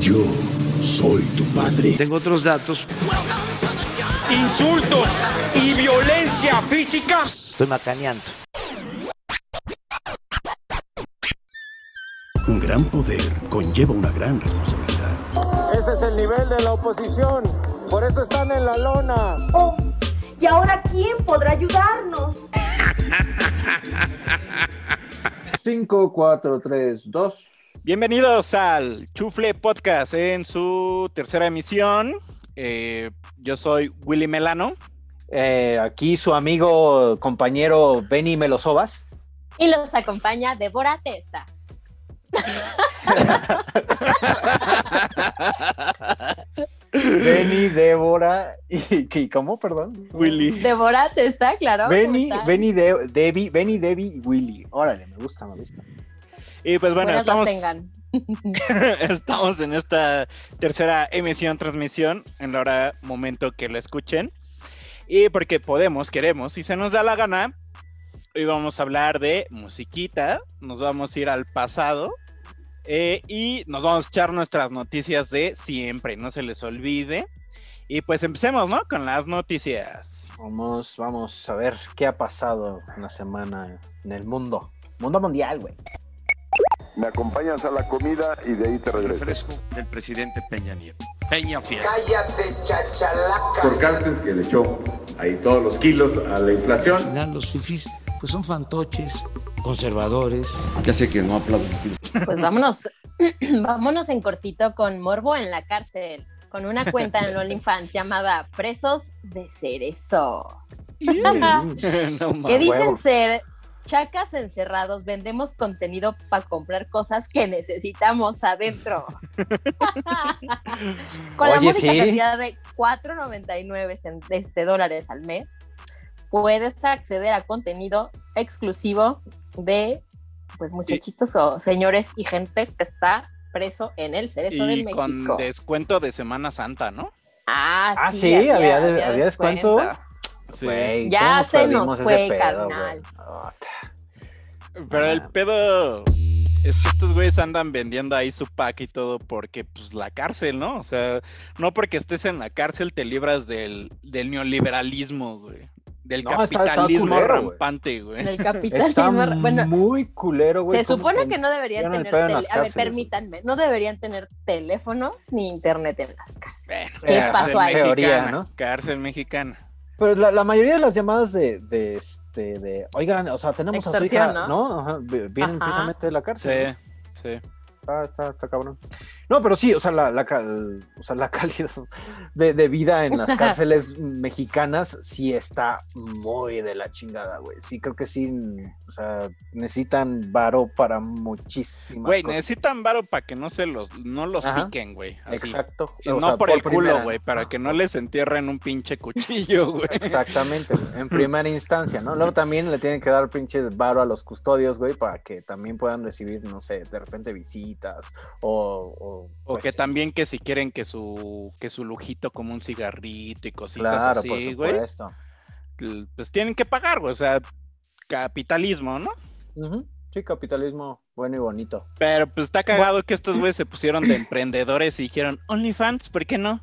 Yo soy tu padre. Tengo otros datos. Insultos y violencia física. Estoy macaneando. Un gran poder conlleva una gran responsabilidad. Ese es el nivel de la oposición. Por eso están en la lona. Oh, ¿y ahora quién podrá ayudarnos? 5, 4, 3, 2. Bienvenidos al Chufle Podcast en su tercera emisión. Eh, yo soy Willy Melano. Eh, aquí su amigo, compañero Benny Melosobas. Y los acompaña Débora Testa. Benny, Débora y, y ¿cómo? Perdón. Willy. Débora Testa, claro. Benny. Benny, De- Debbie, Benny, Debbie y Willy. Órale, me gusta, me gusta. Y pues bueno, Buenas estamos, tengan. estamos en esta tercera emisión, transmisión, en la hora, momento que lo escuchen. Y porque podemos, queremos, y se nos da la gana, hoy vamos a hablar de musiquita, nos vamos a ir al pasado eh, y nos vamos a echar nuestras noticias de siempre, no se les olvide. Y pues empecemos, ¿no? Con las noticias. Vamos, vamos a ver qué ha pasado en la semana en el mundo. Mundo mundial, güey. Me acompañas a la comida y de ahí te regreso. Refresco del presidente Peña Nieto. Peña Fiel. Cállate, chachalaca. Por Cárcel que le echó ahí todos los kilos a la inflación. Al final los fifís pues son fantoches, conservadores. Ya sé que no aplaudo. Pues vámonos, vámonos en cortito con Morbo en la cárcel, con una cuenta en OnlyFans llamada Presos de Cerezo. No que dicen huevo. ser chacas encerrados, vendemos contenido para comprar cosas que necesitamos adentro. Con la módica sí. cantidad de 4.99 cent- este, dólares al mes, puedes acceder a contenido exclusivo de pues muchachitos o señores y gente que está preso en el Cerezo de Y con México. descuento de Semana Santa, ¿no? Ah, Ah, sí, sí, había había descuento. Sí. Ya ¿cómo se nos fue, pedo, carnal. Pero el Ah. pedo es que estos güeyes andan vendiendo ahí su pack y todo porque, pues, la cárcel, ¿no? O sea, no porque estés en la cárcel te libras del, del neoliberalismo, güey. Del No, está- está capitalismo culero, rampante, güey. El Está capitalismo. Bueno, muy culero, güey. se supone que no deberían tener las A ver, cárceles, güey. permítanme, no deberían tener teléfonos ni internet en las cárceles. Bueno, ¿Qué cárcel pasó ahí? Teoría, ¿no? Cárcel mexicana. Pero la, la mayoría de las llamadas de, de este, de, oigan, o sea, tenemos a su hija, ¿no? ¿no? Ajá, vi- vienen Ajá. precisamente de la Sí, cárcel. sí. Está, está, está cabrón. No, pero sí, o sea, la, la, cal- o sea, la calidad de, de vida en las cárceles mexicanas sí está muy de la chingada, güey. Sí, creo que sí, o sea, necesitan varo para muchísimas Güey, cosas. necesitan varo para que no se los, no los Ajá. piquen, güey. así. Exacto. Y no sea, por el primera. culo, güey, para que no les entierren un pinche cuchillo, güey. Exactamente, güey, en primera instancia, ¿no? Luego también le tienen que dar pinche varo a los custodios, güey, para que también puedan recibir, no sé, de repente visitas o... O, O que pues, también que si quieren que su que su lujito como un cigarrito y cositas Claro, así, güey, pues tienen que pagar, güey, o sea, capitalismo, ¿no? Sí, capitalismo bueno y bonito. Pero pues está cagado que estos güeyes se pusieron de emprendedores y dijeron, OnlyFans, ¿por qué no?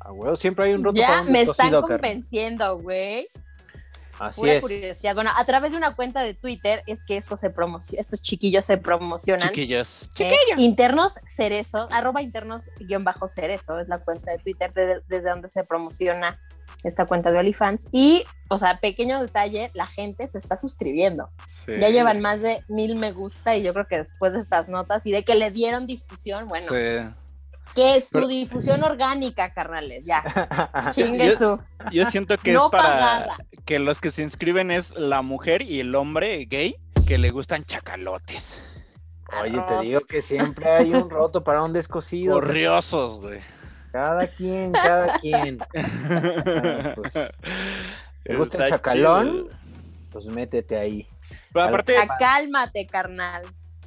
Ah, güey, siempre hay un roto para Ya un me están convenciendo, güey. Así Pura es. curiosidad. Bueno, a través de una cuenta de Twitter es que estos se promociona, estos chiquillos se promocionan. Chiquillos. Eh, internos cerezo, arroba internos guion bajo cerezo, es la cuenta de Twitter de- desde donde se promociona esta cuenta de OnlyFans. Y, o sea, pequeño detalle, la gente se está suscribiendo. Sí. Ya llevan más de mil me gusta y yo creo que después de estas notas y de que le dieron difusión, bueno, Sí. Que es su Pero- difusión orgánica, carnales, ya, chingue Yo- su. Yo siento que No es para pagada. que los que se inscriben es la mujer y el hombre gay que le gustan chacalotes. Oye, te digo que siempre hay un roto para un descosido. Corriosos, güey. Cada quien, cada quien. Pues, ¿Te gusta el chacalón? chido. Pues métete ahí. Pero aparte, cálmate, carnal.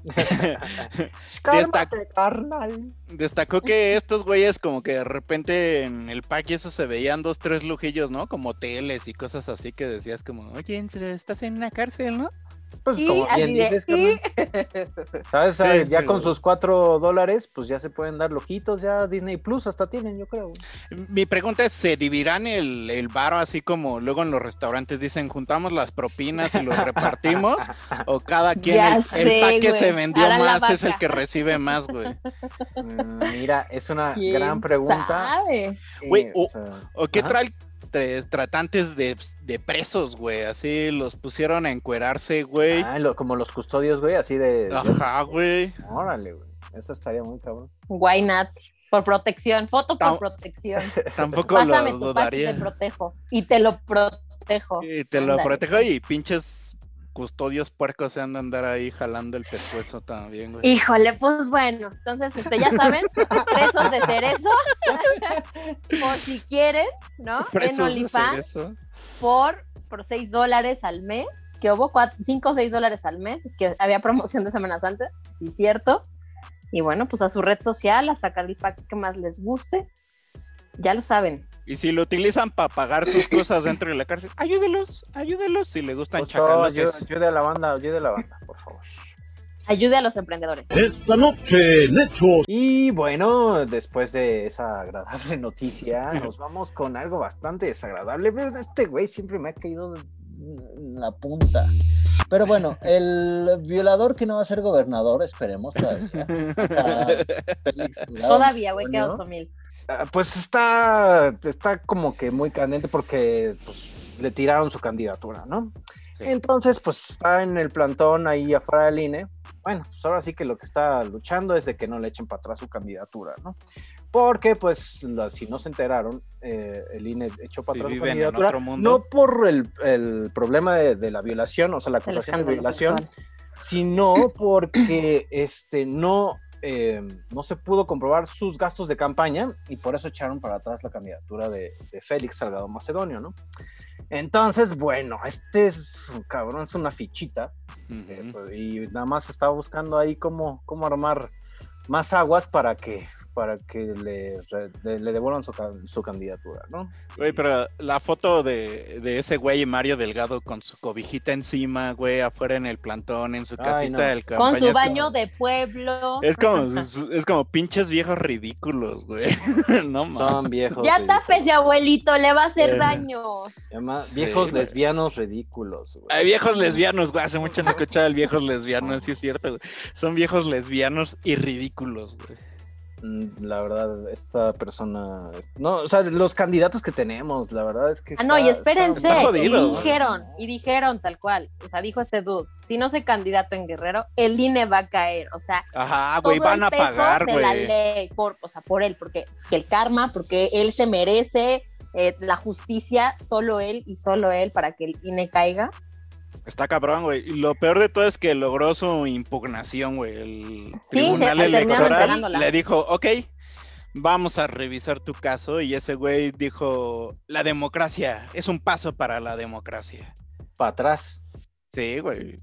Cálmate, carnal. destacó que estos güeyes como que de repente en el pack y eso se veían dos, tres lujillos, ¿no? Como hoteles y cosas así que decías como, oye, estás en una cárcel, ¿no? Pues Y como así bien de, dices, y-. ¿Sabes? Sí, ya sí, con güey. sus cuatro dólares, pues ya se pueden dar lojitos, ya Disney Plus hasta tienen, yo creo. Mi pregunta es, ¿se dividirán el, el varo así como luego en los restaurantes dicen, juntamos las propinas y los repartimos? ¿O cada quien, Ya el, el sé, pack que se vendió más es el que recibe más, güey? Mm, Mira, es una ¿Quién gran pregunta. sabe? Güey, Eh, o- sea, ¿O qué ajá. trae tra- tratantes de, de presos, güey? Así los pusieron a encuerarse, güey. Ah, lo- como los custodios, güey, así de. Ajá, güey. Órale, güey. Eso estaría muy cabrón. Why not? Por protección, foto por Tam- protección. Tampoco Pásame lo tu pack y te protejo. Y te lo protejo. Y te lo protejo y pinches custodios puercos se han de andar ahí jalando el pescuezo también, güey. Híjole, pues bueno, entonces este, ya saben, presos de cerezo, por si quieren, ¿no? en Presos OnlyFans, por, por 6 dólares al mes, que hubo 5 o 6 dólares al mes, es que había promoción de Semana Santa, sí, cierto. Y bueno, pues a su red social, a sacar el pack que más les guste, ya lo saben. Y si lo utilizan para pagar sus cosas dentro de la cárcel, ayúdelos, ayúdelos si le gustan chacalos. Ayude, ayude, a la banda, ayude a la banda, por favor. Ayude a los emprendedores. Esta noche, Necho. Y bueno, después de esa agradable noticia, nos vamos con algo bastante desagradable. Este güey siempre me ha caído en la punta. Pero bueno, el violador que no va a ser gobernador, esperemos todavía. todavía, güey, queda 2000. Pues está, está como que muy candente porque pues, le tiraron su candidatura, ¿no? Sí. Entonces, pues está en el plantón ahí afuera del INE. Bueno, pues ahora sí que lo que está luchando es de que no le echen para atrás su candidatura, ¿no? Porque, pues, la- si no se enteraron, eh, el INE echó para Sí, atrás su candidatura. No por el, el problema de, de la violación, o sea, la acusación de violación, sexual. sino porque este no, eh, no se pudo comprobar sus gastos de campaña y por eso echaron para atrás la candidatura de, de Félix Salgado Macedonio, ¿no? Entonces, bueno, este es un cabrón, es una fichita eh, pues, y nada más estaba buscando ahí cómo, cómo armar más aguas para que para que le, le, le devuelvan su, ca- su candidatura, ¿no? Güey, pero la foto de, de ese güey Mario Delgado con su cobijita encima, güey, afuera en el plantón, en su Ay, casita no. del Con campaña. su es baño como- de pueblo. Es como, es, es como pinches viejos ridículos, güey. no mames. Son viejos. Ya tápese, abuelito, le va a hacer daño. Sí, viejos güey. lesbianos ridículos. güey. Hay viejos lesbianos, güey. Hace mucho no escuchaba el viejos lesbianos, sí es cierto, güey. Son viejos lesbianos y ridículos, güey. Mm, La verdad, esta persona. No, o sea, los candidatos que tenemos, la verdad es que. Ah, no, y está- espérense. está jodido, y dijeron, y dijeron tal cual. O sea, dijo este dude: si no soy candidato en Guerrero, el INE va a caer. O sea, Ajá, güey, todo van el a peso pagar, de la ley, por, o sea, por él, porque es que el karma, porque él se merece eh, la justicia, solo él y solo él para que el INE caiga. Está cabrón, güey. Y lo peor de todo es que logró su impugnación, güey. El Sí, tribunal se- electoral le dijo, ok, vamos a revisar tu caso. Y ese güey dijo, la democracia es un paso para la democracia. Para atrás. Sí, güey.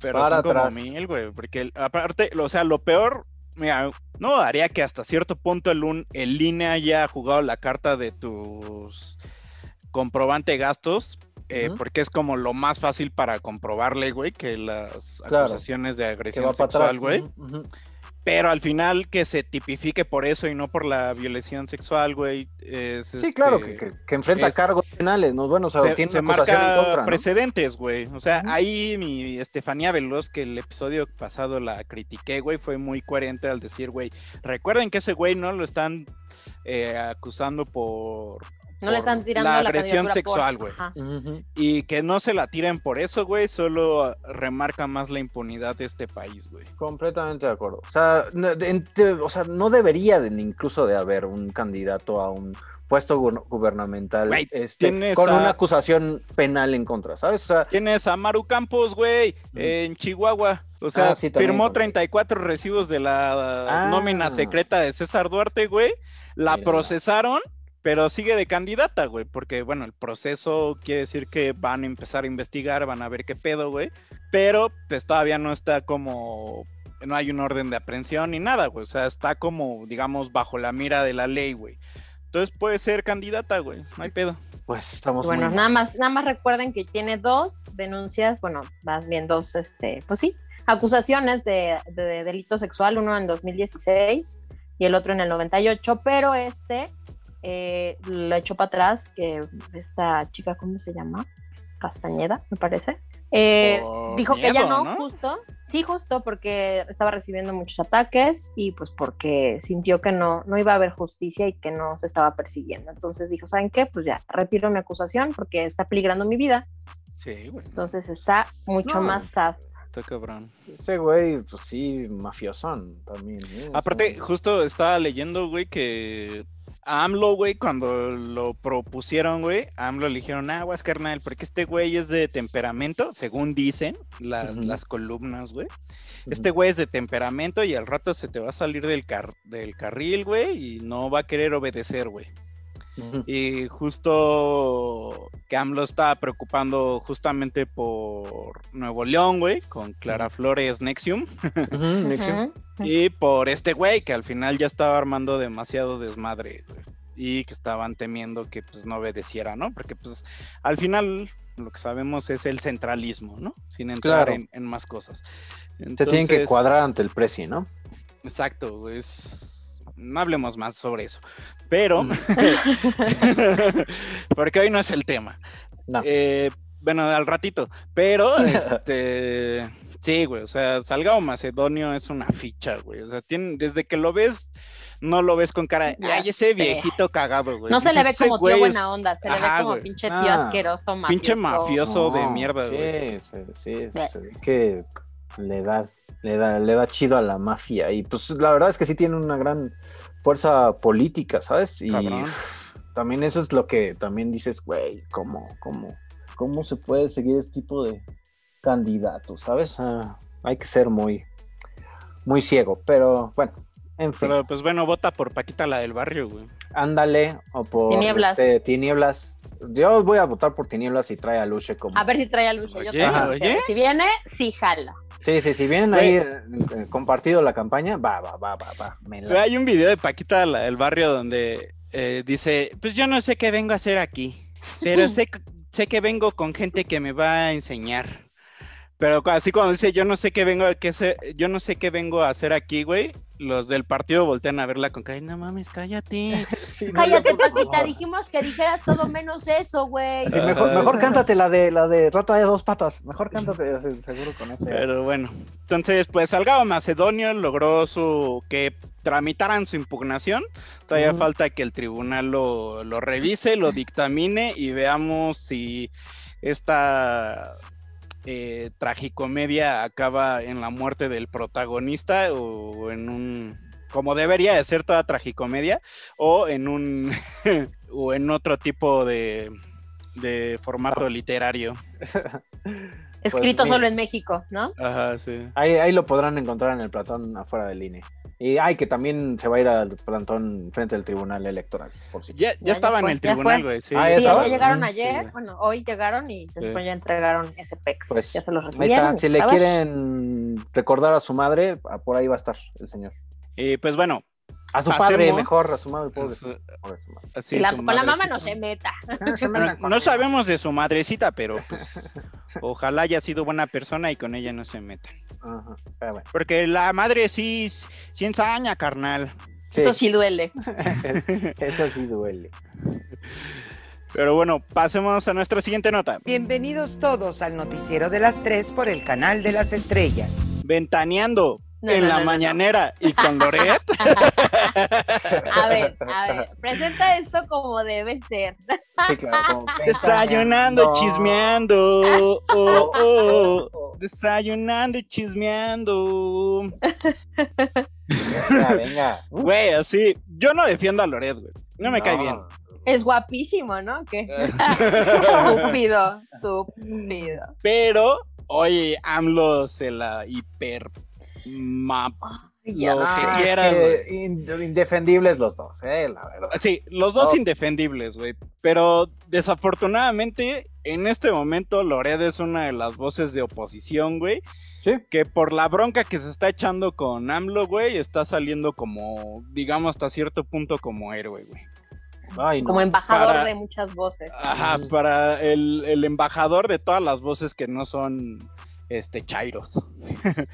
Pero Para son como atrás. mil, güey. Porque aparte, o sea, lo peor, mira, no haría que hasta cierto punto el, un- el INE haya jugado la carta de tus comprobante gastos. Eh. Porque es como lo más fácil para comprobarle, güey, que las Claro. acusaciones de agresión sexual, güey. Pero al final que se tipifique por eso y no por la violación sexual, güey. es, Sí, claro, este, que, que- que enfrenta es- cargos penales, ¿no? Bueno, o sea, se, tiene se acusación en marca contra. precedentes, güey. O sea, ahí mi Estefanía Veloz, que el episodio pasado la critiqué, güey, fue muy coherente al decir, güey, recuerden que ese güey no lo están eh, acusando por, No le están tirando la la, agresión sexual, güey. Y que no se la tiren por eso, güey, solo remarca más la impunidad de este país, güey. Completamente de acuerdo. O sea, o sea, no debería de, incluso de haber un candidato a un puesto gu- gubernamental este, con a- una acusación penal en contra, ¿sabes? O sea, Tienes a Maru Campos, güey, en Chihuahua. O sea, Ah, sí, firmó correcto. 34 recibos de la Ah. nómina secreta de César Duarte, güey. La Mira. procesaron, pero sigue de candidata, güey. Porque, bueno, el proceso quiere decir que van a empezar a investigar, van a ver qué pedo, güey. Pero, pues todavía no está como. No hay un orden de aprehensión ni nada, güey. O sea, está como, digamos, bajo la mira de la ley, güey. Entonces puede ser candidata, güey. No hay pedo. Pues estamos Bueno, muy nada más, nada más recuerden que tiene dos denuncias, bueno, más bien dos, este, pues sí, acusaciones de, de delito sexual, uno en 2016 y el otro en el 98, pero este eh, lo echó para atrás, que esta chica, ¿cómo se llama? Castañeda, me parece. Eh, dijo que ella no, ¿no? justo, sí, justo porque estaba recibiendo muchos ataques y pues porque sintió que no, no iba a haber justicia y que no se estaba persiguiendo. Entonces dijo, ¿saben qué? Pues ya, retiro mi acusación porque está peligrando mi vida. Sí, güey. Entonces está mucho No. más sad. Está cabrón. Ese güey, pues sí, mafiosón también. ¿eh? Aparte, Sí. justo estaba leyendo, güey, que a AMLO, güey, cuando lo propusieron, güey, a AMLO le dijeron, aguas, carnal, porque este güey es de temperamento, según dicen las, las columnas, güey. Este güey es de temperamento y al rato se te va a salir del, car- del carril, güey, y no va a querer obedecer, güey. Y justo que AMLO estaba preocupando justamente por Nuevo León, güey, con Clara Flores Nexium. Y por este güey que al final ya estaba armando demasiado desmadre, güey. Y que estaban temiendo que pues no obedeciera, ¿no? Porque pues al final lo que sabemos es el centralismo, ¿no? Sin entrar Claro. en, en más cosas. Se tienen que cuadrar ante el presi, ¿no? Exacto, es... No hablemos más sobre eso. Pero... Mm. porque hoy no es el tema. No. Eh, bueno, al ratito. Pero, este. Sí, güey. O sea, Salgado Macedonio es una ficha, güey. O sea, tiene, desde que lo ves, no lo ves con cara de. Ya Ay, ese sé. viejito cagado, güey. No se le ve Dices, "Ese como tío es- buena onda, se le Ajá, ve como güey. pinche tío Ah. asqueroso, mafioso. Pinche mafioso de mierda, sí, güey. Sí, sí, ve que le da, le da, le da chido a la mafia. Y pues la verdad es que sí tiene una gran fuerza política, ¿sabes? Y Cabrón. también eso es lo que también dices, güey, ¿cómo, cómo, cómo se puede seguir este tipo de candidatos, ¿sabes? Ah, hay que ser muy, muy ciego, pero bueno, en fin, Pero pues bueno, vota por Paquita la del barrio, güey. ándale, o por Tinieblas. este, tinieblas. Yo voy a votar por tinieblas y trae a Luche como. A ver si trae a Lucho. Yo Oye. Si viene, sí jala. Sí, sí, si vienen Güey. ahí eh, eh, compartido la campaña, va, va, va, va, va. la- Hay un video de Paquita la del barrio donde eh, dice, pues yo no sé qué vengo a hacer aquí, pero sé, que- sé que vengo con gente que me va a enseñar. Pero así cuando dice, yo no sé qué vengo a qué hacer, yo no sé qué vengo a hacer aquí, güey, los del partido voltean a verla con cara, no mames, cállate. Sí, no, Cállate, favor. dijimos que dijeras todo menos eso, güey. Sí, mejor, mejor cántate la de la de rata de dos patas. Mejor cántate, se- seguro con eso. Pero bueno, entonces pues Salgado Macedonio logró su que tramitaran su impugnación. Todavía falta que el tribunal lo, lo revise, lo dictamine y veamos si esta eh, tragicomedia acaba en la muerte del protagonista o en un como debería de ser toda tragicomedia o en un o en otro tipo de de formato literario. Escrito Pues, solo en México, ¿no? Ajá, sí. Ahí, ahí lo podrán encontrar en el plantón afuera del INE. Y hay que también se va a ir al plantón frente al tribunal electoral, por si Ya, ya, estaba en fue, el tribunal, güey. Sí, Ah, Sí, ya llegaron Mm, ayer, sí. bueno, hoy llegaron y Sí. supone ya entregaron ese PEX. Pues, ya se los Ahí recibieron. está. Si le quieren recordar a su madre, por ahí va a estar el señor. Y pues bueno, A su padre, mejor, a su madre, pobre. Su- pobre su madre. así Y la- su con la mamá no se meta. No, no sabemos de su madrecita, pero pues ojalá haya sido buena persona y con ella no se bueno. Porque la madre sí, sí ensaña, carnal. Sí, Eso sí duele. eso sí duele. Pero bueno, pasemos a nuestra siguiente nota. Bienvenidos todos al noticiero de las tres por el canal de las estrellas. Ventaneando No, en no, la no, no, no. mañanera y con Loret. A ver, a ver, presenta esto como debe ser. Sí, claro. Desayunando, No. chismeando. Oh, oh. Desayunando y chismeando. Venga, venga. Güey, así. Yo no defiendo a Loret, güey. No me cae bien. Es guapísimo, ¿no? ¿Qué? Estúpido, estúpido. Pero, oye, AMLO se la hiper. Ma- Ya Lo sé. que es quieras, que in- indefendibles los dos, eh, la verdad. Sí, los dos Oh. indefendibles, güey. Pero desafortunadamente, en este momento, Loret es una de las voces de oposición, güey. Sí. Que por la bronca que se está echando con AMLO, güey, está saliendo como, digamos, hasta cierto punto como héroe, güey. Ay, no. como embajador Para- de muchas voces. Ajá, para el, el embajador de todas las voces que no son este chairos.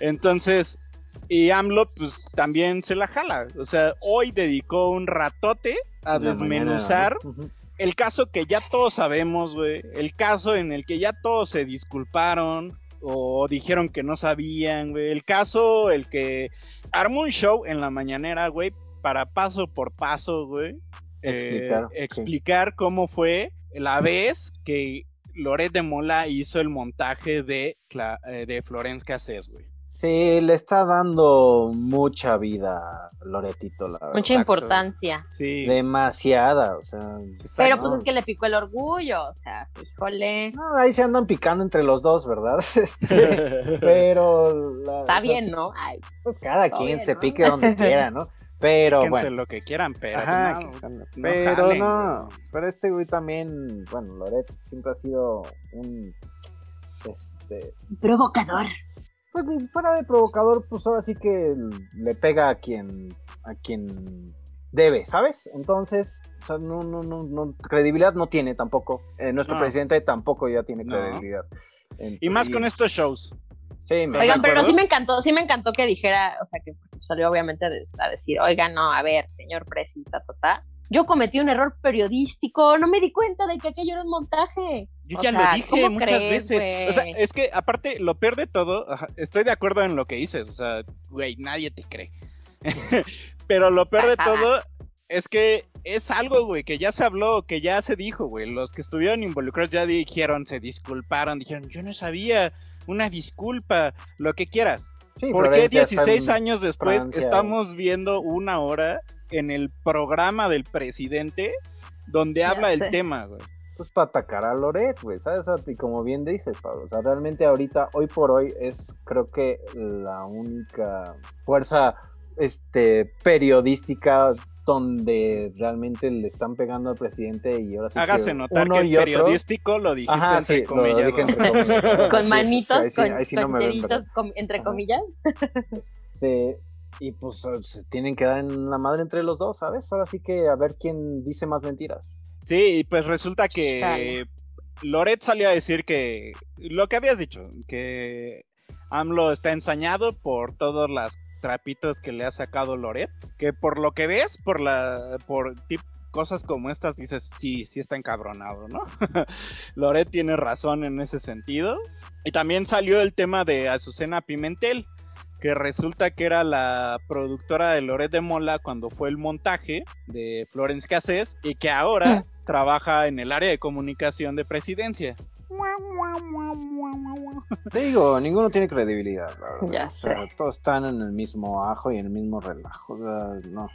Entonces, y AMLO pues también se la jala. O sea, hoy dedicó un ratote a la desmenuzar mañana, ¿no? Ujú. el caso que ya todos sabemos, güey. El caso en el que ya todos se disculparon o dijeron que no sabían, güey. El caso, el que armó un show en la mañanera, güey, para paso por paso, güey. eh, Explicar, sí. cómo fue la vez que Loret de Mola hizo el montaje de, eh, de Florence Cassés, güey. Sí, le está dando mucha vida a Loretito, la verdad. Mucha Exacto. importancia. Sí. Demasiada, o sea. Pero no. pues es que le picó el orgullo, o sea, híjole. No, ahí se andan picando entre los dos, ¿verdad? Este, pero. la- Está o sea, bien, ¿no? Ay, Pues cada quien bien, se ¿no? pique donde quiera, ¿no? Pero Fíjense bueno. lo que quieran, pero Ajá, no, que- no pero jalen, no, pero este güey también, bueno, Loret siempre ha sido un, este, provocador. Pues, fuera de provocador, pues ahora sí que le pega a quien, a quien debe, ¿sabes? Entonces, o sea, no, no, no, no, credibilidad no tiene tampoco. Eh, nuestro No. presidente tampoco ya tiene No. credibilidad. Y más con estos shows. Sí, me- Oigan, pero sí me encantó, sí me encantó que dijera, o sea, que salió obviamente a decir, oiga, no, a ver, señor presidente, ta, yo cometí un error periodístico, no me di cuenta de que aquello era un montaje. Yo O ya sea, lo dije ¿cómo muchas crees, veces. O sea, es que aparte, lo peor de todo, estoy de acuerdo en lo que dices. O sea, güey, nadie te cree. Pero lo peor de todo es que es algo, güey, que ya se habló, que ya se dijo, güey. Los que estuvieron involucrados ya dijeron, se disculparon, dijeron, yo no sabía, una disculpa, lo que quieras. Sí, ¿Por qué Florencia está 16 en años después Francia, estamos viendo una hora en el programa del presidente donde Ya habla del sé. tema, güey? pues para atacar a Loret, güey, ¿sabes? Y como bien dices, Pablo, o sea, realmente ahorita, hoy por hoy, es creo que la única fuerza este, periodística donde realmente le están pegando al presidente y ahora sí Hágase que notar uno que y otro- periodístico lo dijiste Ajá, entre sí, lo comillas. dije ¿no? entre comillas, ¿no? Con manitos, sí- con, sí entre Ajá. comillas. Este, y pues se tienen que dar en la madre entre los dos, ¿sabes? Ahora sí que a ver quién dice más mentiras. Sí, y pues resulta que Loret salió a decir que lo que habías dicho, que AMLO está ensañado por todos los trapitos que le ha sacado Loret, que por lo que ves, por la por tip- cosas como estas dices, sí, sí está encabronado, ¿no? Loret tiene razón en ese sentido. Y también salió el tema de Azucena Pimentel, que resulta que era la productora de Loret de Mola cuando fue el montaje de Florence Cassés y que ahora trabaja en el área de comunicación de presidencia. Te digo, ninguno tiene credibilidad, la verdad. Ya O sea, sé. todos están en el mismo ajo y en el mismo relajo. O sea, no,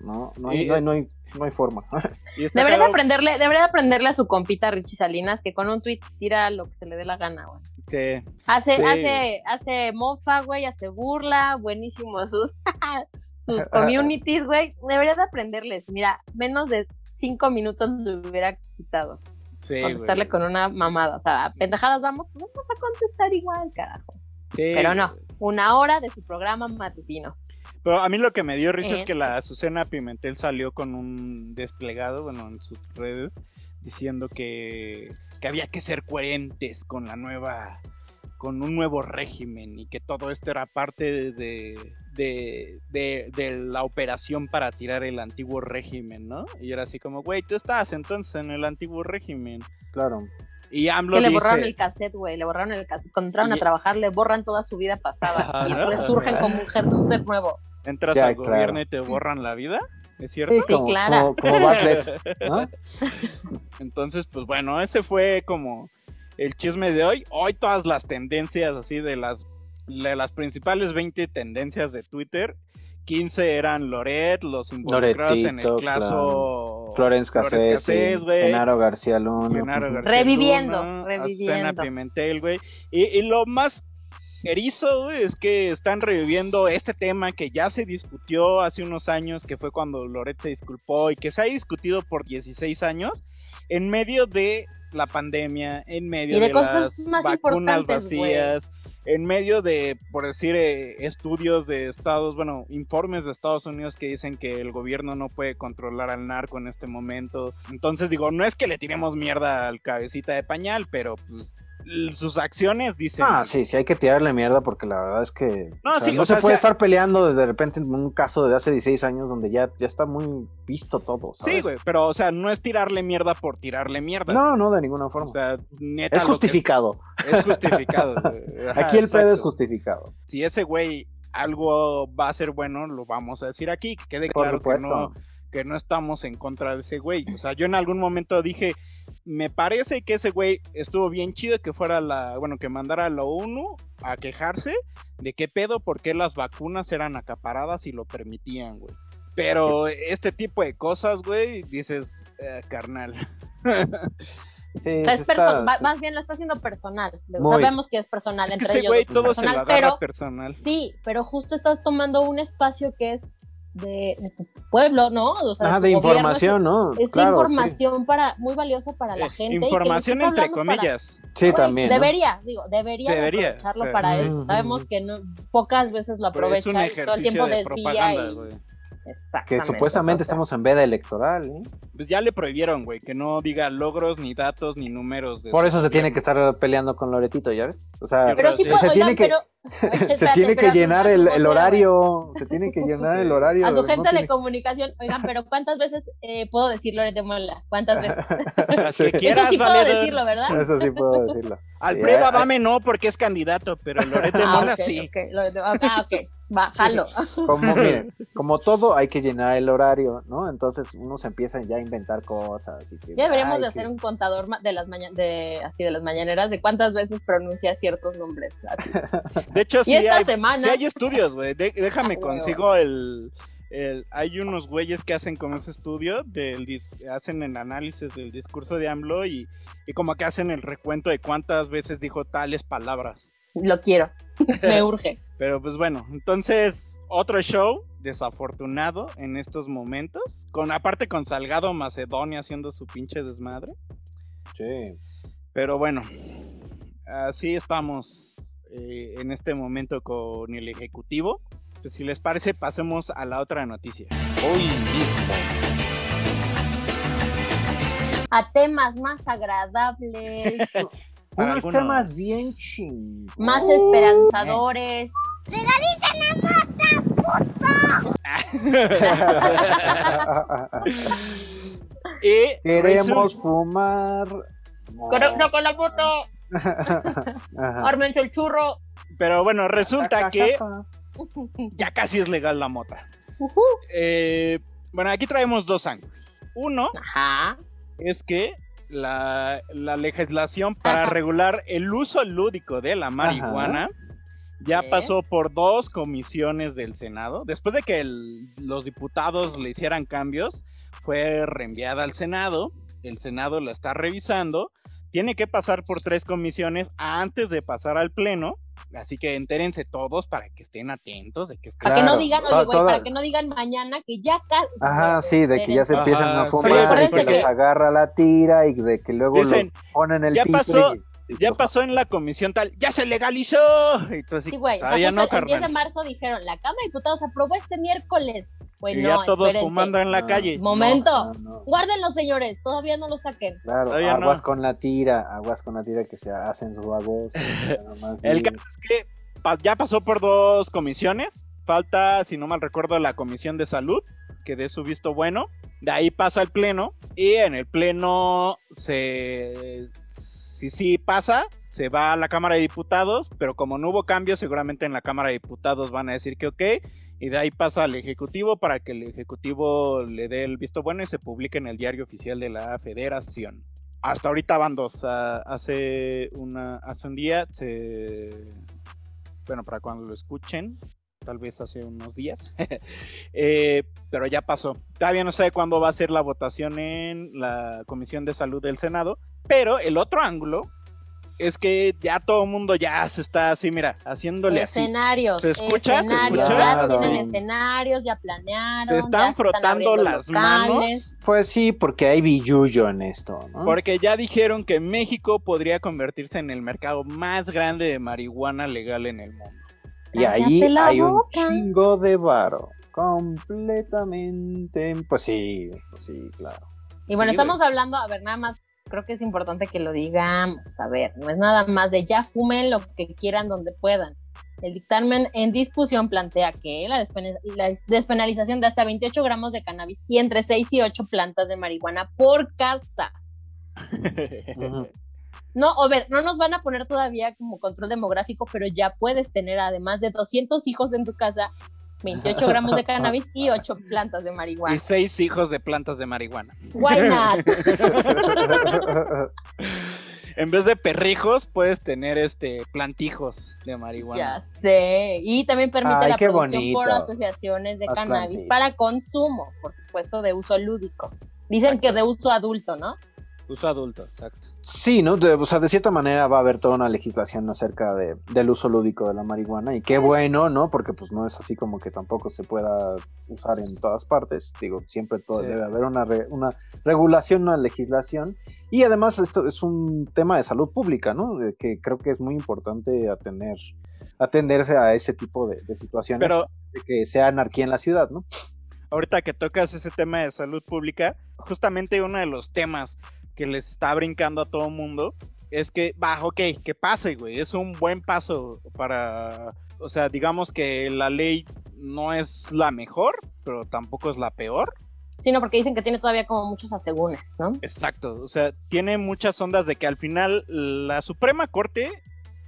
no, no hay, Y- no hay, no hay, no hay forma. Debería de aprenderle, debería de aprenderle a su compita Richie Salinas que con un tweet tira lo que se le dé la gana, güey. que- Hace, Sí. hace, hace mofa, güey, hace burla, buenísimo sus, sus communities, güey. Debería de aprenderles. Mira, menos de cinco minutos le hubiera quitado. Sí, contestarle güey. con una mamada. O sea, pendejadas vamos, pues vamos a contestar igual, carajo. Sí, Pero no, güey. una hora de su programa matutino. Pero a mí lo que me dio risa es que la Azucena Pimentel salió con un desplegado, bueno, en sus redes, diciendo que, que había que ser coherentes con la nueva, con un nuevo régimen y que todo esto era parte de, de, de, de la operación para tirar el antiguo régimen, ¿no? Y era así como, güey, tú estás entonces en el antiguo régimen. claro. Y AMLO Que le dice, borraron el cassette, güey, le borraron el cassette. Cuando entraron Y- a trabajar, le borran toda su vida pasada. y Ajá. después surgen como un ser, un ser nuevo. entras Ya, al claro. gobierno y te borran la vida, ¿es cierto? Sí, como, claro. como, como ¿no? Entonces, pues bueno, ese fue como el chisme de hoy. Hoy todas las tendencias así de las, de las principales 20 tendencias de Twitter, 15 eran Loret, los involucrados en el Loretito, caso Florence Cassés, güey. Genaro García Luna. Genaro ujú. García Reviviendo, Luna, reviviendo. Azucena Pimentel, güey. Y, y lo más erizo, güey, es que están reviviendo este tema que ya se discutió hace unos años, que fue cuando Loret se disculpó y que se ha discutido por 16 años, en medio de la pandemia, en medio Y de de, cosas las más vacunas importantes, vacías, en medio de, por decir, eh, estudios de Estados, bueno, informes de Estados Unidos que dicen que el gobierno no puede controlar al narco en este momento. Entonces digo, no es que le tiremos mierda al cabecita de pañal, pero pues sus acciones dicen... Ah, sí, sí hay que tirarle mierda porque la verdad es que No, o sea, sí, no o se sea, puede estar peleando de, de repente en un caso de hace 16 años donde ya, ya está muy visto todo, ¿sabes? Sí, güey, pero o sea, no es tirarle mierda por tirarle mierda. No, no, de ninguna forma. O sea, neta. es justificado. Es justificado. Ajá, Aquí el pedo es exacto. justificado. Si ese güey algo va a ser bueno, lo vamos a decir aquí. Que quede Por claro que no, que no estamos en contra de ese güey. O sea, yo en algún momento dije, me parece que ese güey estuvo bien chido que fuera la, bueno, que mandara a la ONU a quejarse de qué pedo, por qué las vacunas eran acaparadas y lo permitían, güey. Pero este tipo de cosas, güey, dices, eh, carnal. Sí, O sea, es está- más bien lo está haciendo personal. Muy. Sabemos que es personal Es que entre ese ellos. güey todo se agarra pero personal. sí, pero justo estás tomando un espacio que es de, de tu pueblo, ¿no? O sea, Ajá, tu de gobierno información, ¿no? Es, Claro, información para muy valiosa para la Eh, gente. Información entre para- comillas. Sí, también. ¿no? Debería, digo, debería, de Debería, aprovecharlo o sea, para eso. Sabemos que no, pocas veces lo Pero es un aprovechan y todo el tiempo de desvía propaganda, y... güey. Exactamente. Que supuestamente entonces- estamos en veda electoral, ¿eh? Pues ya le prohibieron, güey, que no diga logros, ni datos, ni números. De Por eso se tiene que estar peleando con Loretito, ¿ya ves? O sea, Pero sí, Se puede, se oigan, tiene que- pero... se tiene que llenar el, horario, se tiene que llenar el horario. A su no gente de tiene- comunicación, oigan, pero ¿cuántas veces eh, puedo decir Loret de Mola? ¿Cuántas veces? Sí. Eso sí puedo decirlo, ¿verdad? Eso sí puedo decirlo. Alfredo Sí, Adame no, porque es candidato, pero Loret de Ah, Mola sí. ok, Loret de- Ah, ok, va, jalo. Como, miren, como todo hay que llenar el horario, ¿no? Entonces uno se empieza ya a inventar cosas. Y que, Ya deberíamos ay, de que- hacer un contador de las maña- de así de las mañaneras de cuántas veces pronuncia ciertos nombres. así. De hecho, sí esta hay, semana- sí hay estudios, güey. Déjame Ah, consigo el, el- Hay unos güeyes que hacen como ese estudio, del dis- hacen el análisis del discurso de AMLO y, y como que hacen el recuento de cuántas veces dijo tales palabras. Lo quiero, me urge. Pero pues bueno, entonces otro show desafortunado en estos momentos, con aparte con Salgado Macedonia haciendo su pinche desmadre. Sí. Pero bueno, así estamos eh, en este momento con el ejecutivo. Pues si les parece, pasemos a la otra noticia. Hoy mismo. A temas más agradables, Unos algunos. temas bien ching. más esperanzadores. y Queremos resulta- fumar. Con, con la foto, Ajá. ármense el churro. pero bueno, resulta que ya casi es legal la mota. Eh, bueno, aquí traemos dos ángulos. Uno Ajá. es que la, la legislación para Ajá. regular el uso lúdico de la marihuana ya pasó por dos comisiones del Senado. Después de que el- los diputados le hicieran cambios, fue reenviada al Senado. El Senado la está revisando. Tiene que pasar por tres comisiones antes de pasar al Pleno. Así que entérense todos para que estén atentos de que está Para que no Claro, digan, oye, güey, para que no digan mañana que ya casi. Ajá, sí, de que ya se Ajá, empiezan a sí, fumar y que acuérdense les que- agarra la tira y de que luego Dicen, los ponen el "Ya piso pasó, y Ya pasó en la comisión tal, ya se legalizó. Y tú así, Sí, güey. O sea, no, el 10 de marzo dijeron, la Cámara de Diputados aprobó este miércoles. Güey, Y no, ya todos espérense. fumando en la No. calle. Momento. no, no, no. Guárdenlo, señores, todavía no lo saquen. Claro, Todavía aguas no. con la tira, aguas con la tira que se hacen su agosto. El caso es que pa- ya pasó por dos comisiones. Falta, si no mal recuerdo, la comisión de salud, que dé su visto bueno. De ahí pasa al pleno. Y en el pleno se. Si sí pasa, se va a la Cámara de Diputados. Pero como no hubo cambio, seguramente en la Cámara de Diputados van a decir que ok. Y de ahí pasa al Ejecutivo para que el Ejecutivo le dé el visto bueno y se publique en el diario oficial de la Federación. Hasta ahorita van dos. hace, una, un día se bueno, para cuando lo escuchen, tal vez hace unos días, Eh, pero ya pasó. Todavía no sé cuándo va a ser la votación en la Comisión de Salud del Senado, pero el otro ángulo es que ya todo el mundo ya se está así, mira, haciéndole así. Escenarios, ¿Se escucha? ¿Se escenarios, escucha? ya Claro. tienen escenarios, ya planearon. Se ya están frotando las manos Pues sí, porque hay billullo en esto, ¿no? porque ya dijeron que México podría convertirse en el mercado más grande de marihuana legal en el mundo. Y ahí hay un chingo de varo. Completamente. Pues sí, pues sí, claro. Y bueno, Sí, estamos hablando, a ver, nada más, creo que es importante que lo digamos, a ver, no es nada más de ya fumen lo que quieran donde puedan. El dictamen en discusión plantea que la, despena- la despenalización de hasta 28 gramos de cannabis y entre 6 y 8 plantas de marihuana por casa. No, a ver, no nos van a poner todavía como control demográfico, pero ya puedes tener además de 200 hijos en tu casa, 28 gramos de cannabis y 8 plantas de Y marihuana. seis hijos de plantas de marihuana. Why not? En vez de perrijos, puedes tener este plantijos de marihuana. Ya sé. Y también permite Ay, la producción por asociaciones de Las cannabis plantillas. para consumo, por supuesto, de uso lúdico. Dicen que de uso adulto, ¿no? Uso adulto, exacto. Sí, ¿no? De, o sea, de cierta manera va a haber toda una legislación acerca de, del uso lúdico de la marihuana y qué bueno, ¿no? Porque pues no es así como que tampoco se pueda usar en todas partes. Digo, siempre todo, Sí. debe haber una, re- una regulación, una legislación. Y además esto es un tema de salud pública, ¿no? De que creo que es muy importante atender, atenderse a ese tipo de, de situaciones Pero de que sea anarquía en la ciudad, ¿no? ahorita que tocas ese tema de salud pública, justamente uno de los temas que les está brincando a todo mundo es que, va, ok, que pase, güey, es un buen paso para, o sea, digamos que la ley no es la mejor, pero tampoco es la peor. Sino porque dicen que tiene todavía como muchos asegúnes, ¿no? Exacto, o sea, tiene muchas ondas de que al final la Suprema Corte,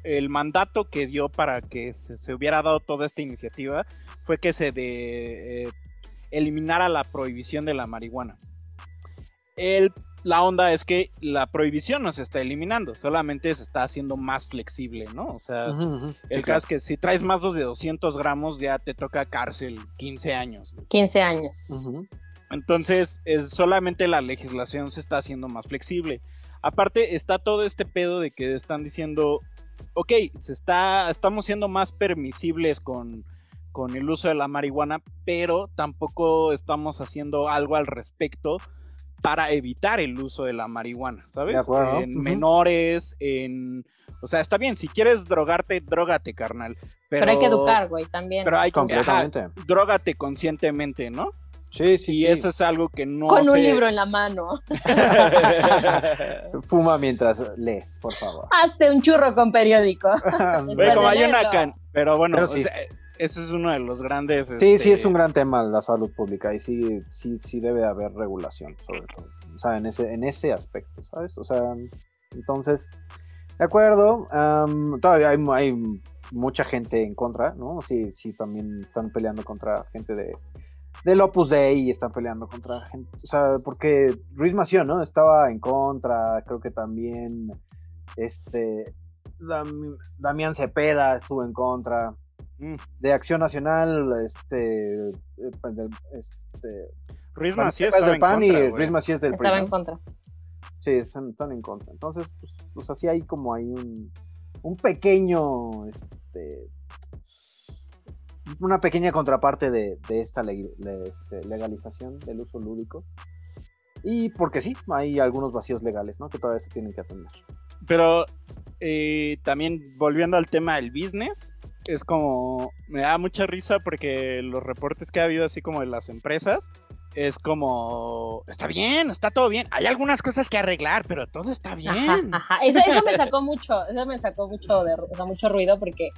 el mandato que dio para que se, se hubiera dado toda esta iniciativa fue que se de, eh, eliminara la prohibición de la marihuana. El, la onda es que la prohibición no se está eliminando, solamente se está haciendo más flexible, ¿no? O sea, el caso es que si traes más de 200 gramos ya te toca cárcel 15 años. güey. 15 años. Entonces, es, solamente la legislación se está haciendo más flexible. Aparte, está todo este pedo de que están diciendo, ok, se está, estamos siendo más permisibles con, con el uso de la marihuana, pero tampoco estamos haciendo algo al respecto para evitar el uso de la marihuana, ¿sabes? De acuerdo. En menores, en... O sea, está bien, si quieres drogarte, drogate, carnal. Pero, Pero, hay que educar, güey, también. Pero hay que... ajá, Completamente. drogate conscientemente, ¿no? Sí, sí, y sí. eso es algo que no Con un libro en la mano. Fuma mientras lees, por favor. Hazte un churro con periódico. Pero como hay una can... Pero bueno, Pero o sí. sea, ese es uno de los grandes. Sí, este, sí, es un gran tema la salud pública y sí, sí, sí debe haber regulación, sobre todo. O sea, en ese, en ese aspecto, ¿sabes? O sea, entonces, de acuerdo. todavía hay, hay mucha gente en contra, ¿no? Sí, sí, también están peleando contra gente de del Opus Dei y están peleando contra gente, o sea, porque Ruiz Mació, ¿no? Estaba en contra, creo que también este Dam- Damián Cepeda estuvo en contra de Acción Nacional, este, eh, pues, este estaba es del en PAN contra, y güey. Ruiz Macías del PRI, Estaba en contra. Sí, están, en contra. Entonces, pues, pues así hay como ahí un, un pequeño, este, una pequeña contraparte de, de esta le- este, legalización del uso lúdico. Y porque sí, hay algunos vacíos legales, ¿no? Que todavía se tienen que atender. Pero eh, también volviendo al tema del business, es como, me da mucha risa porque los reportes que ha habido así como de las empresas, es como, está bien, está todo bien, hay algunas cosas que arreglar, pero todo está bien. Ajá, ajá. Eso, eso me sacó mucho, eso me sacó mucho de o sea, mucho ruido porque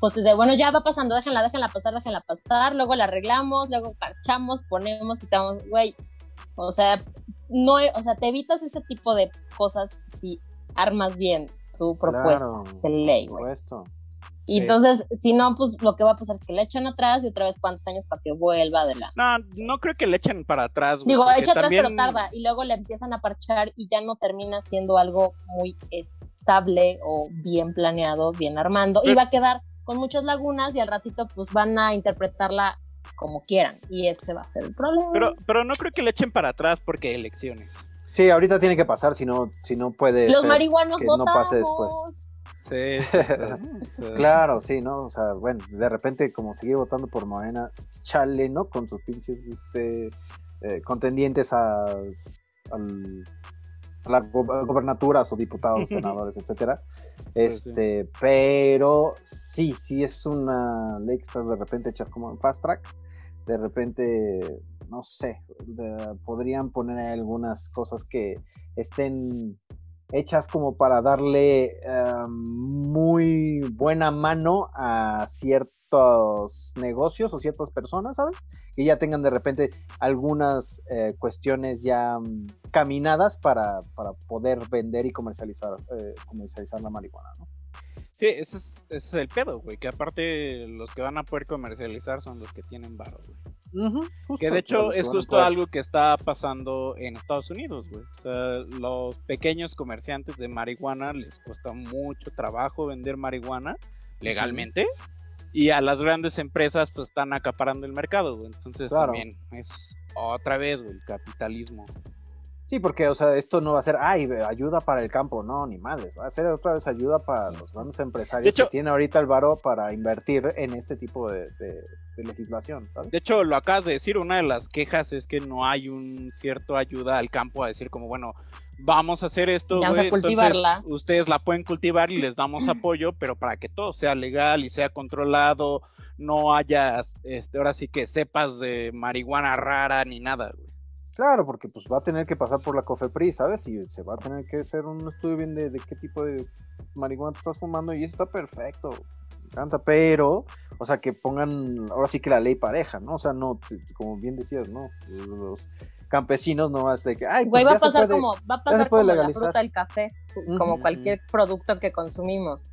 pues desde, bueno, ya va pasando, déjenla, déjenla pasar, déjenla pasar, luego la arreglamos, luego parchamos, ponemos, quitamos, güey. O sea, no, o sea, te evitas ese tipo de cosas si armas bien tu propuesta Claro, de ley, por güey. supuesto. Y Sí. entonces, si no, pues lo que va a pasar es que le echan atrás y otra vez cuántos años para que vuelva adelante. No, no creo que le echen para atrás. güey, Digo, echa atrás, pero tarda. Y luego le empiezan a parchar y ya no termina siendo algo muy estable o bien planeado, bien armando. Y va a quedar con muchas lagunas y al ratito pues van a interpretarla como quieran. Y ese va a ser el problema. Pero, pero no creo que le echen para atrás porque elecciones. Sí, ahorita tiene que pasar, si no, si no puede Los ser marihuanos que no pase después. Sí, sí, claro. Sí, ¿no? O sea, bueno, de repente como seguir votando por Morena, chale, ¿no? Con sus pinches este, eh, contendientes a, al- a la go- gobernaturas o diputados, senadores, etcétera. Pues sí. Este, pero sí, sí es una ley que está de repente hecha como en fast track. De repente, no sé, de- podrían poner algunas cosas que estén hechas como para darle eh, muy buena mano a ciertos negocios o ciertas personas, ¿sabes? Que ya tengan de repente algunas eh, cuestiones ya mm, caminadas para, para poder vender y comercializar, eh, comercializar la marihuana, ¿no? Sí, ese es, ese es el pedo, güey. Que aparte los que van a poder comercializar son los que tienen varo, güey. Que de hecho que es justo poder. algo que está pasando en Estados Unidos, güey. O sea, los pequeños comerciantes de marihuana les cuesta mucho trabajo vender marihuana legalmente. Y a las grandes empresas pues están acaparando el mercado, güey. Entonces Claro. también es otra vez, güey, el capitalismo. Sí, porque, o sea, esto no va a ser, ay, ayuda para el campo, no, ni madres, va a ser otra vez ayuda para los grandes empresarios De hecho- que tienen ahorita el varo para invertir en este tipo de, de- de legislación, ¿sabes? De hecho, lo acabas de decir, una de las quejas es que no hay un cierto ayuda al campo a decir como, bueno, vamos a hacer esto, Vamos a güey, entonces cultivarla. ustedes la pueden cultivar y les damos apoyo, pero para que todo sea legal y sea controlado, no haya, este, ahora sí que sepas de marihuana rara ni nada, güey. Claro, porque pues va a tener que pasar por la COFEPRI, ¿sabes? Y se va a tener que hacer un estudio bien de, de qué tipo de marihuana estás fumando y eso está perfecto. Me encanta, pero, o sea, que pongan ahora sí que la ley pareja, ¿no? O sea, no, como bien decías, ¿no? Los campesinos no más de que, ay, pues Güey, va a pasar puede- como, va a pasar como la fruta del café, como cualquier producto que consumimos.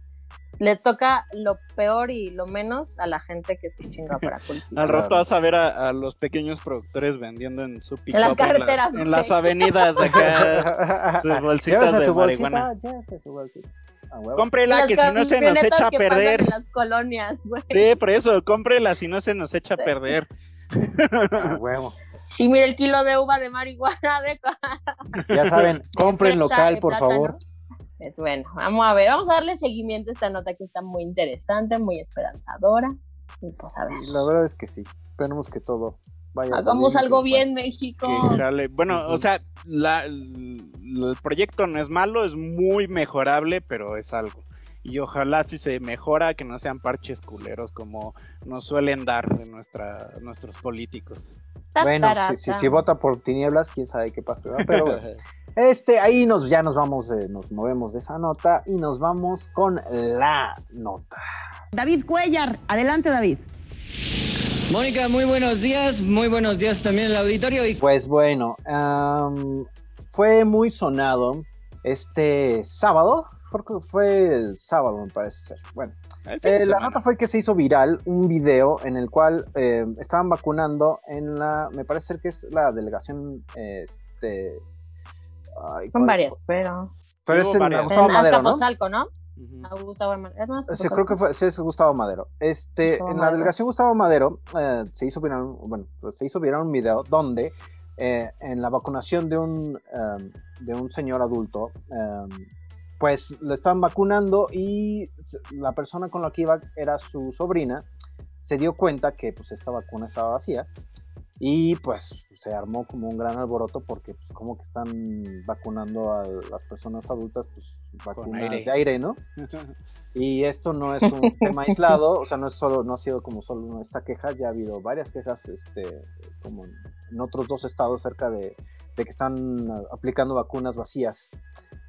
Le toca lo peor y lo menos a la gente que se chinga para cultivar. Al rato vas a ver a, a los pequeños productores vendiendo en su pick las carreteras, en las avenidas de acá, sus bolsitas Llévese de su bolsita, marihuana. llévese su bolsita. Cómprela que si no se nos echa a perder. en las colonias, güey. Sí, por eso, cómprela si no se nos echa a perder. A huevo. Sí, mira el kilo de uva de marihuana de Ya saben, compren local, por favor. Es bueno, vamos a ver, vamos a darle seguimiento a esta nota que está muy interesante, muy esperanzadora. Y pues a ver, La verdad es que sí. Esperemos que todo vaya. hagamos bien, algo bien, México. Que. Bueno, o sea, la- el, el proyecto no es malo, es muy mejorable, pero es algo. Y ojalá si se mejora, que no sean parches culeros como nos suelen dar de nuestra, nuestros políticos. Bueno, si, si, si vota por tinieblas, quién sabe qué pasa, ¿verdad? Pero. Este, ahí nos, ya nos vamos, eh, nos movemos de esa nota y nos vamos con la nota. David Cuellar, adelante David. Mónica, muy buenos días, muy buenos días también al auditorio. Y... Pues bueno, fue muy sonado este sábado, porque fue el sábado me parece ser. Bueno, eh, la nota fue que se hizo viral un video en el cual eh, estaban vacunando en la, me parece ser que es la delegación, este... ay, Son ¿cuál- varias, pero. Pero Sí, es en varias. Gustavo En Madero, ¿no? Azcapotzalco, ¿no? A Gustavo Madero. ¿Es más Sí, creo que fue, sí, es Gustavo Madero. Este, Gustavo en la Madero. delegación Gustavo Madero eh, se hizo viral, un- bueno, pues, se hizo viral un video donde eh, en la vacunación de un em, de un señor adulto, em, pues le estaban vacunando y la persona con la que iba era su sobrina. Se dio cuenta que pues esta vacuna estaba vacía y pues se armó como un gran alboroto porque pues como que están vacunando a las personas adultas pues vacunas aire. de aire, ¿no? Y esto no es un tema aislado, o sea, no es solo, no ha sido como solo esta queja, ya ha habido varias quejas, este, como en, otros dos estados cerca de, de que están aplicando vacunas vacías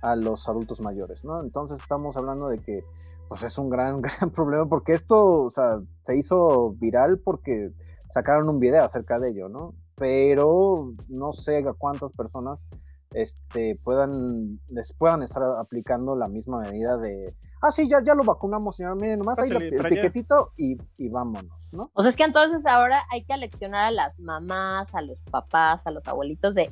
a los adultos mayores, ¿no? Entonces estamos hablando de que, pues es un gran, gran problema porque esto, o sea, se hizo viral porque sacaron un video acerca de ello, ¿no? Pero no sé a cuántas personas este, puedan, les puedan estar aplicando la misma medida de, ah, sí, ya, ya lo vacunamos, señor, miren, nomás ahí el piquetito y, y vámonos, ¿no? O sea, es que entonces ahora hay que aleccionar a las mamás, a los papás, a los abuelitos de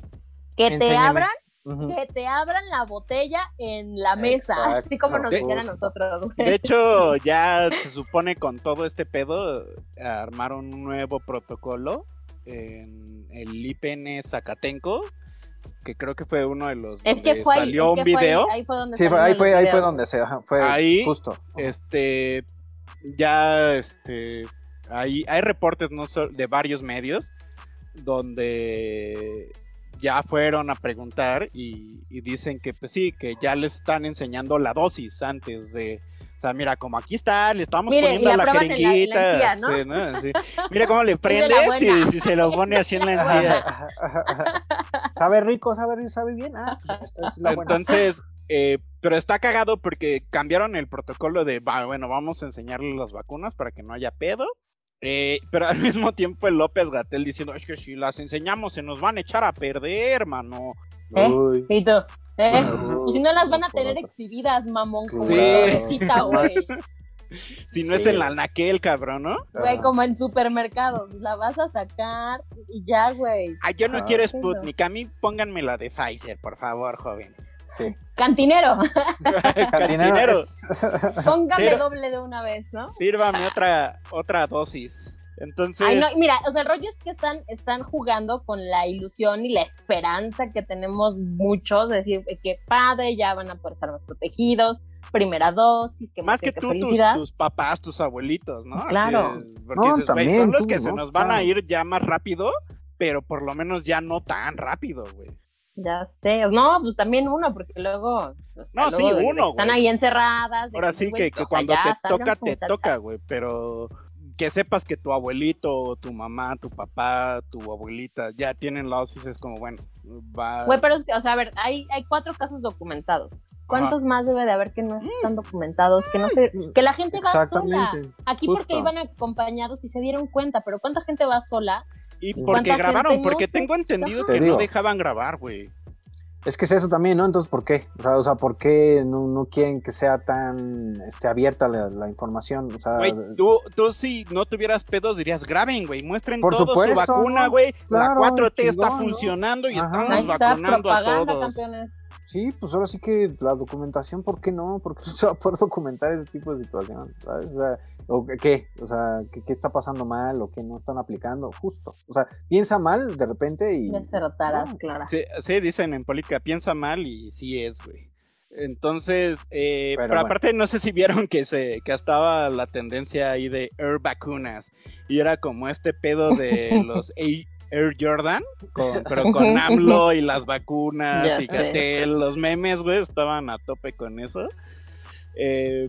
que te Enséñame. Que te abran la botella en la mesa, Exacto, así como nos decían a nosotros. güey. De hecho, ya se supone con todo este pedo, armaron un nuevo protocolo en el IPN Zacatenco, que creo que fue uno de los Es que fue ahí, salió es que un fue ahí- video. ahí fue donde Sí, fue- ahí fue, ahí fue donde se, ajá, fue Ahí, justo. este, ya, este, hay, hay reportes no sol- de varios medios donde ya fueron a preguntar y, y dicen que pues sí, que ya les están enseñando la dosis antes de, o sea, mira, como aquí está, le estamos Mire, y poniendo la la, prueban en la- en la jeringuita, encía, ¿no? sí, ¿no? Sí. mira cómo le de prende la si, se lo pone así en la encía. Sabe rico, sabe rico, sabe bien. Ah, pues esta es la buena. Entonces, eh, pero está cagado porque cambiaron el protocolo de, bueno, vamos a enseñarles las vacunas para que no haya pedo. Eh, pero al mismo tiempo el López Gatel diciendo, es que si las enseñamos se nos van a echar a perder, hermano. ¿Eh? Uy. Y tú, ¿eh? Uy, si no las van a tener exhibidas, mamón, como torrecita, güey. Si no es en la naquel, cabrón, ¿no? Güey, como en supermercados. La vas a sacar y ya, güey. Ah, yo no Ah, quiero no. Sputnik, a mí pónganme la de Pfizer, por favor, joven. Sí. Cantinero, Cantinero, póngame doble de una vez, ¿no? sírvame otra, otra dosis. Entonces, Ay, no, mira, o sea, el rollo es que están, están jugando con la ilusión y la esperanza que tenemos muchos, de decir que padre, ya van a poder estar más protegidos, primera dosis, que más que qué tú, tus, felicidad. tus papás, tus abuelitos, ¿no? Claro. es, porque No, dices, también son los tú, que se ¿no? nos van a ir ya más rápido, pero por lo menos ya no tan rápido, güey. Ya sé, no, pues también uno, porque luego, o sea, No, luego sí, uno, están güey. ahí encerradas. Ahora sí que, que sea, cuando te toca, te muchachas. toca, güey, pero que sepas que tu abuelito, tu mamá, tu papá, tu abuelita ya tienen la dosis, es como, bueno, va... Güey, pero es que, o sea, a ver, hay, hay cuatro casos documentados. ¿Cuántos más debe de haber que no están documentados? Que no sé, que la gente va sola. Aquí justo. porque iban acompañados y se dieron cuenta, pero ¿cuánta gente va sola? Y ¿Cuánta porque grabaron, no porque tengo entendido Te que no dejaban grabar, güey. Es que es eso también, ¿no? Entonces, ¿por qué? O sea, o sea, ¿por qué no, no quieren que sea tan este, abierta la, la información? O sea, Güey, tú, tú si no tuvieras pedos dirías, graben, güey, muestren Por todo supuesto, su vacuna, ¿no? güey. Claro, la 4T está chingón, ¿no? funcionando y Ajá. estamos Ahí está, vacunando a todos. campeones. Sí, pues ahora sí que la documentación, ¿por qué no? ¿Por qué no se va a poder documentar ese tipo de situación? ¿Sabes? O sea, ¿o qué? O sea, ¿qué, qué está pasando mal o qué no están aplicando? Justo. O sea, piensa mal de repente y... Ya se rotarás, No. Clara. Sí, sí, dicen en política, piensa mal y sí es, güey. Entonces, eh, Pero pero, bueno. aparte no sé si vieron que se que estaba la tendencia ahí de Air vacunas y era como este pedo de los Air Jordan, con- pero con AMLO y las vacunas Ya y. Gatel, los memes, güey, estaban a tope con eso. Eh,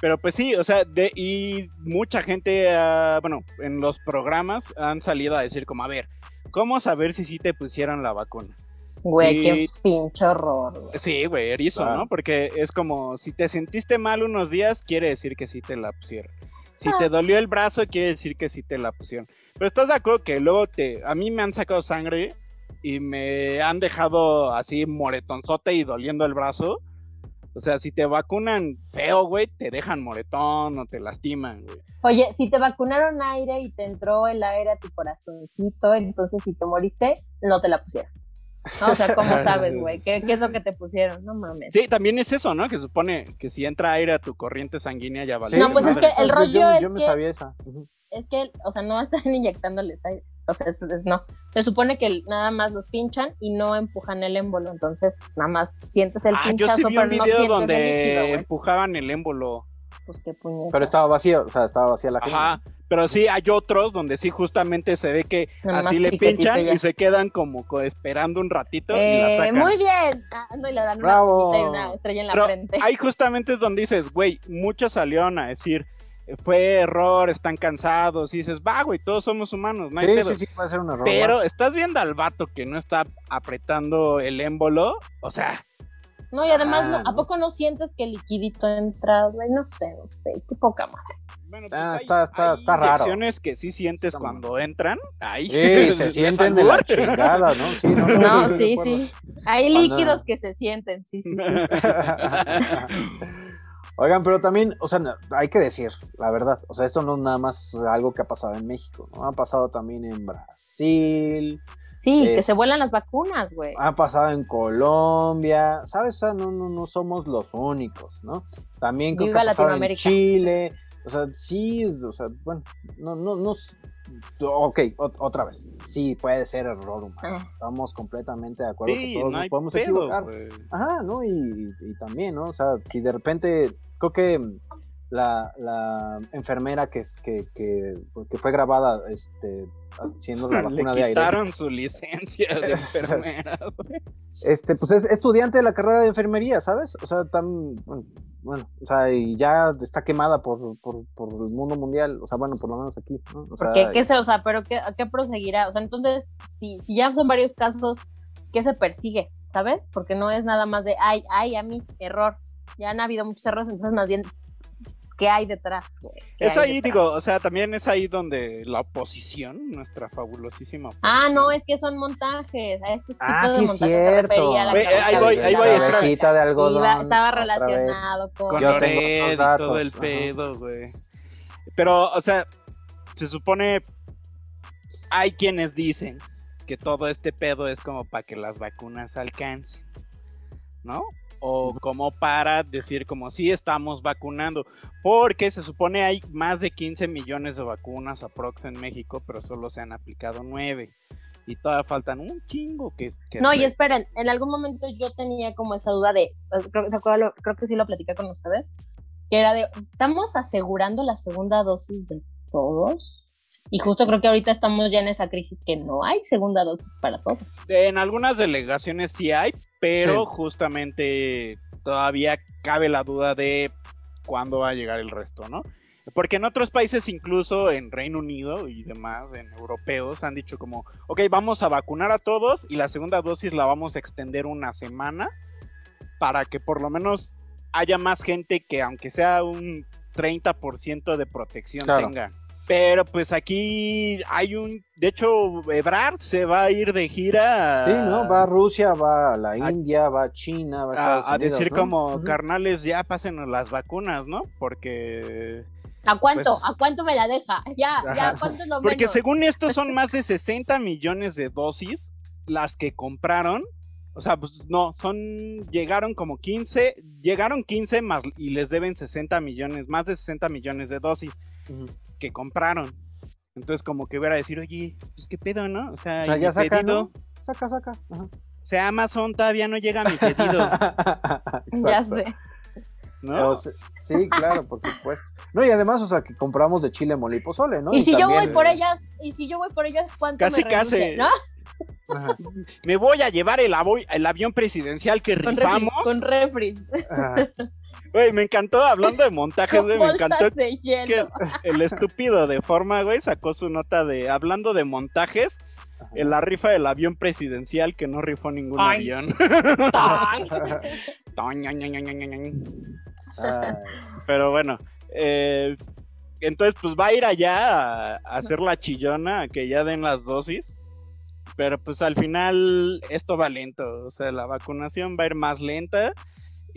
pero pues sí, o sea, de, y mucha gente, ah, bueno, en los programas han salido a decir como, a ver, ¿cómo saber si sí te pusieron la vacuna? Güey, qué Sí. pinche horror. güey. Sí, güey, erizo, Claro. ¿no? Porque es como, si te sentiste mal unos días, quiere decir que sí te la pusieron. Si Ah. te dolió el brazo, quiere decir que sí te la pusieron. Pero estás de acuerdo que luego te, a mí me han sacado sangre y me han dejado así moretonzote y doliendo el brazo. O sea, si te vacunan feo, güey, te dejan moretón o te lastiman, güey. Oye, si te vacunaron aire y te entró el aire a tu corazoncito, entonces si te moriste, no te la pusieron. No, o sea, ¿cómo sabes, güey? ¿Qué, ¿Qué es lo que te pusieron? No mames. Sí, también es eso, ¿no? Que supone que si entra aire a tu corriente sanguínea ya vale. No, pues es que el Yo- rollo yo, es yo me que- sabía esa. Ujú. Es que, o sea, no están inyectándoles aire. O sea, es- es- no. Se supone que nada más los pinchan y no empujan el émbolo. Entonces, nada más sientes el Ah, yo pinchazo, sí vi pero un no video sientes donde el líquido, güey. empujaban el émbolo. Pues qué puñeta. Pero estaba vacío, o sea, estaba vacía la. Ajá, pero sí hay otros donde sí justamente se ve que Nada así le pinchan ya. y se quedan como co- esperando un ratito y la Eh, sacan. muy bien. Ah, no, y le dan Bravo. una puñita y una estrella en la Pero frente. ahí justamente es donde dices, güey, muchos salieron a decir, fue error, están cansados, y dices, va, güey, todos somos humanos, no hay sí, pedo. sí, sí, puede ser un error. Pero estás viendo al vato que no está apretando el émbolo, o sea, No, y además, Ah, no, ¿a poco no sientes que el liquidito entra? Güey, no sé, no sé, qué poca madre. bueno, pues Ah, hay, está- está- hay está raro. que sí sientes Está cuando entran, ahí. Sí, se sienten de la chingada, ¿no? Sí, no, sí, sí. Hay Cuando- líquidos que se sienten, sí, sí, sí. Oigan, pero también, o sea, hay que decir la verdad. O sea, esto no es nada más algo que ha pasado en México, ¿no? Ha pasado también en Brasil, Sí, que se vuelan las vacunas, güey. ha pasado en Colombia, ¿sabes? O sea, no, no, no somos los únicos, ¿no? También creo Viva que ha pasado en. Chile. O sea, sí, o sea, bueno, no, no, no, ok, otra vez. Sí, puede ser error humano. Ah. Estamos completamente de acuerdo Sí, que todos no nos podemos pedo, equivocar. güey. Ajá, ¿no? Y, y- y también, ¿no? O sea, si de repente, creo que la, la enfermera que, que, que, que fue grabada este, haciendo la vacuna Le de aire. quitaron su licencia de enfermera. Este, pues es estudiante de la carrera de enfermería, ¿sabes? O sea, tan, bueno, o sea, y ya está quemada por, por, por el mundo mundial, o sea, bueno, por lo menos aquí, ¿no? O sea, Porque, ¿qué se, o sea, pero qué, a qué proseguirá? O sea, entonces, si, si ya son varios casos, ¿qué se persigue? ¿Sabes? Porque no es nada más de, ay, ay, a mí, error. Ya han habido muchos errores, entonces más bien, ¿qué hay detrás? Es hay ahí, detrás? digo, o sea, también es ahí donde la oposición, nuestra fabulosísima Ah, no, es que son montajes. A estos tipos Ah, de sí, es montajes cierto. refería la ahí voy, ahí voy, cabecita de algodón. Iba- estaba relacionado con... con Yo tengo y todo el ajá. pedo, güey. Pero, o sea, se supone hay quienes dicen que todo este pedo es como para que las vacunas alcancen, ¿no? O como para decir como sí estamos vacunando, porque se supone hay más de 15 millones de vacunas aprox en México, pero solo se han aplicado 9 y todavía faltan un chingo que, que No, y re- esperen, en algún momento yo tenía como esa duda de, pues, creo, ¿se acuerdan? Creo que sí lo platicé con ustedes, que era de, ¿estamos asegurando la segunda dosis de todos? Y justo creo que ahorita estamos ya en esa crisis que no hay segunda dosis para todos. En algunas delegaciones sí hay, pero Sí. justamente todavía cabe la duda de cuándo va a llegar el resto, ¿no? Porque en otros países, incluso en Reino Unido y demás, en europeos, han dicho como, ok, vamos a vacunar a todos y la segunda dosis la vamos a extender una semana para que por lo menos haya más gente que aunque sea un 30% de protección Claro. tenga. Pero pues aquí hay un, de hecho, Ebrard se va a ir de gira Sí, ¿no? Va a Rusia, va a la a- India, va a China, va a, a, a decir ¿no? como Ujú. carnales ya pásenos las vacunas, ¿no? Porque ¿A cuánto? Pues- ¿A cuánto me la deja? Ya, ya, Ajá. ¿cuánto es lo porque menos? según esto son más de 60 millones de dosis las que compraron. O sea, pues no, son llegaron como 15, llegaron 15 más y les deben 60 millones, más de 60 millones de dosis Que compraron. Entonces como que hubiera decir, "Oye, pues qué pedo, ¿no? O sea, O sea, y ya saca, pedido, ¿no? Saca, saca. Ajá. o sea, Amazon todavía no llega a mi pedido, Ya sé. ¿no? O sea, sí, claro, por supuesto. No, y además, o sea, que compramos de chile mole y pozole, ¿no? Y si yo también- voy por ellas, y si yo voy por ellas, ¿cuánto Casi, me reduce? casi. ¿No? Ajá, Me voy a llevar el, avo- el avión presidencial que Con refris, rifamos. con refris. Güey, me encantó, hablando de montajes, güey, me encantó de que hielo. el estúpido de forma, güey, sacó su nota de, hablando de montajes, en la rifa del avión presidencial que no rifó ningún Ay. avión. Pero bueno, eh, entonces pues va a ir allá a, a hacer la chillona, a que ya den las dosis. Pero pues al final esto va lento, o sea, la vacunación va a ir más lenta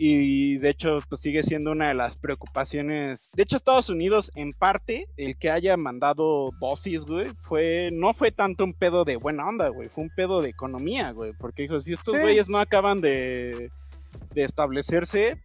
y de hecho pues sigue siendo una de las preocupaciones. De hecho Estados Unidos en parte el que haya mandado dosis, güey, fue no fue tanto un pedo de buena onda, güey, fue un pedo de economía, güey, porque dijo, si estos Sí. güeyes no acaban de de establecerse,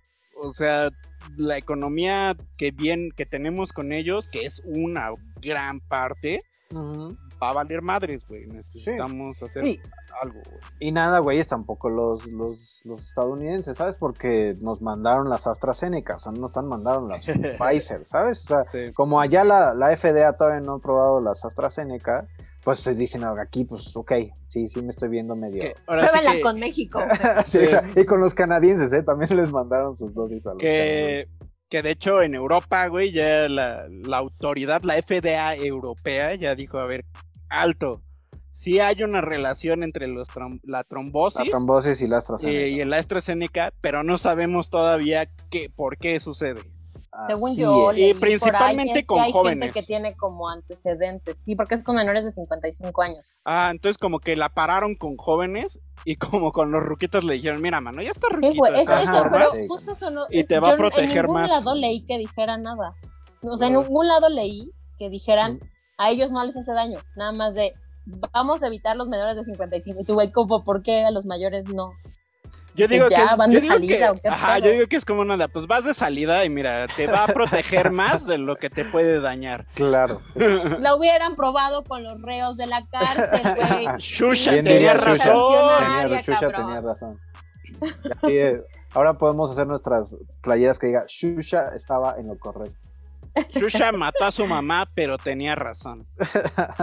o sea, la economía que bien que tenemos con ellos, que es una gran parte, ujú. Va a valer madres, güey. Necesitamos hacer Y- algo, güey. Y nada, güeyes, tampoco los, los, los estadounidenses, ¿sabes? Porque nos mandaron las AstraZeneca, o sea, no nos están mandando las Pfizer, ¿sabes? O sea, Sí. como allá la, la FDA todavía no ha probado las AstraZeneca, pues se dicen "Ah, aquí, pues, ok, sí, sí me estoy viendo medio... Sí Pruébenla que, con México. Sí, exacto. Y con los canadienses, ¿eh? También les mandaron sus dosis a los que, que de hecho en Europa, güey, ya la, la autoridad, la FDA europea, ya dijo, a ver, alto. Sí hay una relación entre los trom- la trombosis La trombosis y la AstraZeneca. eh, y el AstraZeneca, pero no sabemos todavía qué, por qué sucede. Según Así yo, es. Y principalmente ahí, es que con hay jóvenes. gente que tiene como antecedentes. Sí, porque es con menores de 55 años. Ah, entonces como que la pararon con jóvenes y como con los ruquitos le dijeron, mira, mano, ya está ruquito. güey, de es todas eso, Ajá, pero formas". sí. justo eso no. Y es- te va a proteger En ningún más. lado leí que dijera nada. O sea, en ningún lado leí que dijeran. A ellos no les hace daño. Nada más de vamos a evitar los menores de 55. Y tú, güey, como, ¿por qué a los mayores no? Yo digo ya que es- van yo de digo salida, que- ¿o qué ajá, yo digo que es como una, pues vas de salida y mira, te va a proteger más de lo que te puede dañar. Claro. La hubieran probado con los reos de la cárcel, güey. Shusha tenía razón. Tenía, Shusha tenía razón. Y eh, ahora podemos hacer nuestras playeras que diga Shusha estaba en lo correcto. Shusha mató a su mamá, pero tenía razón.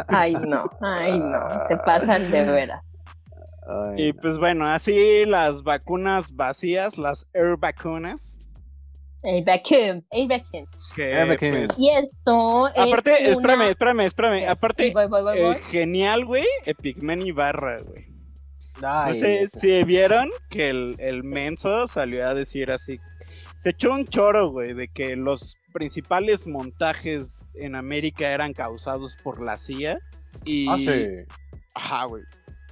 Ay, no, ay, no, se pasan de veras. Ay, Y pues bueno, así las vacunas vacías, las air vacunas, El vacuum, el vacuum. que Air vacunas. pues, Y esto aparte, es una... espérame, espérame, espérame, aparte, Voy, voy, voy, eh, genial, güey, Epigmen Ibarra, güey. No sé si vieron que el, el menso salió a decir así. Se echó un choro, güey, de que los principales montajes en América eran causados por la CIA. Y. Ah, sí. Ajá, güey.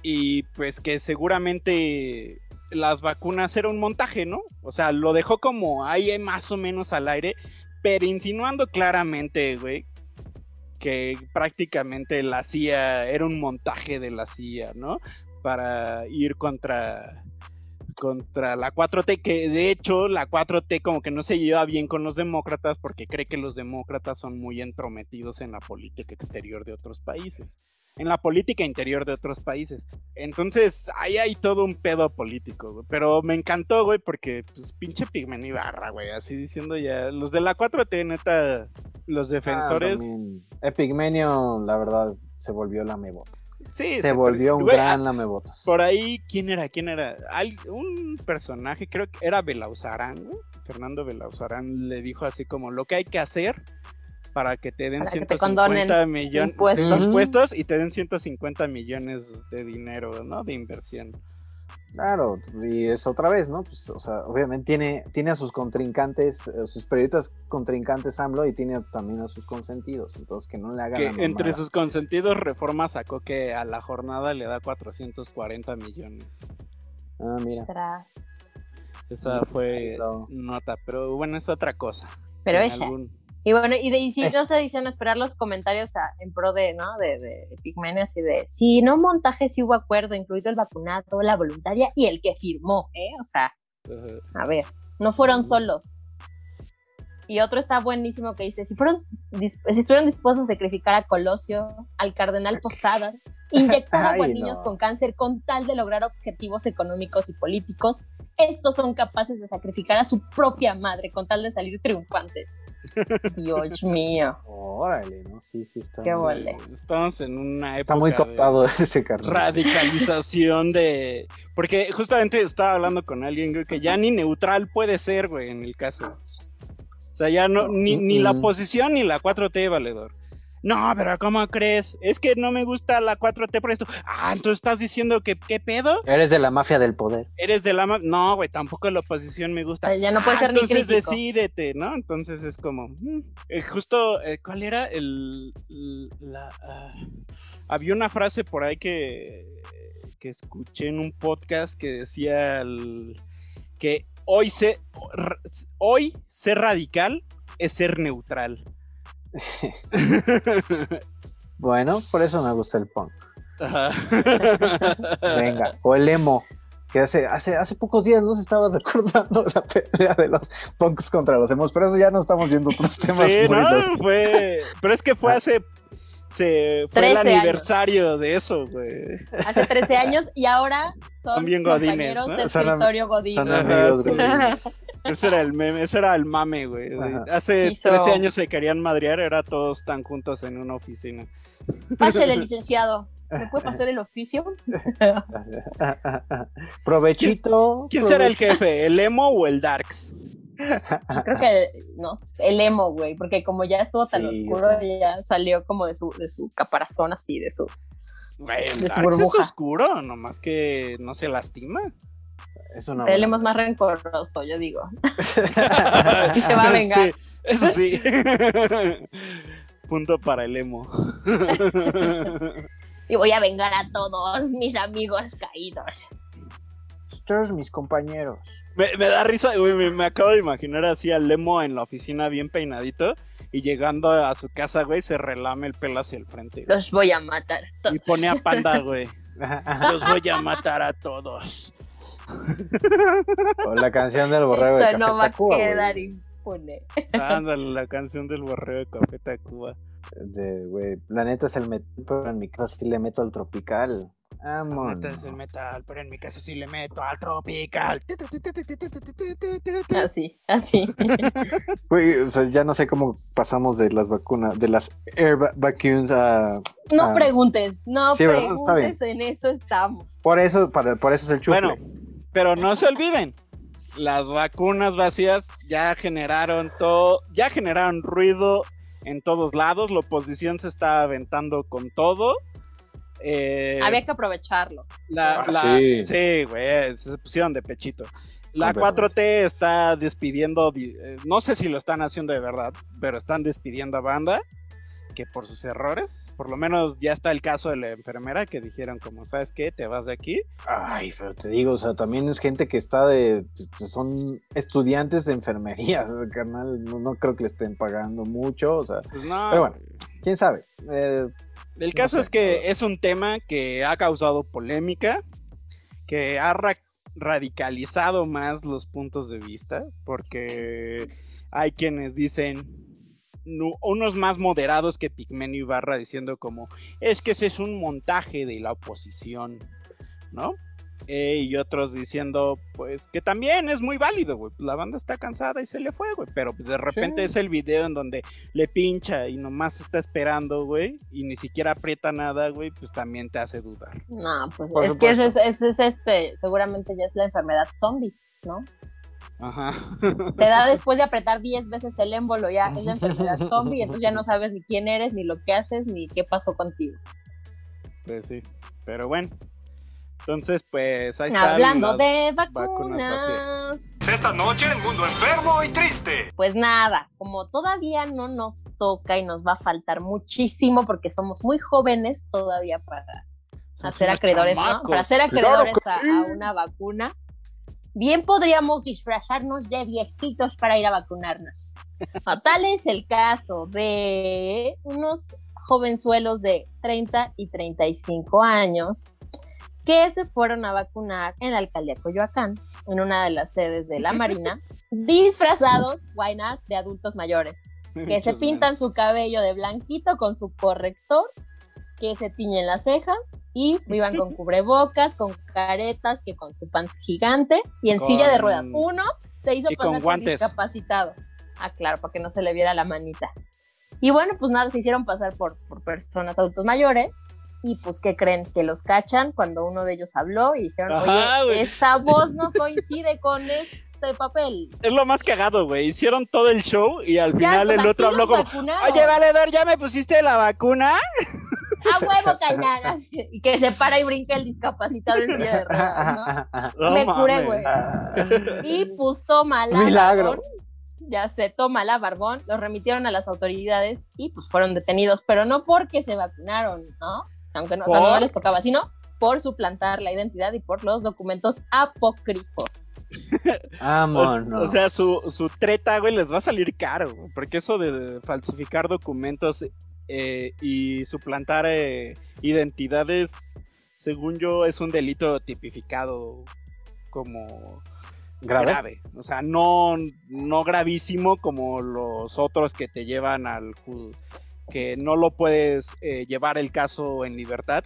Y pues que seguramente las vacunas era un montaje, ¿no? O sea, lo dejó como ahí más o menos al aire, pero insinuando claramente, güey, que prácticamente la CIA era un montaje de la CIA, ¿no? Para ir contra contra la 4T, que de hecho la 4T como que no se lleva bien con los demócratas porque cree que los demócratas son muy entrometidos en la política exterior de otros países, en la política interior de otros países. Entonces, ahí hay todo un pedo político, güey. Pero me encantó, güey, porque pues pinche Pigmen y barra, güey, así diciendo ya, los de la 4T, neta, los defensores... Ah. Epigmenio, la verdad, se volvió la mebota. Sí, Se volvió un gran ah, lamebotas. Por ahí, ¿quién era? ¿Quién era? Al- un personaje, creo que era Belauzarán, güey. Fernando Belauzarán le dijo así como lo que hay que hacer para que te den Para que te 150 condonen millones impuestos. de impuestos y te den 150 millones de dinero, ¿no? De inversión. Claro, y es otra vez, ¿no? Pues, o sea, obviamente tiene, tiene a sus contrincantes, a sus periodistas contrincantes AMLO y tiene también a sus consentidos, entonces que no le hagan Que la entre sus consentidos Reforma sacó que a la jornada le da 440 millones. Ah, mira. Tras. Esa fue Claro. nota, pero bueno, es otra cosa. Pero En ella. algún- Y bueno, y, de, y si no se dicen esperar los comentarios a- en pro de, ¿no? De, de Pigmenio, así de, si no montaje, si hubo acuerdo, incluido el vacunado, la voluntaria y el que firmó, ¿eh? O sea, a ver, no fueron solos. Y otro está buenísimo que dice, si, fueron, dis- si estuvieron dispuestos a sacrificar a Colosio, al cardenal Posadas, inyectar agua a niños no. con cáncer con tal de lograr objetivos económicos y políticos, estos son capaces de sacrificar a su propia madre con tal de salir triunfantes. Dios mío. Órale, ¿no? Sí, sí, está. Qué vole. Estamos en una época Está muy de cooptado ese carnal. radicalización de... Porque justamente estaba hablando con alguien güey, que ya ni neutral puede ser, güey, en el caso. O sea, ya no, ni, ni la Mm-mm. oposición ni la 4T, valedor. No, pero ¿cómo crees? Es que no me gusta la 4T por esto. Ah, entonces estás diciendo que qué pedo? Eres de la mafia del poder. Eres de la... ma- No, güey, tampoco la oposición me gusta. O sea, ya no puede Ah, ser ni entonces crítico. decídete, ¿no? Entonces es como... mm, eh, justo, eh, ¿cuál era el... la, ah, había una frase por ahí que, que escuché en un podcast que decía el- que hoy, se, hoy ser radical es ser neutral. Bueno, por eso me gusta el punk. Ajá. Venga, o el emo. Que hace, hace, hace pocos días no se estaba recordando la pelea de los punks contra los emos, pero eso ya no estamos viendo otros temas. Sí, no, fue... Pero es que fue Ah. hace... Se, fue el 13 años. aniversario de eso, güey. Hace 13 años y ahora son Son bien godines, compañeros ¿no? de Son escritorio godín. son amigos. Ese era el meme, ese era el mame, güey. Ajá. Hace Sí, so- 13 años se querían madrear, era todos tan juntos en una oficina. Pásele, licenciado. ¿Me puede pasar el oficio? Provechito. ¿Quién será el jefe? ¿El emo o el darks? Creo que no, el emo, güey, porque como ya estuvo tan Sí, oscuro, sí. ya salió como de su, de su caparazón así, de su... Güey, el De su darks es burbuja. oscuro, nomás que no se lastima. Es una el emo es más rencoroso, yo digo. Y se va a vengar. Sí, eso sí. Punto para el emo. Y voy a vengar a todos mis amigos caídos. Mis compañeros. Me, me da risa, güey, me, me acabo de imaginar así al emo en la oficina bien peinadito y llegando a su casa, güey, se relame el pelo hacia el frente. güey. Los voy a matar. Y pone a panda, güey. Los voy a matar a todos. O la canción del borrego de Esto no va a Café Tacuba, güey. quedar impune. Ándale, la canción del borrego de Café Tacuba. De, güey, la neta es el metal, pero en mi casa sí le meto al tropical. Es el metal, pero en mi caso sí le meto al tropical. Así, así. Güey, o sea, ya no sé cómo pasamos de las vacunas, de las air va- vacuums a... No a- preguntes, no Sí, ¿verdad? Está bien. preguntes, en eso estamos. Por eso, para, por eso es el chufle. Bueno, pero no se olviden, las vacunas vacías ya generaron todo, ya generaron ruido en todos lados, la oposición se está aventando con todo. Eh, Había que aprovecharlo. la, Ah, la- sí. sí, güey, se pusieron de pechito. La Completamente. 4T está despidiendo, di- eh, no sé si lo están haciendo de verdad, pero están despidiendo a banda que por sus errores, por lo menos ya está el caso de la enfermera que dijeron como, ¿sabes qué? Te vas de aquí. Ay, pero te digo, o sea, también es gente que está de. Son estudiantes de enfermería, o sea, carnal. No, no creo que le estén pagando mucho, o sea. Pues no, Pero bueno, quién sabe. Eh, El No caso sé. es que es un tema que ha causado polémica, que ha ra- radicalizado más los puntos de vista, porque hay quienes dicen, unos más moderados que Pigmenio Ibarra diciendo como, es que ese es un montaje de la oposición, ¿no? Eh, y otros diciendo, pues, que también es muy válido, güey. La banda está cansada y se le fue, güey. Pero de repente Sí. es el video en donde le pincha y nomás está esperando, güey. Y ni siquiera aprieta nada, güey. Pues también te hace dudar. No, pues Por es que ese es, ese es este, seguramente ya es la enfermedad zombie, ¿no? Ajá. Te da después de apretar 10 veces el émbolo, ya es la enfermedad zombie, entonces ya no sabes ni quién eres, ni lo que haces, ni qué pasó contigo. Pues sí. Pero bueno. Entonces, pues ahí están Hablando de vacunas vacunas. Esta noche en el mundo enfermo y triste. Pues nada, como todavía no nos toca y nos va a faltar muchísimo porque somos muy jóvenes todavía para hacer acreedores, ¿no? Para ser Claro acreedores a, sí. a una vacuna. Bien podríamos disfrazarnos de viejitos para ir a vacunarnos. No, tal es el caso de unos jovenzuelos de 30 y 35 años que se fueron a vacunar en la alcaldía Coyoacán, en una de las sedes de la Marina, disfrazados, why not, de adultos mayores que se pintan su cabello de blanquito con su corrector, que se tiñen las cejas y iban con cubrebocas, con caretas, que con su pants gigante y en Con- silla de ruedas. Uno se hizo y con pasar por guantes. discapacitado. Ah, claro, para que no se le viera la manita. Y bueno, pues nada, se hicieron pasar por, por personas adultos mayores. Y pues, ¿qué creen? Que los cachan cuando uno de ellos habló y dijeron, Ajá, oye, esa voz no coincide con este papel. Es lo más cagado, güey. Hicieron todo el show y al Ya, final pues, el otro habló como, vacunaron. oye, valedor, ¿ya me pusiste la vacuna? a huevo, carnal. así, Y que se para y brinca el discapacitado en silla de ruedas, ¿no? No Me curé, güey. Y pues toma la Milagro. barbón, ya se toma la barbón, los remitieron a las autoridades y pues fueron detenidos, pero no porque se vacunaron, ¿no? Aunque no, cuando no les tocaba, sino por suplantar la identidad y por los documentos apócrifos. Vámonos. O sea, su, su treta, güey, les va a salir caro, güey, porque eso de falsificar documentos eh, y suplantar eh, identidades, según yo, es un delito tipificado como ¿Grave? grave. O sea, no, no gravísimo como los otros que te llevan al ju- que no lo puedes eh, llevar el caso en libertad,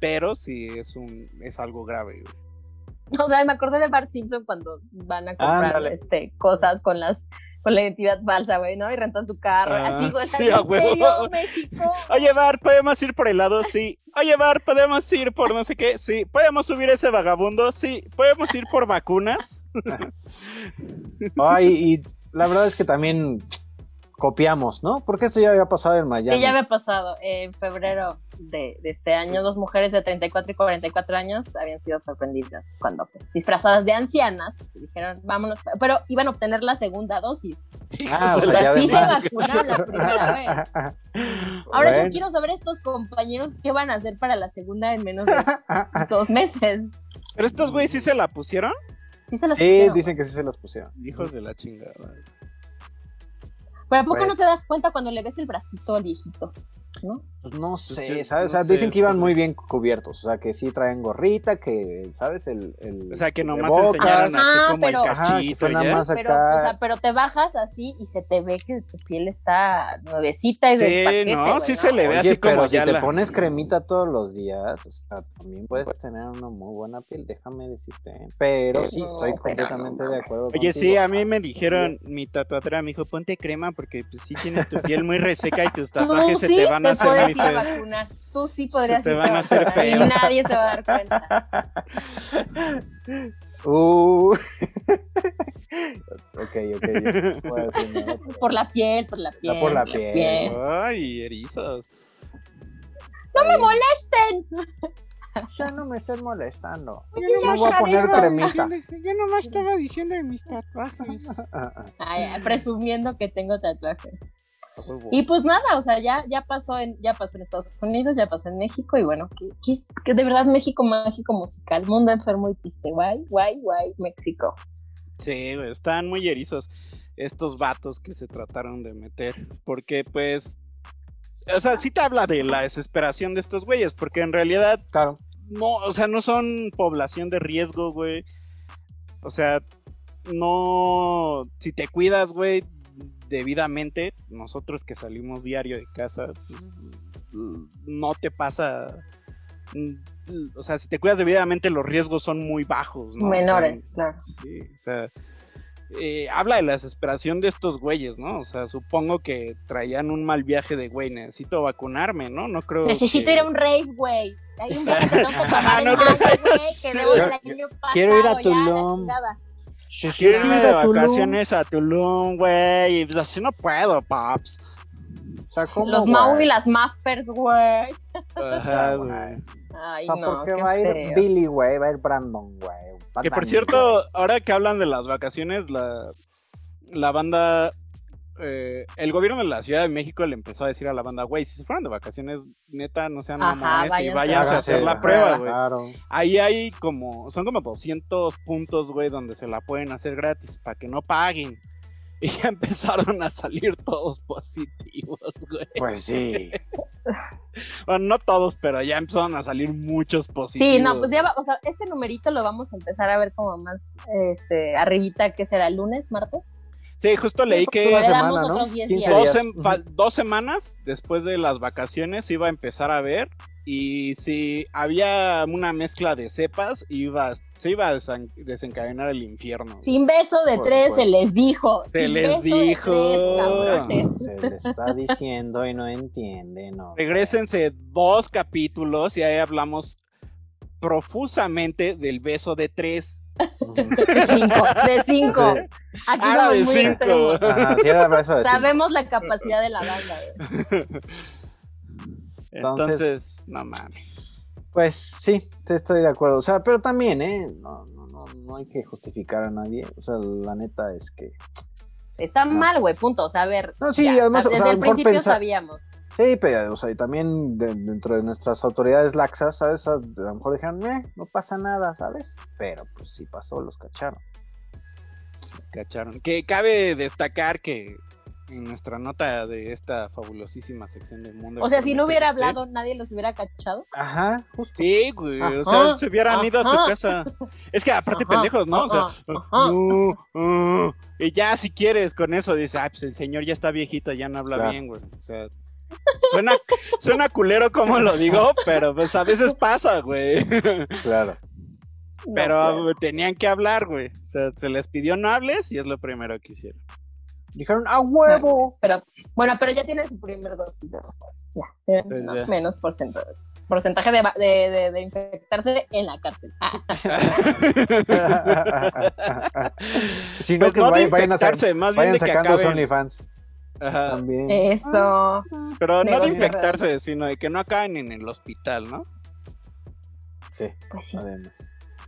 pero sí es un es algo grave. O sea, me acordé de Bart Simpson cuando van a comprar este, cosas con las con la identidad falsa, güey, ¿no? Y rentan su carro. Ah, así, güey, sí, ¿en a huevo. serio, México? Oye, Bar, ¿podemos ir por helado? Sí. Oye, Bar, ¿podemos ir por no sé qué? Sí. ¿Podemos subir ese vagabundo? Sí. ¿Podemos ir por vacunas? Ay, y la verdad es que también copiamos, ¿no? Porque esto ya había pasado en Miami. Sí, ya me ha pasado. En febrero de, de este año, dos mujeres de 34 y 44 años habían sido sorprendidas cuando, pues, disfrazadas de ancianas, dijeron, vámonos, pero iban a obtener la segunda dosis. Ah, O sea, sí se vacunaron la primera vez. Ahora Bueno. yo quiero saber estos compañeros qué van a hacer para la segunda en menos de dos meses. ¿Pero estos güeyes sí se la pusieron? Sí se las Sí, pusieron. dicen que sí se los pusieron. Hijos de la chingada. Pero ¿a poco Pues- no te das cuenta cuando le ves el bracito al viejito? ¿No? Pues no sé, yo- ¿sabes? O sea, sé, dicen que iban sí. muy bien cubiertos, o sea, que sí traen gorrita, que, ¿sabes? El, el O sea, que nomás enseñaron así Ah, como pero- el Ajá, cachito nada más Pero, o sea, pero te bajas así y se te ve que tu piel está nuevecita y de Sí, paquete, no, güey, sí se le ve Oye, así como pero si ya te la- pones cremita todos los días, o sea, también puedes tener una muy buena piel, déjame decirte. ¿eh? Pero sí, No, estoy completamente no de acuerdo Oye, sí, a mí me dijeron, mi tatuadora me dijo, ponte crema porque pues sí tienes tu piel muy reseca y tus tatuajes se sí te van a te puedes ir a vacunar. Tú sí podrías te van a hacer vacunar y nadie se va a dar cuenta. Uh. ok, ok. no pero- Por la piel, por la piel. por la piel. Ay, erizos. ¡No me molesten! Ya no me estés molestando. Yo No ya voy a poner ¿no? cremita. Yo nomás estaba diciendo de mis tatuajes. Ay, presumiendo que tengo tatuajes. Y pues nada, o sea, ya, ya pasó en, ya pasó en Estados Unidos, ya pasó en México, y bueno, que, que es que de verdad es México mágico musical, mundo enfermo y triste, guay, guay, guay, México. Sí, güey, están muy erizos estos vatos que se trataron de meter. Porque, pues. O sea, sí te habla de la desesperación de estos güeyes. Porque en realidad. Claro. No, o sea, no son población de riesgo, güey. O sea, no. Si te cuidas, güey, debidamente, nosotros que salimos diario de casa, pues, no te pasa. O sea, si te cuidas debidamente, los riesgos son muy bajos, ¿no? O sea, Menores, claro. Sí, o sea, eh, habla de la desesperación de estos güeyes, ¿no? O sea, supongo que traían un mal viaje de, güey, necesito vacunarme, ¿no? No creo Necesito que... ir a un rave, güey. Hay un viaje que tengo que tomar No en creo mayo, güey, que debo del año pasado. Quiero ir a ya, Tulum. chingada. Quiero irme de a vacaciones a Tulum, güey, y pues así no puedo, paps. O sea, ¿cómo, Los? Mau y las Maffers, güey. Ajá, güey. Ay, O sea, no, porque qué va a ir feos. Billy, güey, va a ir Brandon, güey. Que por cierto, ahora que hablan de las vacaciones, la, la banda, eh, el gobierno de la Ciudad de México le empezó a decir a la banda, güey, si se fueran de vacaciones, neta, no sean mamones y váyanse. a hacer la prueba, güey. Claro. Ahí hay como, son como 200 puntos, güey, donde se la pueden hacer gratis para que no paguen. Y ya empezaron a salir todos positivos, güey. Pues sí. Bueno, no todos, pero ya empezaron a salir muchos positivos. Sí, no, pues ya va, o sea, este numerito lo vamos a empezar a ver como más, este, arribita, ¿qué será? ¿Lunes, martes? Sí, justo leí que Una Le damos semana, ¿no? otros 10 15 días. dos, semanas después de las vacaciones iba a empezar a ver y si había una mezcla de cepas iba se iba a desencadenar el infierno. Sin beso de Por tres se les dijo. Se Sin les beso de dijo. tres. Se le está diciendo y no entiende, no. Regrésense dos capítulos y ahí hablamos profusamente del beso de tres. De cinco, de cinco. Aquí Ah, somos de muy cinco. extremos. Ajá, sí era beso de cinco. Sabemos la capacidad de la banda. eh. Entonces, no mames. Pues sí, sí estoy de acuerdo. O sea, pero también, ¿eh? No, no, no, no hay que justificar a nadie. O sea, la neta es que. Está mal, güey, punto. O sea, a ver. No, sí, ya, además, o sea, o sea, desde el principio pensar- sabíamos. Sí, pero, o sea, y también de- dentro de nuestras autoridades laxas, ¿sabes? A lo mejor dijeron, eh, no pasa nada, ¿sabes? Pero pues sí pasó, los cacharon. Cacharon. Que cabe destacar que en nuestra nota de esta fabulosísima sección del mundo. O sea, si no hubiera hablado, nadie los hubiera cachado. Ajá, justo. Sí, güey, o Ajá, sea, se hubieran ido a su casa. Es que aparte Ajá, pendejos, ¿no? O sea, no, ah, y ya si quieres con eso dices, ah, pues el señor ya está viejito, ya no habla Claro. bien, güey. O sea, suena, suena culero como lo digo, pero pues a veces pasa, güey. Claro. No, Pero pues, tenían que hablar, güey. O sea, se les pidió no hables y es lo primero que hicieron. Dijeron, ¡a huevo! Pero, bueno, pero ya tiene su primer dosis. ¿no? Ya, tiene Pues ¿no? ya. menos porcentaje, porcentaje de, de, de- de infectarse en la cárcel. Ah, si no, Pues que no vayan, vayan, a sa- infectarse, más bien vayan de que sacando acaben. OnlyFans. Ajá. También. Eso. Pero no de infectarse, sino de que no acaben en el hospital, ¿no? Sí, Pues sí. además.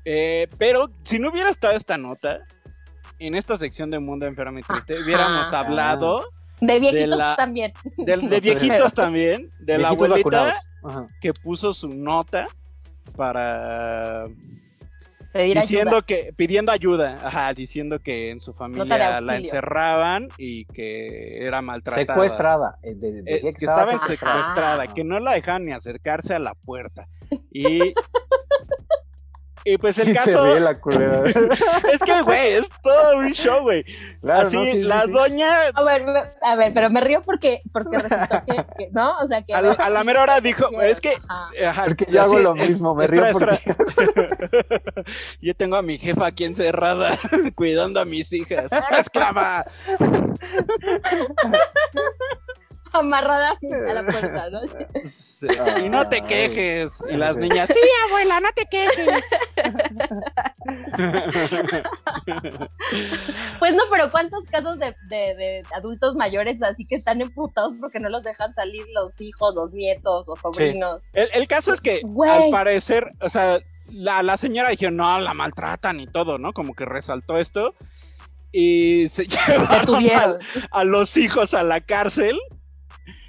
Eh, pero si no hubiera estado esta nota, en esta sección de Mundo Enfermo y Triste, hubiéramos Ajá. hablado De viejitos la- también. de viejitos también, de la abuelita que puso su nota para Pedir diciendo ayuda. que, pidiendo ayuda, ajá, diciendo que en su familia la encerraban y que era maltratada. Secuestrada. eh, de- Es decía que estaba en secuestrada, secuestrada. que no la dejaban ni acercarse a la puerta. Y, y pues el Sí, caso. se ríe la culera. es que, güey, es todo un show, güey. Claro, Así, no, sí, la sí. doña A ver, a ver, pero me río porque, porque resultó que, que- ¿no? O sea, que... a la, a la mera hora dijo, es que. Ajá. Porque yo hago lo mismo, me espera, río porque espera. Yo tengo a mi jefa aquí encerrada, cuidando a mis hijas. ¡Ahora esclava! Amarrada a la puerta, ¿no? Sí, Y no te quejes. Y las niñas, sí, abuela, no te quejes. Pues no, pero ¿cuántos casos de, de- de adultos mayores así que están emputados porque no los dejan salir los hijos, los nietos, los sobrinos? El, el caso es que, Güey. al parecer, o sea, la, la señora dijo, no, la maltratan y todo, ¿no? Como que resaltó esto. Y se llevaron a los hijos a la cárcel.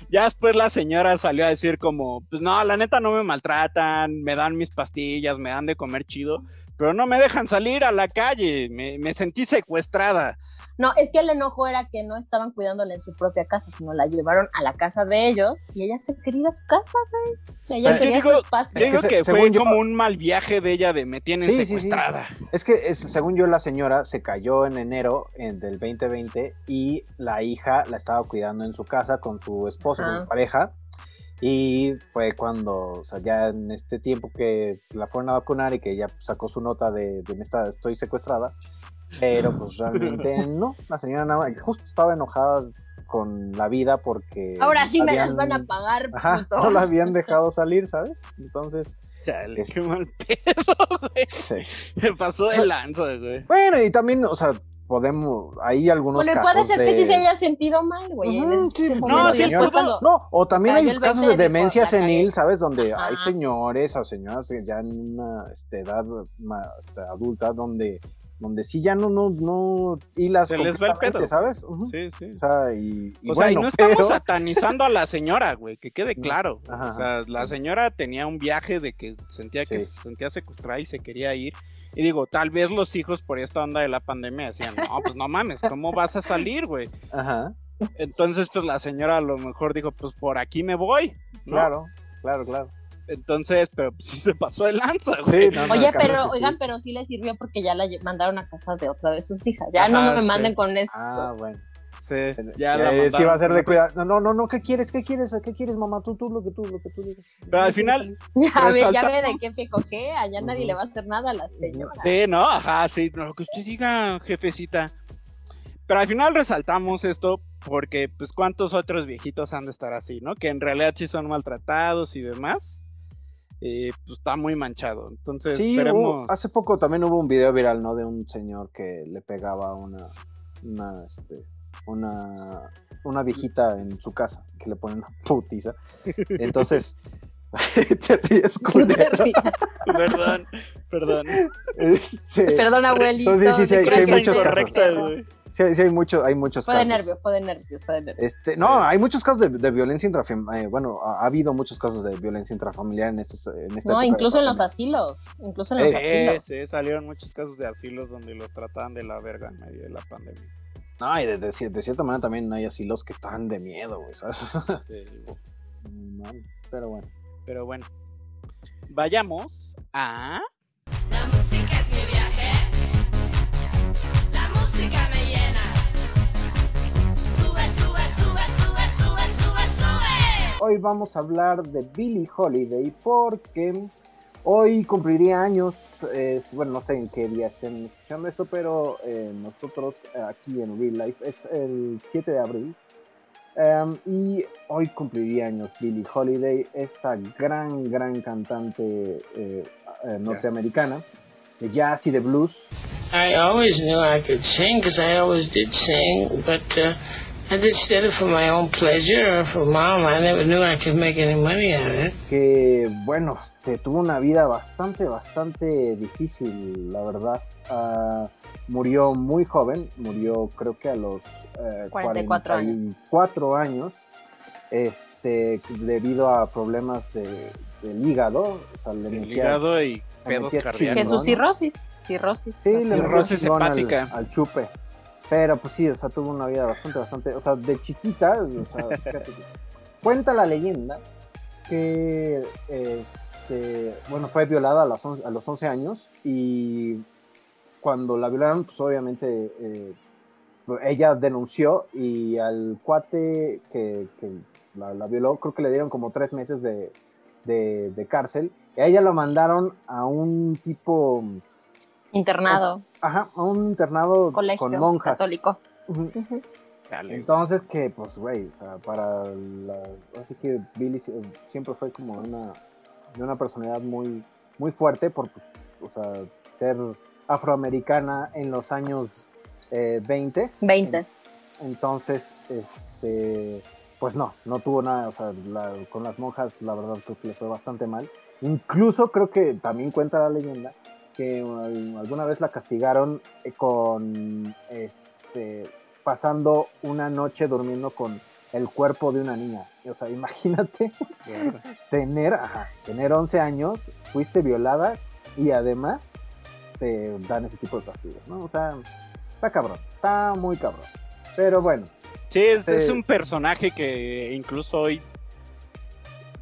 Ya después la señora salió a decir como, pues no, la neta no me maltratan, me dan mis pastillas, me dan de comer chido, pero no me dejan salir a la calle, me, me sentí secuestrada. No, es que el enojo era que no estaban cuidándola en su propia casa, sino la llevaron a la casa de ellos y ella se quería ir a su casa, güey. Ella quería digo- su espacio. Yo digo se- que fue yo- como un mal viaje de ella de me tienen Sí, sí, sí. secuestrada. Es que es- según yo la señora se cayó en enero en- del 2020 y la hija la estaba cuidando en su casa con su esposo, con su pareja. Y fue cuando, o sea, ya en este tiempo que la fueron a vacunar y que ella sacó su nota de, de esta, estoy secuestrada. Pero pues realmente no, la señora nada más, justo estaba enojada con la vida porque... Ahora sí me las van a pagar. Ajá, no la habían dejado salir, ¿sabes? Entonces... Chale, Es- qué mal pedo, güey. sí. Me pasó de lanza, güey. Bueno, y también, o sea, podemos, hay algunos Bueno, y casos puede ser de... que sí se haya sentido mal, güey. ese sí, no, sí, No, o también hay casos 20 de de demencia senil. ¿sabes? Donde Ajá. hay señores o señoras que ya en una este, edad adulta donde, donde sí ya no, no, no hilas Se les va el pedo. ¿sabes? Sí, sí. O sea, y, y o sea, y bueno, no estamos satanizando a la señora, güey, que quede claro. Ajá, o sea, la señora tenía un viaje de que sentía que se sentía secuestrada y se quería ir. Y digo, tal vez los hijos por esta onda de la pandemia decían, no, pues no mames, ¿cómo vas a salir, güey? Ajá, Entonces, pues la señora a lo mejor dijo, pues por aquí me voy, ¿no? claro, claro, claro. Entonces, pero pues, sí se pasó de lanza, güey. Sí, no, no, Oye, pero, sí. oigan, pero sí le sirvió porque ya la mandaron a casas de otra de sus hijas. Ya no me sí. manden con esto. Ah, bueno. Sí, ya Eh, la sí va a ser de cuidado. No, no, no, no, ¿qué quieres? ¿Qué quieres? ¿Qué quieres, mamá? Tú, tú, lo que tú, lo que tú digas. Pero al final, Ya ve, ya ve de qué pie coge, allá nadie le va a hacer nada a la señora. Sí, no, ajá, sí, lo que usted diga, jefecita. Pero al final resaltamos esto porque, pues, ¿cuántos otros viejitos han de estar así, no? Que en realidad sí son maltratados y demás. Eh, pues está muy manchado. Entonces, Sí, esperemos. hubo- hace poco también hubo un video viral, ¿no? De un señor que le pegaba a una, una, este, una, una viejita en su casa, que le pone una putiza. Entonces, te ríes. Perdón, perdón. Este, Perdón, abuelito. Entonces, sí, sí, hay muchos casos. Sí, sí, hay, muchos, hay muchos Fue de casos. nervios, fue de nervios, fue de nervios. Este, no, hay muchos casos de, de violencia intrafamiliar. bueno, ha, ha habido muchos casos de violencia intrafamiliar en estos. En esta No, época incluso de en los asilos. Incluso en los Eh, asilos. Sí, sí, salieron muchos casos de asilos donde los trataban de la verga en medio de la pandemia. No, y de, de cier- de cierta manera también hay asilos que están de miedo, güey, ¿sabes? Pero bueno. Pero bueno, vayamos a. Hoy vamos a hablar de Billie Holiday porque hoy cumpliría años, es- bueno, no sé en qué día estén escuchando esto, pero eh, nosotros eh, aquí en Real Life es el 7 de abril. Em, y hoy cumpliría años Billie Holiday, esta gran, gran cantante eh, eh, norteamericana de jazz y de blues. I always knew I could sing because I always did sing, but uh, I just did it for my own pleasure or for mom. I never knew I could make any money out of it. que bueno, te tuvo una vida bastante, bastante difícil, la verdad. Ah, murió muy joven, murió creo que a los eh, 44 años. 44 años, este, debido a problemas de, del hígado, o sea, le El hígado y pedos cardíacos. Que su cirrosis, cirrosis. Sí, Cirrosis chingón al- hepática. Al, chupe. Pero pues sí, o sea, tuvo una vida bastante, bastante, o sea, de chiquita, o sea, cuenta la leyenda que, este, bueno, fue violada a, las on- a los 11 años y cuando la violaron, pues obviamente eh, ella denunció y al cuate que, la, violó, creo que le dieron como tres meses de, de- cárcel. Ella lo mandaron a un tipo, Internado, ajá, a un internado colegio con monjas. católico. Dale. Entonces que, pues, güey, o sea, para la... Así que Billy si- siempre fue como una, de una personalidad muy, muy fuerte por, pues, o sea, ser afroamericana en los años eh, 20. 20. Entonces, este, pues no, no tuvo nada, o sea, la- con las monjas la verdad creo que le fue bastante mal. Incluso creo que también cuenta la leyenda que al- alguna vez la castigaron eh, con, este, pasando una noche durmiendo con el cuerpo de una niña. O sea, imagínate tener, ajá, tener 11 años, fuiste violada y además te dan ese tipo de castigos, ¿no? O sea, está cabrón, está muy cabrón. Pero bueno, Sí, es, es Sí. un personaje que incluso hoy,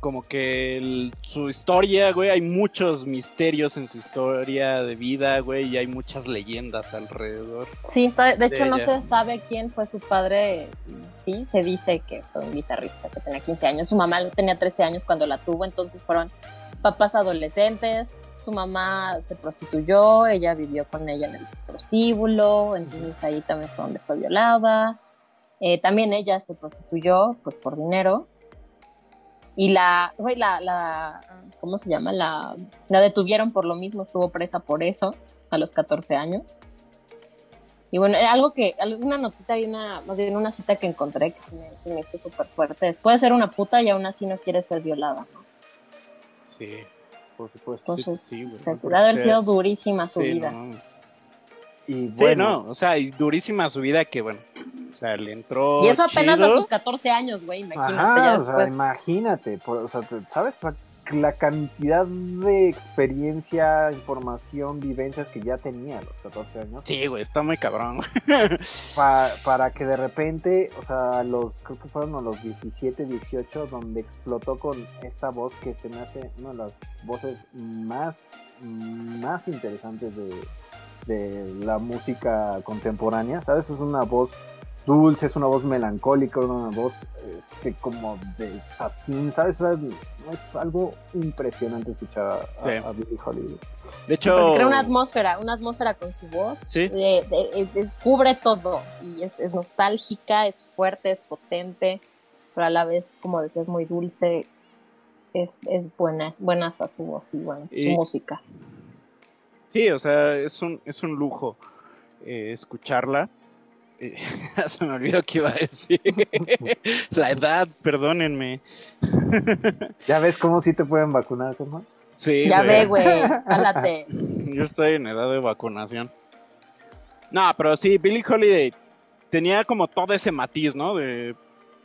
como que el- su historia, güey, hay muchos misterios en su historia de vida, güey, y hay muchas leyendas alrededor. Sí, de hecho de no ella. se sabe quién fue su padre. Sí, se dice que fue un guitarrista que tenía 15 años. Su mamá tenía 13 años cuando la tuvo, entonces fueron papás adolescentes. Su mamá se prostituyó, ella vivió con ella en el prostíbulo, entonces ahí también fue donde fue violada. Eh, también ella se prostituyó pues por dinero. Y la, güey, la, la, ¿cómo se llama? La, la detuvieron por lo mismo, estuvo presa por eso a los 14 años. Y bueno, eh, algo que, alguna notita y una, más bien una cita que encontré que se me, se me hizo súper fuerte. es, Puede ser una puta y aún así no quiere ser violada. ¿no? Sí, por supuesto. Entonces, sí, güey, o sea, no puede haber sido durísima su Sí, vida. no mames. Y Sí, bueno, no, o sea, y durísima su vida que, bueno, o sea, le entró y eso apenas a sus 14 años, güey, imagínate. Ajá, ya o sea, imagínate, por- o sea, ¿sabes? O sea, la cantidad de experiencia, información, vivencias que ya tenía a los 14 años. Sí, güey, está muy cabrón. güey. pa- para que de repente, o sea, los, creo que fueron a los 17, 18, donde explotó con esta voz que se me hace una de las voces más, más interesantes de, de la música contemporánea, ¿sabes? Es una voz dulce, es una voz melancólica, una voz este, como de satín, ¿sabes? O sea, es algo impresionante escuchar a, Sí. a Billie Holiday. De hecho, crea una atmósfera, una atmósfera con su voz, Sí. de- de- de- cubre todo y es, es nostálgica, es fuerte, es potente, pero a la vez, como decías, muy dulce, es, es buena, buena a su voz y bueno, su Y- música. Sí, o sea, es un, es un lujo eh, escucharla. Eh, se me olvidó que iba a decir. La edad, perdónenme. ¿Ya ves cómo sí te pueden vacunar, ¿no? Sí, ya ve, güey, álate. Yo estoy en edad de vacunación. No, pero sí, Billie Holiday tenía como todo ese matiz, ¿no? De,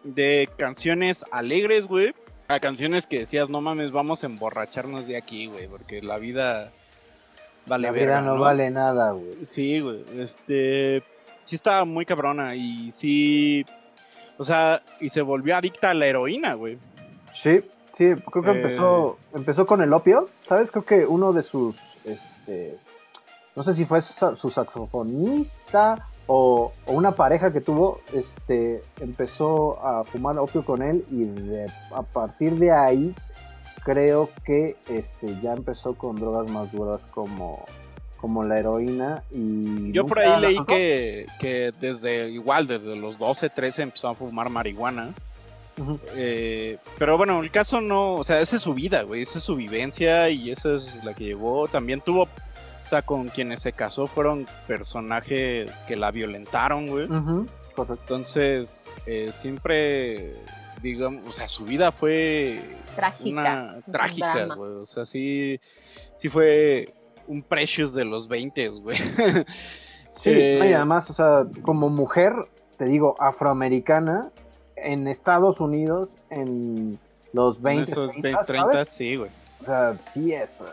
de canciones alegres, güey. A canciones que decías, no mames, vamos a emborracharnos de aquí, güey, porque la vida vale la vida verga, no, vale nada, güey. Sí, güey. Este. Sí estaba muy cabrona y sí. O sea, y se volvió adicta a la heroína, güey. Sí, sí, creo que Eh. empezó, empezó con el opio, ¿sabes? Creo que uno de sus, este, no sé si fue su, su saxofonista o, o una pareja que tuvo, este, empezó a fumar opio con él y de- a partir de ahí creo que, este, ya empezó con drogas más duras como, como la heroína y Yo por ahí leí que, que desde igual, desde los 12, 13 empezó a fumar marihuana. Eh, pero bueno, el caso no, o sea, esa es su vida, güey, esa es su vivencia y esa es la que llevó. También tuvo, o sea, con quienes se casó fueron personajes que la violentaron, güey. Ujú, correcto. Entonces, eh, siempre, digamos, o sea, su vida fue Trágica. una trágica, güey. O sea, sí, sí fue un Precious de los 20, güey. Sí, Eh, y además, o sea, como mujer, te digo, afroamericana, en Estados Unidos, en los en 20, esos 30, 20, 30, ¿sabes? sí, güey. O sea, sí es eh,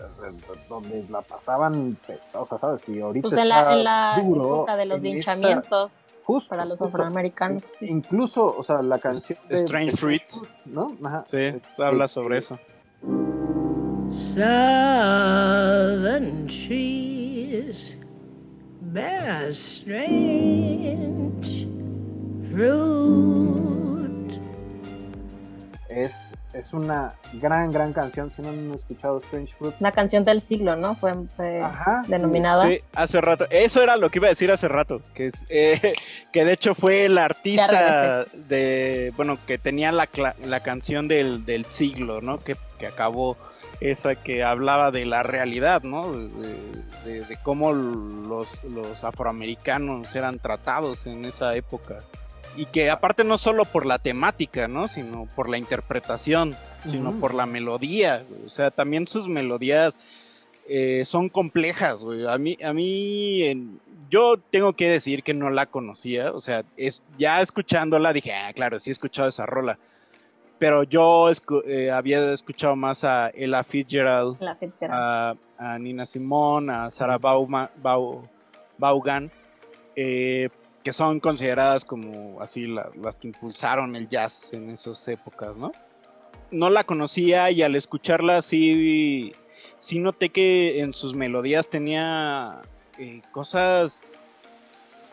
donde la pasaban pesada, o sea, ¿sabes? Si ahorita Pues en la, está en la duro época de los en linchamientos justo, para los afroamericanos. Incluso, o sea, la canción de Strange Fruit. ¿no? Ajá. Sí, habla sobre eso. Southern trees bear strange fruit. Es, es una gran, gran canción. Si no han escuchado Strange Fruit, La canción del siglo, ¿no? Fue, fue Ajá. denominada. Sí, hace rato. Eso era lo que iba a decir hace rato. Que, es, eh, que de hecho fue el artista de. Bueno, que tenía la, cla- la canción del, del siglo, ¿no? Que, que acabó. Esa que hablaba de la realidad, ¿no? De, de- de cómo los, los afroamericanos eran tratados en esa época. Y que aparte no solo por la temática, ¿no? Sino por la interpretación, sino Ujú. por la melodía. güey. O sea, también sus melodías eh, son complejas, güey. A mí, a mí, en- yo tengo que decir que no la conocía. O sea, es, ya escuchándola dije, ah, claro, sí he escuchado esa rola. Pero yo escu- eh, había escuchado más a Ella Fitzgerald, La Fitzgerald. a, a Nina Simone, a Sarah Bauma- Bau- Vaughan, eh, que son consideradas como así la- las que impulsaron el jazz en esas épocas, ¿no? No la conocía y al escucharla sí, sí noté que en sus melodías tenía eh, cosas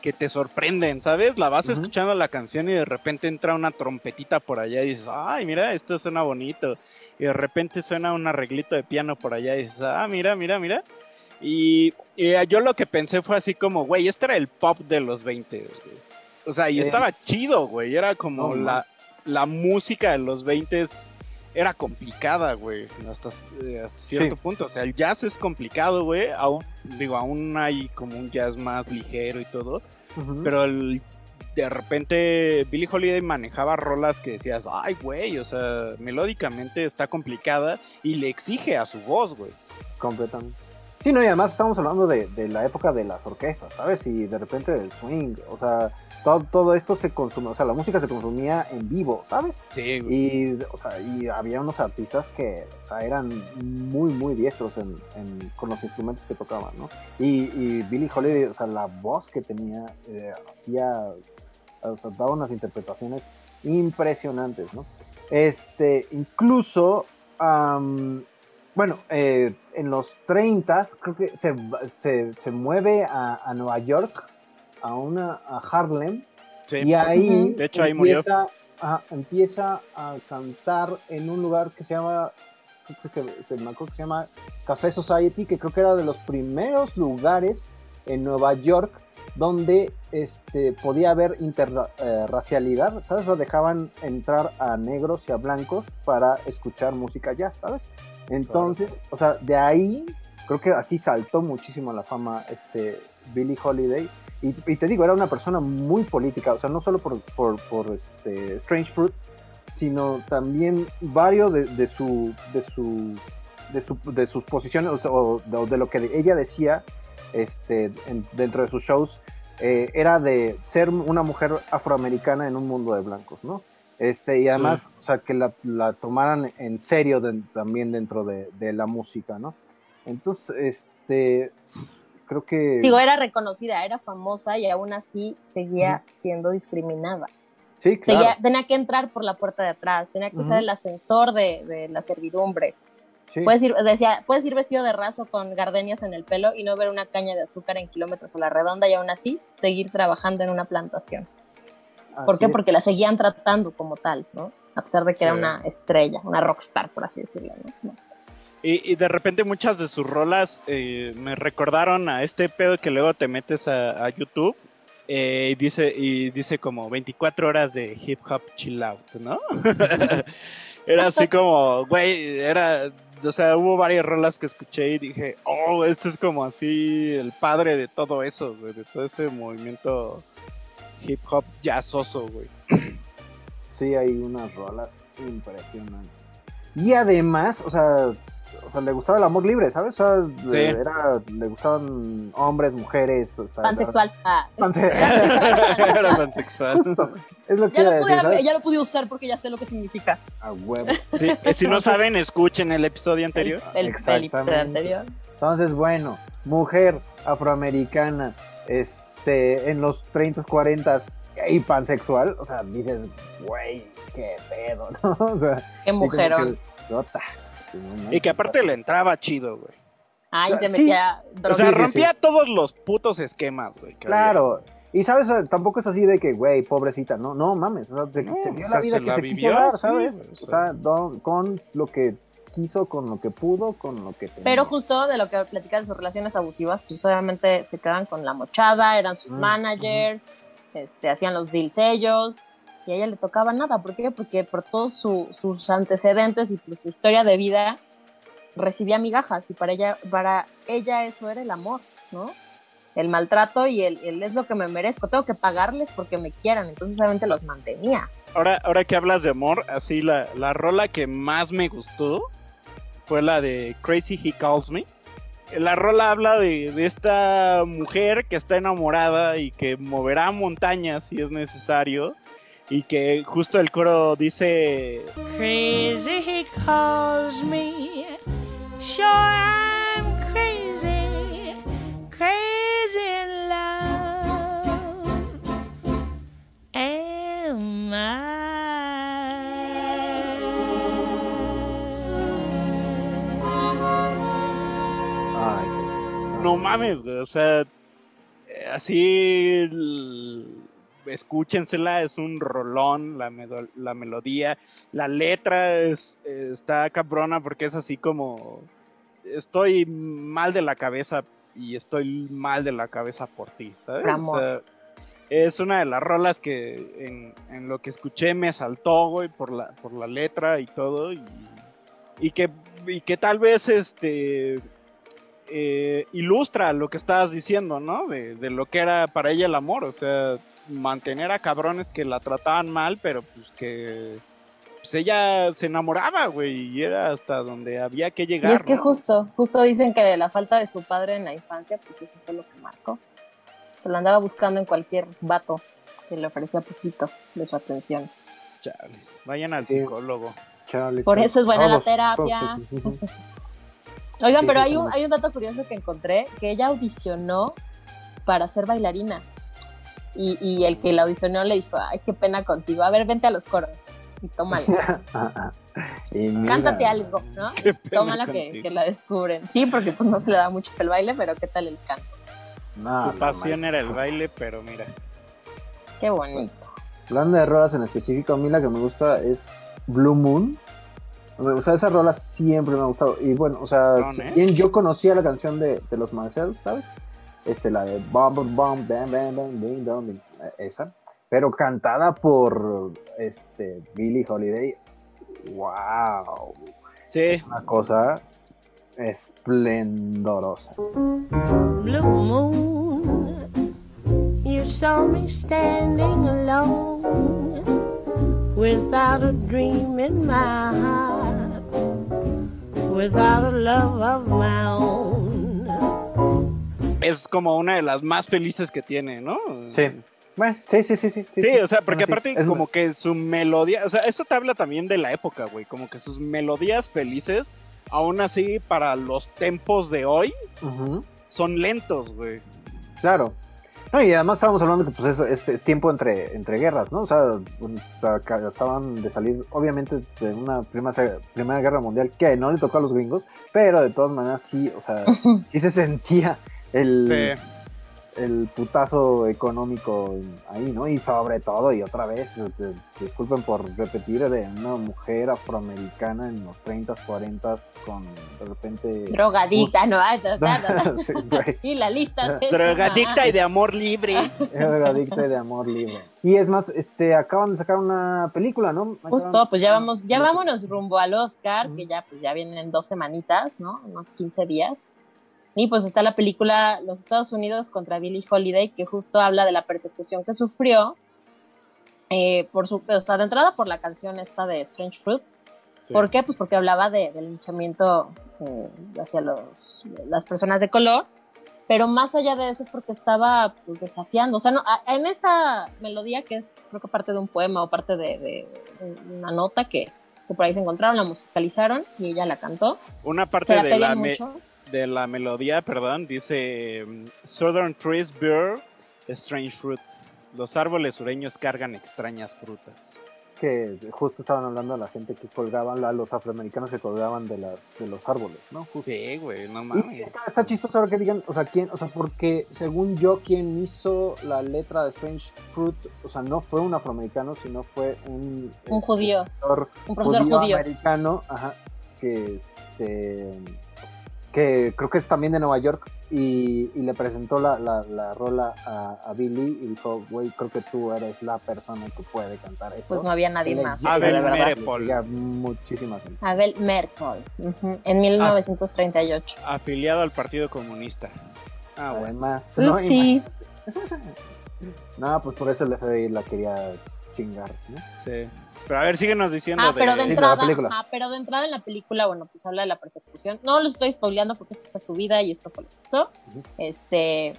que te sorprenden, ¿sabes? La vas escuchando la canción y de repente entra una trompetita por allá y dices, ay, mira, esto suena bonito. Y de repente suena un arreglito de piano por allá y dices, ah, mira, mira, mira. Y, y yo lo que pensé fue así como, güey, este era el pop de los 20. güey. O sea, y Eh. estaba chido, güey. Era como la, la música de los 20 era complicada, güey, hasta, eh, hasta cierto Sí. punto. O sea, el jazz es complicado, güey. Aún, digo, aún hay como un jazz más ligero y todo. Pero el- de repente Billie Holiday manejaba rolas que decías, ay, güey, o sea, melódicamente está complicada y le exige a su voz, güey. completamente. Sí, no, y además estamos hablando de, de la época de las orquestas, ¿sabes? Y de repente del swing, o sea, todo, todo esto se consume, o sea, la música se consumía en vivo, ¿sabes? Sí, güey. Y, o sea, y había unos artistas que o sea, eran muy, muy diestros en, en- con los instrumentos que tocaban, ¿no? Y, y Billie Holiday, o sea, la voz que tenía, eh, hacía, o sea, daba unas interpretaciones impresionantes, ¿no? Este, incluso, am, bueno, eh, en los 30 creo que se, va- se, se mueve a, a Nueva York, a una, a Harlem, Sí. y ahí De hecho, ahí murió. empieza, ajá, empieza a cantar en un lugar que se llama, creo que se, se me acuerdo que se llama Café Society, que creo que era de los primeros lugares en Nueva York donde este, podía haber interracialidad, ¿sabes? O dejaban entrar a negros y a blancos para escuchar música jazz, ¿sabes? Entonces, o sea, de ahí creo que así saltó muchísimo la fama este Billie Holiday. Y, y te digo, era una persona muy política, o sea, no solo por, por, por, este, Strange Fruit, sino también varios de, de su, de, su, de, su- de sus posiciones o, sea, o de, o de lo que ella decía este, en- dentro de sus shows, eh, era de ser una mujer afroamericana en un mundo de blancos, ¿no? Este, y además, o sea, que la, la tomaran en serio de- también dentro de, de la música, ¿no? Entonces, este, creo que... Digo, era reconocida, era famosa y aún así seguía siendo discriminada. sí, claro. Seguía- tenía que entrar por la puerta de atrás, tenía que usar el ascensor de, de la servidumbre. Sí. Puedes ir, decía, puedes ir vestido de raso con gardenias en el pelo y no ver una caña de azúcar en kilómetros a la redonda y aún así seguir trabajando en una plantación. ¿Por qué? es. Porque la seguían tratando como tal, ¿no? A pesar de que era Sí. una estrella, una rockstar, por así decirlo, ¿no? Y, y de repente muchas de sus rolas eh, me recordaron a este pedo que luego te metes a, a YouTube eh, y dice y dice como 24 horas de hip hop chill out, ¿no? era así como, güey, era, o sea, hubo varias rolas que escuché y dije, oh, este es como así el padre de todo eso, de todo ese movimiento hip hop jazzoso, güey. Sí, hay unas rolas impresionantes. Y además, o sea, o sea, le gustaba el amor libre, ¿sabes? O sea, Sí. era, le gustaban hombres, mujeres, o sea, Pansexual. Ah, Panse- Era pansexual. es lo que ya, lo pude, ya lo pude usar porque ya sé lo que significa. A huevo. Sí, si no saben, escuchen el episodio anterior. El, el episodio anterior. Entonces, bueno, mujer afroamericana, este, en los 30, 40 y pansexual, o sea, dices, güey, qué pedo, ¿no? O sea, Qué mujerón. que, "Jota". Sí, no manches, Y que aparte le entraba chido, güey. Ay, se Sí. metía O sea, sí, rompía sí. todos los putos esquemas, güey. había. Claro. Y sabes, tampoco es así de que, güey, pobrecita, no, no mames, o sea, se, No, se o dio sea, la vida se que la se vivió, quiso dar, ¿sabes? o o sea. con lo que quiso, con lo que pudo, con lo que tenía. Pero justo de lo que platicas de sus relaciones abusivas, pues obviamente se quedaban con la mochada, eran sus Mm, managers, este, hacían los deals ellos, y a ella le tocaba nada. ¿Por qué? Porque por todos su- sus antecedentes y su historia de vida recibía migajas y para ella, para ella eso era el amor, ¿no? El maltrato y el, el es lo que me merezco. Tengo que pagarles porque me quieran. Entonces obviamente los mantenía. Ahora, ahora que hablas de amor, así la, la rola que más me gustó fue la de Crazy He Calls Me. La rola habla de, de esta mujer que está enamorada y que moverá montañas si es necesario. Y que justo el coro dice... Crazy he calls me. Sure, I'm crazy, crazy in love. Am Ay, No mames, güey, o sea, eh, así l- escúchensela, es un rolón, la, la melodía, la letra es, está cabrona porque es así como, estoy mal de la cabeza y estoy mal de la cabeza por ti, ¿sabes? O sea, es una de las rolas que en, en lo que escuché me saltó, güey, por la, por la letra y todo, y, y que, y que tal vez este eh, ilustra lo que estabas diciendo, ¿no? De, de lo que era para ella el amor, o sea, mantener a cabrones que la trataban mal, pero pues que pues ella se enamoraba, güey, y era hasta donde había que llegar. Y es que ¿no? justo, justo dicen que la falta de su padre en la infancia, pues eso fue lo que marcó. Que lo andaba buscando en cualquier vato que le ofrecía poquito de su atención. Chale, vayan al psicólogo. chale, Por chale. eso es buena la terapia. Sí, pero hay un, hay un dato curioso que encontré, que ella audicionó para ser bailarina. Y, y el que la audicionó le dijo, ay, qué pena contigo, a ver, vente a los coros y tómala. Y mira, Cántate algo, ¿no? Tómala que, que la descubren. Sí, porque pues no se le da mucho el baile, pero qué tal el canto. no, Su pasión era el baile, pero mira. Qué bonito. Hablando de rolas en específico, a mí la que me gusta es Blue Moon. O sea, esa rola siempre me ha gustado. Y bueno, o sea, si ¿eh? bien yo conocía la canción de, de los Marcells, ¿sabes? Este, la de Bomb, Bomb, Bam, Bam, Bam, Ding, Dong, eh, esa. Pero cantada por este, Billie Holiday. ¡Wow! Sí, Una cosa esplendorosa. Blue moon, you saw me standing alone without a dream in my heart, without a love of my own. es como una de las más felices que tiene, ¿no? Sí. Bueno, sí, sí, sí, sí. Sí, o sea, porque Bueno, sí, aparte es- como que su melodía, o sea, eso te habla también de la época, güey, como que sus melodías felices, aún así para los tempos de hoy, son lentos, güey. Claro. No, y además estábamos hablando que pues es, es- es tiempo entre, entre guerras, ¿no? O sea, acaban de salir, obviamente, de una prima, se- primera guerra mundial que no le tocó a los gringos, pero de todas maneras sí, o sea, sí se sentía el, Sí. El putazo económico ahí, ¿no? Y sobre todo, y otra vez, este, disculpen por repetir, de una mujer afroamericana en los 30, 40 con de repente... Drogadicta, ¿no? Ta. Sí, y la lista es esa. Drogadicta y de amor libre. Drogadicta y de amor libre. Y es más, este, acaban de sacar una película, ¿no? Acaban- Justo, pues ya vamos, ya vámonos rumbo al Oscar, que ya pues ya vienen dos semanitas, ¿no? Unos 15 días. Y pues está la película Los Estados Unidos contra Billie Holiday, que justo habla de la persecución que sufrió eh, por su, o sea, de entrada por la canción esta de Strange Fruit, Sí. ¿Por qué? Pues porque hablaba de, del linchamiento eh, hacia los, las personas de color, pero más allá de eso es porque estaba pues, desafiando. O sea, no, a- en esta melodía, que es creo que parte de un poema o parte de, de- de una nota que, que por ahí se encontraron, la musicalizaron y ella la cantó. Una parte la de la, me-. De la melodía, perdón, dice mm, Southern trees bear strange fruit. Los árboles sureños cargan extrañas frutas. Que justo estaban hablando de la gente que colgaban, a los afroamericanos que colgaban de, las, de los árboles, ¿no? Justo. Sí, güey, no mames. está, está chistoso ahora que digan, o sea, quién, o sea, porque según yo, quien hizo la letra de Strange Fruit, o sea, no fue un afroamericano, sino fue un, Un judío. profesor Un profesor judío. americano, ajá, que este, que creo que es también de Nueva York, y, y le presentó la, la, la rola a, a Billy y dijo, güey, creo que tú eres la persona que puede cantar esto. Pues no había nadie le más, Abel de verdad, Merepol. le llega muchísima gente. Abel Merkel, ujú, en 1938. Afiliado al Partido Comunista. Ah, bueno. Además, ¿no? No, pues por eso el FBI la quería chingar, ¿no? Sí. Pero a ver, síguenos diciendo Ah, pero de Sí, de la entrada, película. ajá, pero de entrada en la película, bueno, pues habla de la persecución. No lo estoy spoileando porque esto fue su vida y esto fue lo que pasó. Este,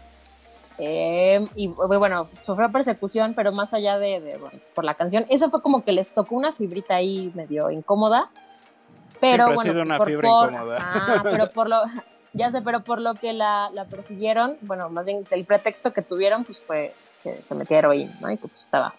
eh, y bueno, sufrió persecución, pero más allá de, de, bueno, por la canción, esa fue como que les tocó una fibrita ahí medio incómoda. Pero Siempre ha bueno, sido una por, fibra por- incómoda. ah, pero por lo, ya sé, pero por lo que la, la persiguieron, bueno, más bien el pretexto que tuvieron, pues fue que se metía heroína, ¿no? Y que pues estaba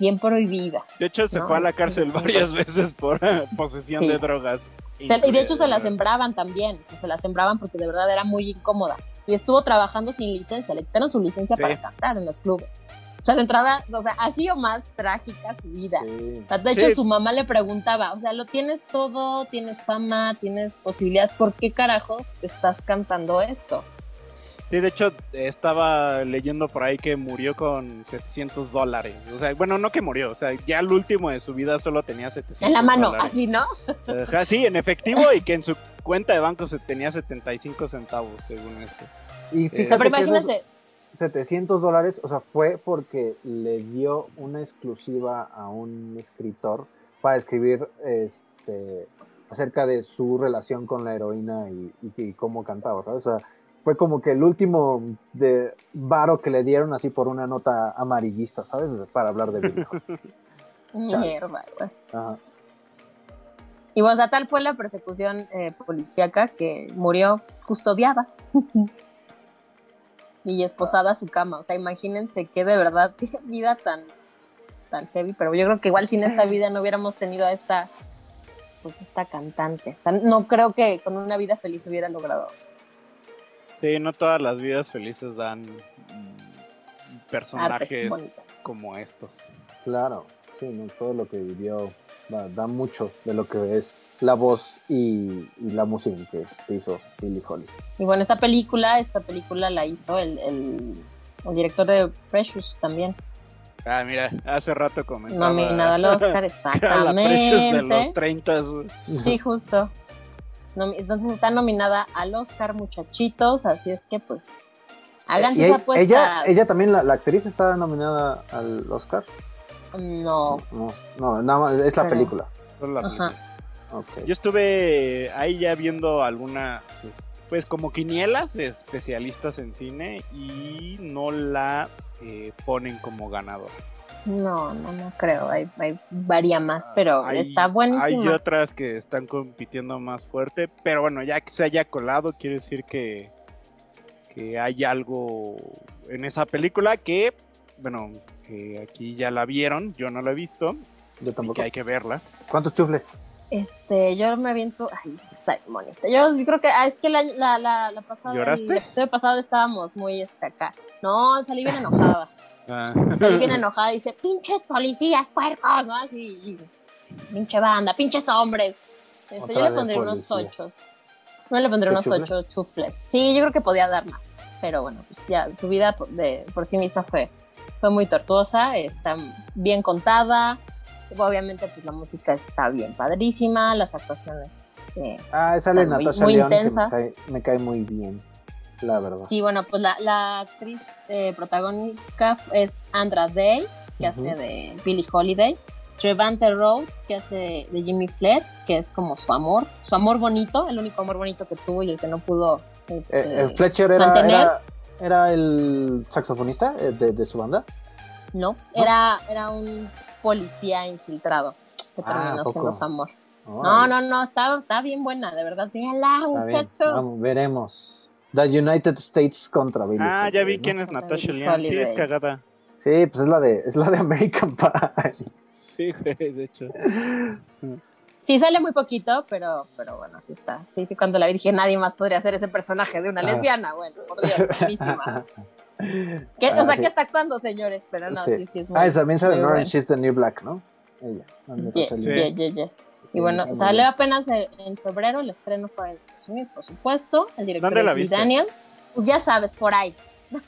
bien prohibida. De hecho, se No, fue a la cárcel varias veces por posesión Sí. de drogas. Y de hecho se la sembraban también, o sea, se la sembraban porque de verdad era muy incómoda. Y estuvo trabajando sin licencia, le quitaron su licencia Sí. para cantar en los clubes. O sea, de entrada, o sea, así o más trágica su vida. Sí. O sea, de hecho, Sí. su mamá le preguntaba, o sea, lo tienes todo, tienes fama, tienes posibilidades, ¿por qué carajos estás cantando esto? Sí, de hecho, estaba leyendo por ahí que murió con 700 dólares. O sea, bueno, no que murió, o sea, ya al último de su vida solo tenía 700 En la mano, dólares. así, ¿no? Ajá, sí, en efectivo y que en su cuenta de banco se tenía 75 centavos, según esto. Y Eh, fíjate Pero imagínense, 700 dólares, o sea, fue porque le dio una exclusiva a un escritor para escribir este, acerca de su relación con la heroína y, y- y cómo cantaba, ¿sabes? O sea, fue como que el último de varo que le dieron así por una nota amarillista, ¿sabes? Para hablar de Holiday. mierda, güey. Ajá. Y bueno, o sea, tal fue la persecución eh, policíaca que murió custodiada y esposada a su cama. O sea, imagínense que de verdad qué vida tan, tan heavy. Pero yo creo que igual sin esta vida no hubiéramos tenido a esta, pues esta cantante. O sea, no creo que con una vida feliz hubiera logrado. Sí, no todas las vidas felices dan mm, personajes como estos. Claro, sí, ¿no? todo lo que vivió da, da mucho de lo que es la voz y, y la música que, hizo Billie Holiday. Y bueno, esta película, esta película la hizo el, el, el director de Precious también. Ah, mira, hace rato comentaba. Nominado al Oscar, era la Precious de los exactamente. 30. Sí, justo. Entonces está nominada al Oscar, muchachitos, así es que pues háganse esa ella, apuesta. ella, ella también, la, la actriz está nominada al Oscar. No. No, no, nada más, es la Pero- película. Solo la Ajá. película. Ok. Yo estuve ahí ya viendo algunas, es- pues como quinielas de especialistas en cine y no la eh, ponen como ganadora. No, no, no creo. Hay, hay varía más, pero Hay- está Hay buenísima. otras que están compitiendo más fuerte, pero bueno, ya que se haya colado, quiere decir que, que hay algo en esa película que, bueno, que aquí ya la vieron, yo no la he visto, Yo y tampoco. que hay que verla. ¿Cuántos chufles? Este, yo me aviento. Ay, está bonita. Yo, yo creo que. Ah, es que la, la, la, la pasada. El ¿Lloraste? episodio pasado estábamos muy este, acá. No, salí bien enojada. Ah. Salí bien enojada y dice: pinches policías, puercos, ¿no? Así. Pinche banda, pinches hombres. Este, yo le pondré unos ochos. Yo le pondré ¿Qué unos ocho chufles. Sí, yo creo que podía dar más. Pero bueno, pues ya, su vida por, de, por sí misma fue, fue muy tortuosa, está bien contada. Obviamente, pues la música está bien padrísima, las actuaciones. eh, Ah, sale Están muy- Natasha muy León, que me intensas. cae, me cae muy bien, la verdad. Sí, bueno, pues la, la actriz eh, protagónica es Andra Day, que hace de Billie Holiday. Trevante Rhodes, que hace de Jimmy Flett, que es como su amor, su amor bonito, el único amor bonito que tuvo y el que no pudo este, Eh, eh, Fletcher era, era, era el saxofonista eh, de, de su banda. No, era, era un policía infiltrado que Ah, terminó siendo su amor. Oh, No, no, no, está, está bien buena, de verdad. Bien. muchachos. Vamos, veremos. The United States contra Billie Ah, ya vi Holiday, ¿no? quién es Natasha León. Sí, es Holiday. cagada. Sí, pues es la de, es la de American Pie. Sí, güey, de hecho. Sí, sale muy poquito, pero, pero bueno, sí está. Sí, sí, cuando la vi dije, nadie más podría ser ese personaje de una Ah. lesbiana. Bueno, por Dios, buenísima. ¿Qué- Ah, o sea, sí. ¿qué está actuando, señores? Pero no, sí, sí, es muy ah, y también sale en. Orange is the New Black, ¿no? Ella. Yeah, yeah, yeah, yeah. Y Sí, bueno, salió bien. apenas en en febrero, el estreno fue en Estados Unidos, por supuesto. El director ¿Dónde la es Lee viste? Daniels. Pues ya sabes, por ahí.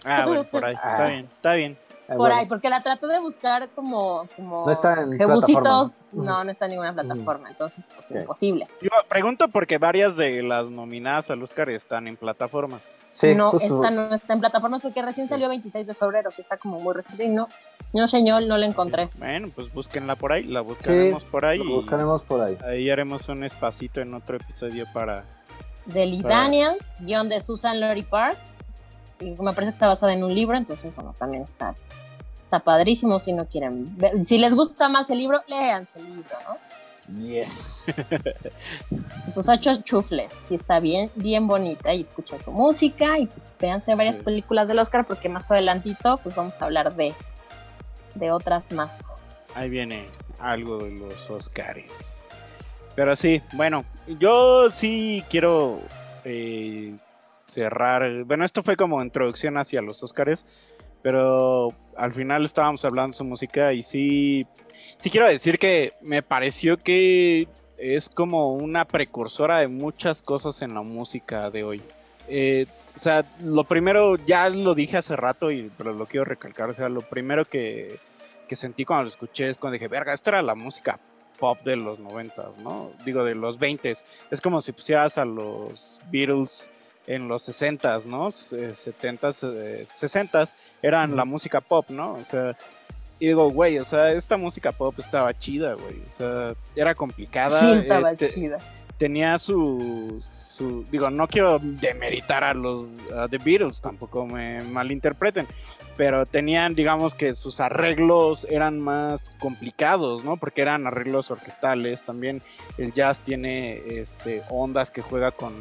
Ah, bueno, por ahí. Está Ah. bien, está bien. Ah, Por bueno. ahí, porque la traté de buscar como, como No está en jebusitos. plataforma, ¿no? No, está en ninguna plataforma, entonces pues imposible. Yo pregunto porque varias de las nominadas al Oscar están en plataformas. Sí, no, justo. esta no está en plataformas porque recién salió 26 de febrero, sí está como muy reciente y no, no señor, no la encontré. Bueno, pues búsquenla por ahí, la buscaremos por ahí. y buscaremos por ahí. Ahí haremos un espacito en otro episodio para. De Lee Para- Daniels, guion de Susan Lori Parks, y me parece que está basada en un libro, entonces bueno, también está, está padrísimo si no quieren ver. Si les gusta más el libro, léanse el libro, ¿no? Yes. Pues ocho chufles, sí está bien, bien bonita y escuchen su música y pues véanse varias Sí. películas del Oscar porque más adelantito pues vamos a hablar de, de otras más. Ahí viene algo de los Oscars. Pero sí, bueno, yo sí quiero eh, cerrar. Bueno, esto fue como introducción hacia los Oscars, pero al final estábamos hablando de su música y sí, sí quiero decir que me pareció que es como una precursora de muchas cosas en la música de hoy. Eh, o sea, lo primero, ya lo dije hace rato, y, pero lo quiero recalcar, o sea, lo primero que, que sentí cuando lo escuché es cuando dije, verga, esta era la música pop de los 90, ¿no? Digo, de los 20. Es como si pusieras a los Beatles en los 60s, ¿no? Se- 70s, eh, 60s, eran la música pop, ¿no? O sea, y digo, güey, o sea, esta música pop estaba chida, güey. O sea, era complicada. Sí, estaba eh, te- chida. tenía su, su digo no quiero demeritar a los a The Beatles tampoco me malinterpreten pero tenían digamos que sus arreglos eran más complicados no porque eran arreglos orquestales también el jazz tiene este ondas que juega con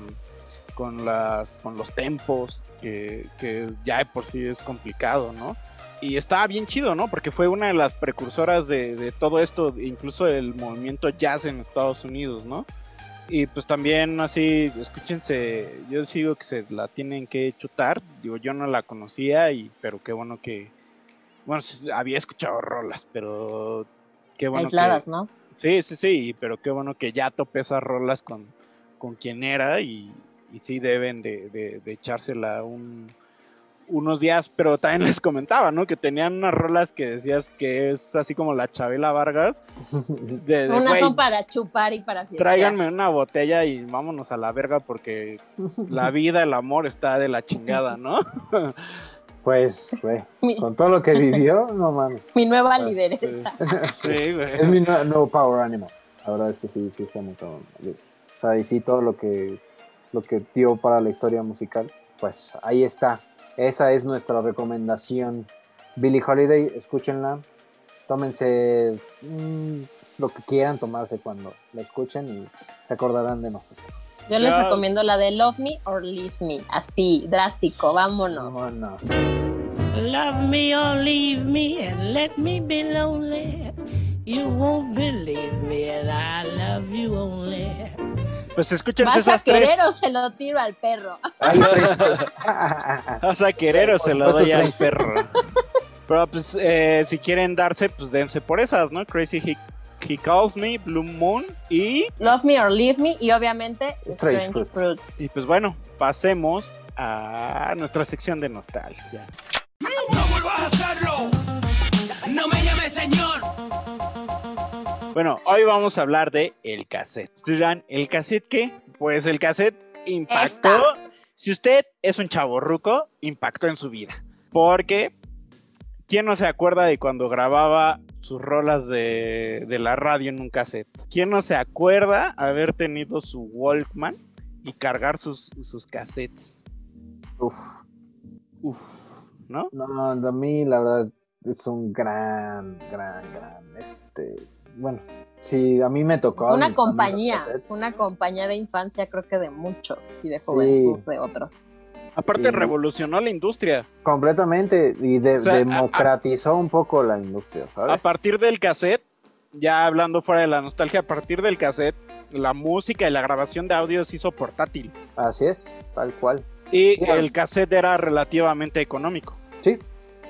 con las con los tempos que, que ya de por sí es complicado no y estaba bien chido, ¿no? Porque fue una de las precursoras de, de todo esto, incluso el movimiento jazz en Estados Unidos, ¿no? Y pues también así, escúchense, yo sigo que se la tienen que chutar, digo, yo no la conocía, y pero qué bueno que, bueno, había escuchado rolas, pero qué bueno Aisladas, que, ¿no? Sí, sí, sí, pero qué bueno que ya topé esas rolas con, con quien era y, y sí deben de, de, de echársela un, unos días, pero también les comentaba, ¿no? Que tenían unas rolas que decías que es así como la Chabela Vargas. De, de, Unas son para chupar y para fiestas. tráiganme una botella y vámonos a la verga porque la vida, el amor está de la chingada, ¿no? Pues, güey, con todo lo que vivió, no mames. Mi nueva lideresa. Sí, güey. Es mi nue- nuevo Power Animal. La verdad es que sí, sí está muy cabrón. O sea, y sí, todo lo que, lo que dio para la historia musical, pues ahí está. Esa es nuestra recomendación. Billie Holiday, escúchenla. Tómense mm, lo que quieran tomarse cuando la escuchen y se acordarán de nosotros. Yo les recomiendo la de Love Me or Leave Me. Así, drástico, vámonos. Vámonos. Love me or leave me and let me be lonely. You won't believe me and I love you only. Pues escuchen ¿Vas a esas querer tres. o se lo tiro al perro? Vas a querer o se lo doy al perro. Pero pues eh, si quieren darse, pues dense por esas, ¿no? Crazy He, He Calls Me, Blue Moon y... Love Me or Leave Me y obviamente Strange Strange, Fruit. Fruit. Y pues bueno, pasemos a nuestra sección de nostalgia. ¡No vuelvas a hacerlo! Bueno, hoy vamos a hablar de el cassette. Ustedes dirán, ¿el cassette qué? Pues el cassette impactó. Esta. Si usted es un chavo ruco, impactó en su vida. Porque, ¿quién no se acuerda de cuando grababa sus rolas de, de la radio en un cassette. ¿Quién no se acuerda haber tenido su Walkman y cargar sus, sus cassettes? Uf. Uf, ¿no? No, a mí la verdad es un gran, gran, gran, este, bueno, sí, a mí me tocó. Fue una compañía, una compañía de infancia, creo que de muchos y de Sí. juventud de otros. Aparte revolucionó la industria. Completamente, y de- O sea, a- a- democratizó un poco la industria, A ¿sabes? partir del cassette, ya hablando fuera de la nostalgia, a partir del cassette, la música y la grabación de audio se hizo portátil. Así es, tal cual. Y Sí, el cassette era relativamente económico. Sí.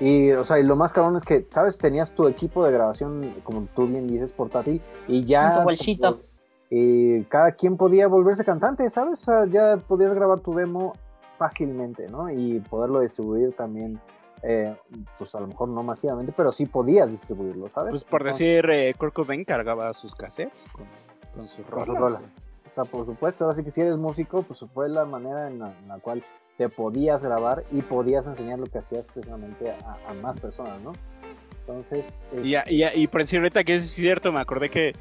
Y, o sea, y lo más cabrón es que, ¿sabes? Tenías tu equipo de grabación, como tú bien dices, portátil, y ya. Tu bolsito. Y cada quien podía volverse cantante, ¿sabes? O sea, ya podías grabar tu demo fácilmente, ¿no? Y poderlo distribuir también, eh, pues a lo mejor no masivamente, pero sí podías distribuirlo, ¿sabes? Pues por Entonces, decir, eh, Kurt Cobain cargaba sus cassettes con, con sus con rolas. sus rolas. O sea, por supuesto, ahora sí que si eres músico, pues fue la manera en la, en la cual te podías grabar y podías enseñar lo que hacías precisamente a, a más personas, ¿no? Entonces, es- Y, y, y por decir ahorita que es cierto, me acordé que,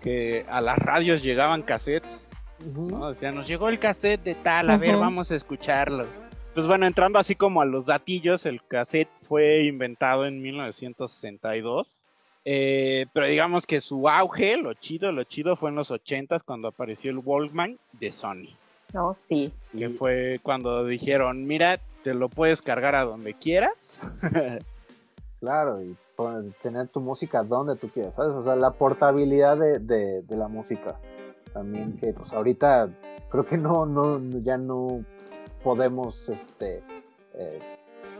que a las radios llegaban cassettes. ¿no? O sea, nos llegó el cassette de tal, a ver, vamos a escucharlo. Pues bueno, entrando así como a los datillos, el cassette fue inventado en 1962. eh, pero digamos que su auge, lo chido, lo chido fue en los 80s cuando apareció el Walkman de Sony. No, sí. Que fue cuando dijeron, mira, te lo puedes cargar a donde quieras. Claro, y tener tu música donde tú quieras, ¿sabes? O sea, la portabilidad de, de- de la música. También que pues ahorita creo que no, no, ya no podemos este eh,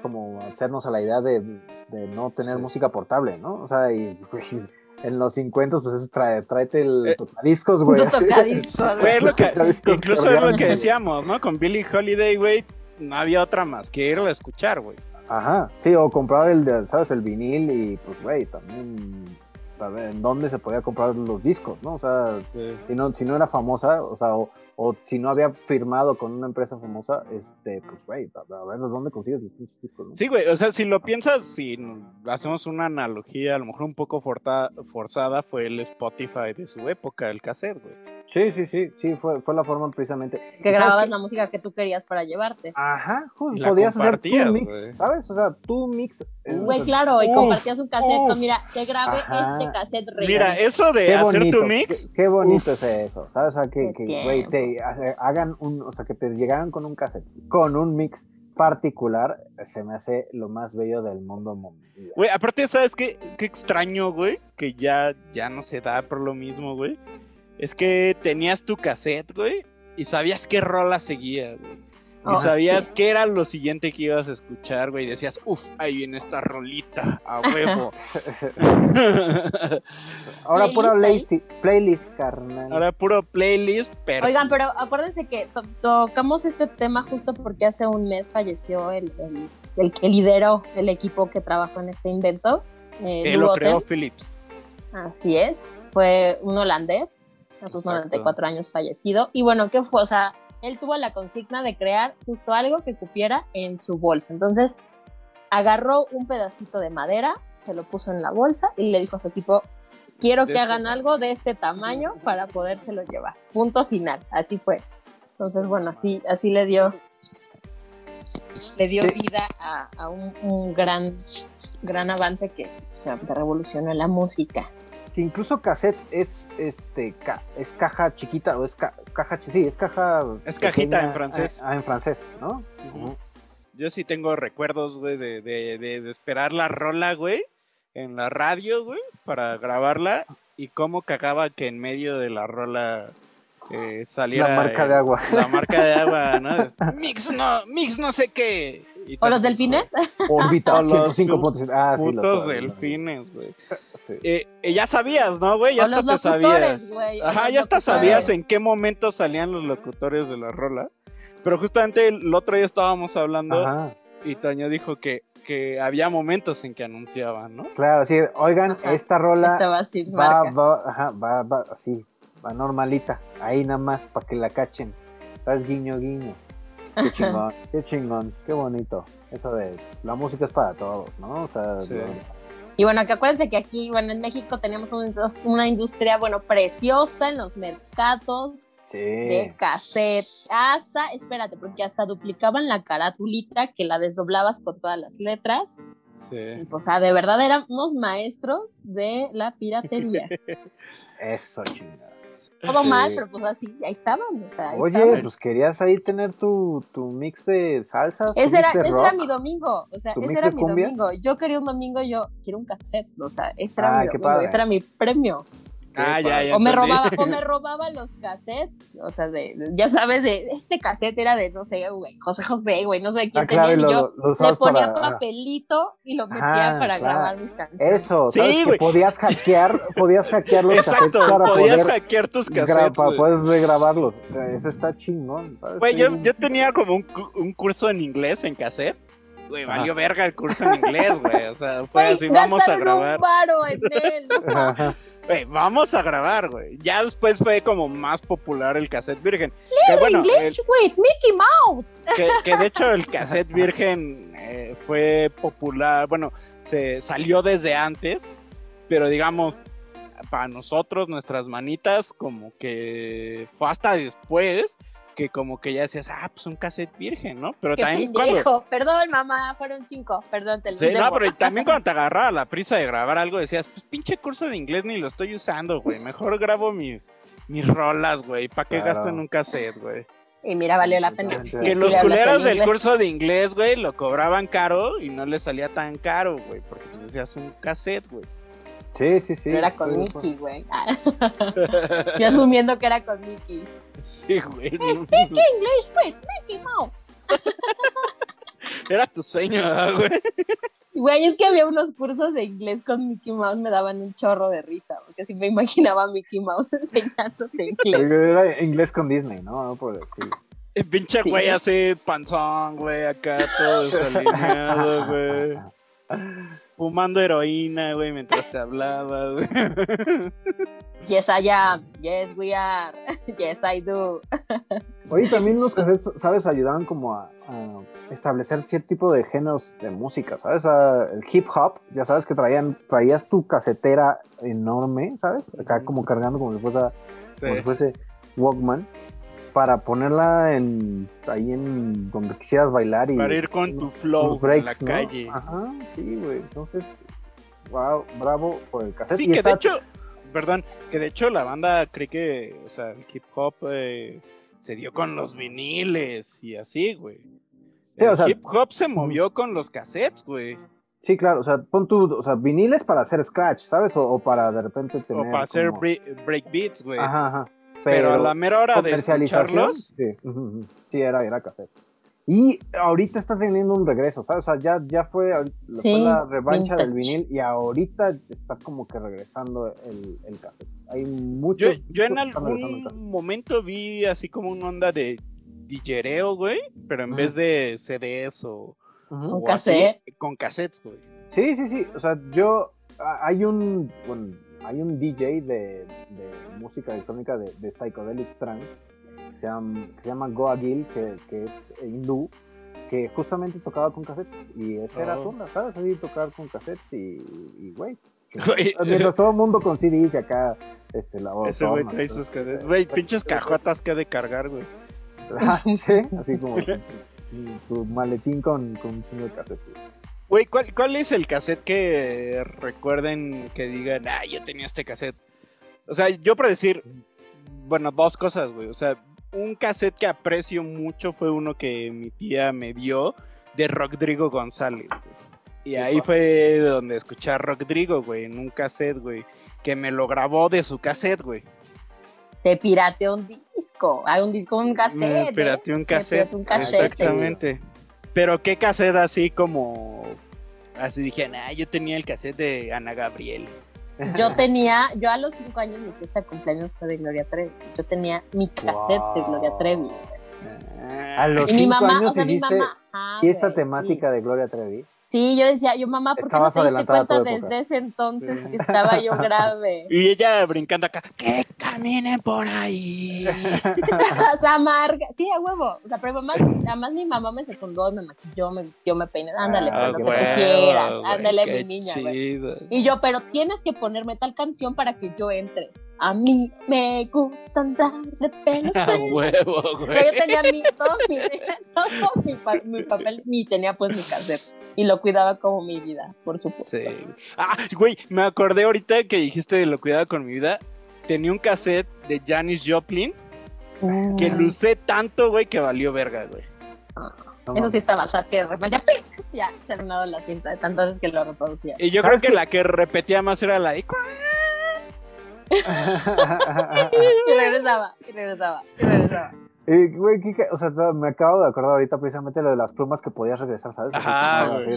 como hacernos a la idea de, de no tener música portable, ¿no? O sea, y en los 50 pues es trae, tráete el tocadiscos, güey. Tu tocadiscos, Fue lo que- Tocadiscos incluso es lo que decíamos, ¿no? Con Billie Holiday, güey, no había otra más que irlo a escuchar, güey. Ajá, sí, o comprar el, de, ¿sabes? El vinil y pues, güey, también, a ver, ¿en dónde se podía comprar los discos, no? O sea, si no, si no era famosa, o sea, o, o si no había firmado con una empresa famosa, este, pues, güey, a, a ver, ¿dónde consigues los discos, no? Sí, güey, o sea, si lo piensas, si hacemos una analogía a lo mejor un poco forta- forzada, fue el Spotify de su época, el cassette, güey. Sí, sí, sí, sí, fue, fue la forma precisamente. Que ¿Y sabes grababas qué? la música que tú querías para llevarte. Ajá, la podías hacer tu mix, güey. ¿sabes? O sea, tu mix. Güey, claro, y uf, compartías un cassette. uf. no, mira, te grabé Ajá. este cassette. Mira, eso de Qué hacer bonito, tu mix, Qué, qué bonito uf. es eso, ¿sabes? O sea, que, te ha- hagan un, o sea, que te llegaran con un cassette, con un mix particular, se me hace lo más bello del mundo mundial. Güey, aparte, ¿sabes qué? Qué extraño, güey, que ya, ya no se da por lo mismo, güey. Es que tenías tu cassette, güey, y sabías qué rola seguía, güey. Y Oh, sabías sí. qué era lo siguiente que ibas a escuchar, güey. Y decías, uff, ahí viene esta rolita, a huevo. Ahora pura Playlist playlist, carnal. Ahora puro playlist, pero. Oigan, pero acuérdense que to- tocamos este tema justo porque hace un mes falleció el, el, el que lideró el equipo que trabajó en este invento. eh, que lo creó. Philips. Así es, fue un holandés, a sus Exacto. 94 años fallecido. Y bueno, ¿qué fue? O sea, él tuvo la consigna de crear justo algo que cupiera en su bolsa. Entonces, agarró un pedacito de madera, se lo puso en la bolsa y le dijo a su equipo, quiero que este hagan algo de este tamaño para podérselo llevar. Punto final, así fue. Entonces, bueno, así, así le dio le dio vida a, a un, un gran, gran avance que, o sea, que revolucionó la música. Que incluso cassette es este ca- es caja chiquita o es ca- caja sí, es caja Es cajita pequeña, en francés. Ah, en francés, ¿no? Yo sí tengo recuerdos, güey, de, de, de, de esperar la rola, güey, en la radio, güey, para grabarla y cómo cagaba que en medio de la rola eh, saliera. La marca de agua. La marca de agua, ¿no? Es, mix no, mix no sé qué. ¿O los delfines? Orbita O los 105.7. Ah, sí, los Putos delfines, güey. Sí. Eh, eh, ya sabías, ¿no, güey? Ya O hasta los te locutores, sabías. o Ajá, ya hasta sabías en qué momento salían los locutores de la rola. Pero justamente el otro día estábamos hablando Ajá. y Toño dijo que, que había momentos en que anunciaban, ¿no? Claro, sí, oigan, Ajá. esta rola Esta va sin va, va, ajá, va, va, así, va normalita, ahí nada más para que la cachen. ¿Sabes? Guiño, guiño. Qué chingón, qué chingón, qué bonito. Eso de la música es para todos, ¿no? O sea, Sí. lo- Y bueno, que acuérdense que aquí, bueno, en México tenemos un- una industria, bueno, preciosa en los mercados Sí. de cassette. Hasta, espérate, porque hasta duplicaban la caratulita que la desdoblabas con todas las letras. Sí. O sea, de verdad eran unos maestros de la piratería. Eso, chingada. Todo Sí. mal, pero pues así, ahí estaban. O sea, ahí Oye, estaban. pues querías ahí tener tu, tu mix de salsa. tu Ese era, mix de ese era mi domingo, o sea, ¿Tu ese era mi cumbia? domingo. Yo quería un domingo, yo quiero un cassette, o sea, ese era Ay, mi domingo, padre. ese era mi premio. Ah, ya, ya. O me robaba, o me robaba los cassettes, o sea, de, de- ya sabes, de este cassette era de, no sé, güey, José José, güey, no sé quién Ah, claro, tenía, y y lo- yo lo le ponía para- papelito y lo metía Ajá, para claro. grabar mis canciones. Eso, Sí, ¿sabes? que güey. podías hackear, podías hackear los Exacto, cassettes para podías poder hackear tus cassettes, para poder regrabarlos. O sea, Eso está chingón. ¿sabes? Güey, Sí. yo, yo tenía como un, un curso en inglés en cassette. Güey, valió verga el curso en inglés, güey. O sea, fue Güey, así, vamos a grabar. un varo en él. Ajá. Vamos a grabar, güey. Ya después fue como más popular el cassette virgen. Que Learn bueno, English with Mickey Mouse. que, que de hecho el cassette virgen eh, fue popular, bueno, se salió desde antes, pero digamos, para nosotros, nuestras manitas, como que fue hasta después que como que ya decías, ah, pues un cassette virgen, ¿no? Pero Qué también cuando... pendejo. Perdón, mamá, fueron cinco. Perdón, te los Sí, no, pero también cuando te agarraba la prisa de grabar algo decías, pues pinche curso de inglés ni lo estoy usando, güey. Mejor grabo mis, mis rolas, güey. ¿Para qué Claro. gasto en un cassette, güey? Y mira, valió la pena. Que Sí, que sí, los culeros del inglés. curso de inglés, güey, lo cobraban caro y no les salía tan caro, güey. Porque pues decías un cassette, güey. Sí, sí, sí. Pero era con Pues, Mickey, güey. Ah. Yo asumiendo que era con Mickey. Sí, güey. Speak English with Mickey Mouse. Era tu sueño, ¿verdad, güey. Güey, es que había unos cursos de inglés con Mickey Mouse, me daban un chorro de risa, porque así me imaginaba a Mickey Mouse enseñándote inglés. Era inglés con Disney, ¿no? No por decir. El pinche Sí. güey así, panzón, güey, acá todo desalineado, güey. Fumando heroína, güey, mientras te hablaba, güey. Yes, I am. Yes, we are. Yes, I do. Oye, también los cassettes, ¿sabes? Ayudaban como a, a establecer cierto tipo de géneros de música, ¿sabes? A- el hip hop, ya sabes que traían, traías tu casetera enorme, ¿sabes? Acá como cargando como si fuese, como si fuese Walkman, para ponerla en ahí en donde quisieras bailar y Para ir con tu flow breaks, en la ¿no? calle. Ajá, sí, güey. Entonces, wow, bravo por el cassette. Sí, Y que de hecho, perdón, que de hecho la banda cree que, o sea, el hip hop eh, se dio con los viniles y así, güey. o el sea- hip hop se movió con los cassettes, güey. Sí, claro, o sea, pon tu, o sea, viniles para hacer scratch, ¿sabes? O, o para de repente O tener para hacer break, break beats, güey. Ajá, ajá. Pero, a la mera hora de escucharlos, Sí, sí, era, era cassette. Y ahorita está teniendo un regreso, ¿sabes? O sea, ya, ya fue, Sí, fue la revancha del vintage. vinil y ahorita está como que regresando el, el cassette. Hay yo, muchos. yo en el cassette. algún momento vi así como una onda de DJereo, güey, pero en Ujú. vez de CDs o, Ujú. Un o así, cassette. con cassettes, güey. Sí, sí, sí. O sea, yo. Hay un. Bueno, hay un DJ de, de música electrónica de, de Psychedelic Trance que se llama, que se llama Goa Gill, que, que es hindú, que justamente tocaba con cassettes. Y esa era Oh. su onda, ¿sabes? Así tocar con cassettes y, y güey. Mientras todo el mundo con CDs y acá. Este, la Ese güey trae sus cassettes. Güey, pinches cajotas que ha de cargar, güey. Ajá, sí, así como su, su maletín con, con un chingo de cassettes. Güey, ¿cuál, ¿cuál es el cassette que recuerden que digan, ah, yo tenía este cassette? O sea, yo para decir, bueno, dos cosas, güey. O sea, un cassette que aprecio mucho fue uno que mi tía me dio de Rodrigo González, güey. Y ahí fue donde escuché a Rodrigo, güey, en un cassette, güey, que me lo grabó de su cassette, güey. Te pirateó un disco. Hay un disco, un cassette. Me pirateé un ¿eh? cassette. pirateó un cassette. Exactamente. Pero qué cassette así como. Así dije, nah, yo tenía el cassette de Ana Gabriel. Yo tenía, yo a los cinco años mi fiesta de cumpleaños fue de Gloria Trevi. Yo tenía mi cassette de Gloria Trevi. güey. A los Y mi cinco mamá, años o sea, mi mamá, ajá, fiesta güey, temática de Gloria Trevi. Sí, yo decía, yo mamá, ¿por qué no te diste cuenta desde ese entonces que estaba yo grave? Y ella brincando acá, que caminen por ahí. o sea, amarga. Sí, a huevo. O sea, pero además, además mi mamá me secundó, me maquilló, me vistió, me peiné. Ándale, Ah, lo que tú huevo, quieras. Ándale, mi niña, güey. Y yo, pero tienes que ponerme tal canción para que yo entre. A mí me gusta andar de pelo. A huevo, Pero güey. yo tenía mi, todo, mi, todo mi, pa- mi papel y tenía pues mi cassette. Y lo cuidaba como mi vida, por supuesto. Sí. Ah, güey, me acordé ahorita que dijiste de lo cuidado con mi vida. Tenía un cassette de Janis Joplin que lo usé tanto, güey, que valió verga, güey. Eso sí estaba, o sea, que de repente ya se ha armado la cinta de tantas veces que lo reproducía. Y yo creo que la que repetía más era la de... Y regresaba, y regresaba, y regresaba. Eh, güey, Kike, o sea, me acabo de acordar ahorita precisamente lo de las plumas que podías regresar, ¿sabes? Ajá, güey. re-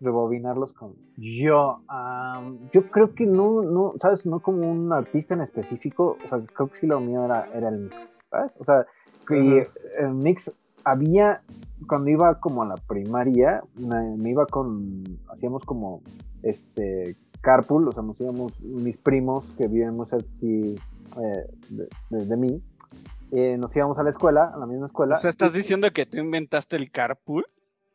rebobinarlos con. Yo, am, yo creo que no, no, ¿sabes? No como un artista en específico, o sea, creo que sí lo mío era, era el mix, ¿sabes? O sea, que el mix había, cuando iba como a la primaria, me, me iba con, hacíamos como, este, carpool, o sea, nos íbamos, mis primos que viven muy cerca aquí, eh, de, de- de mí, eh, nos íbamos a la escuela, a la misma escuela. O sea, ¿estás diciendo que tú inventaste el carpool?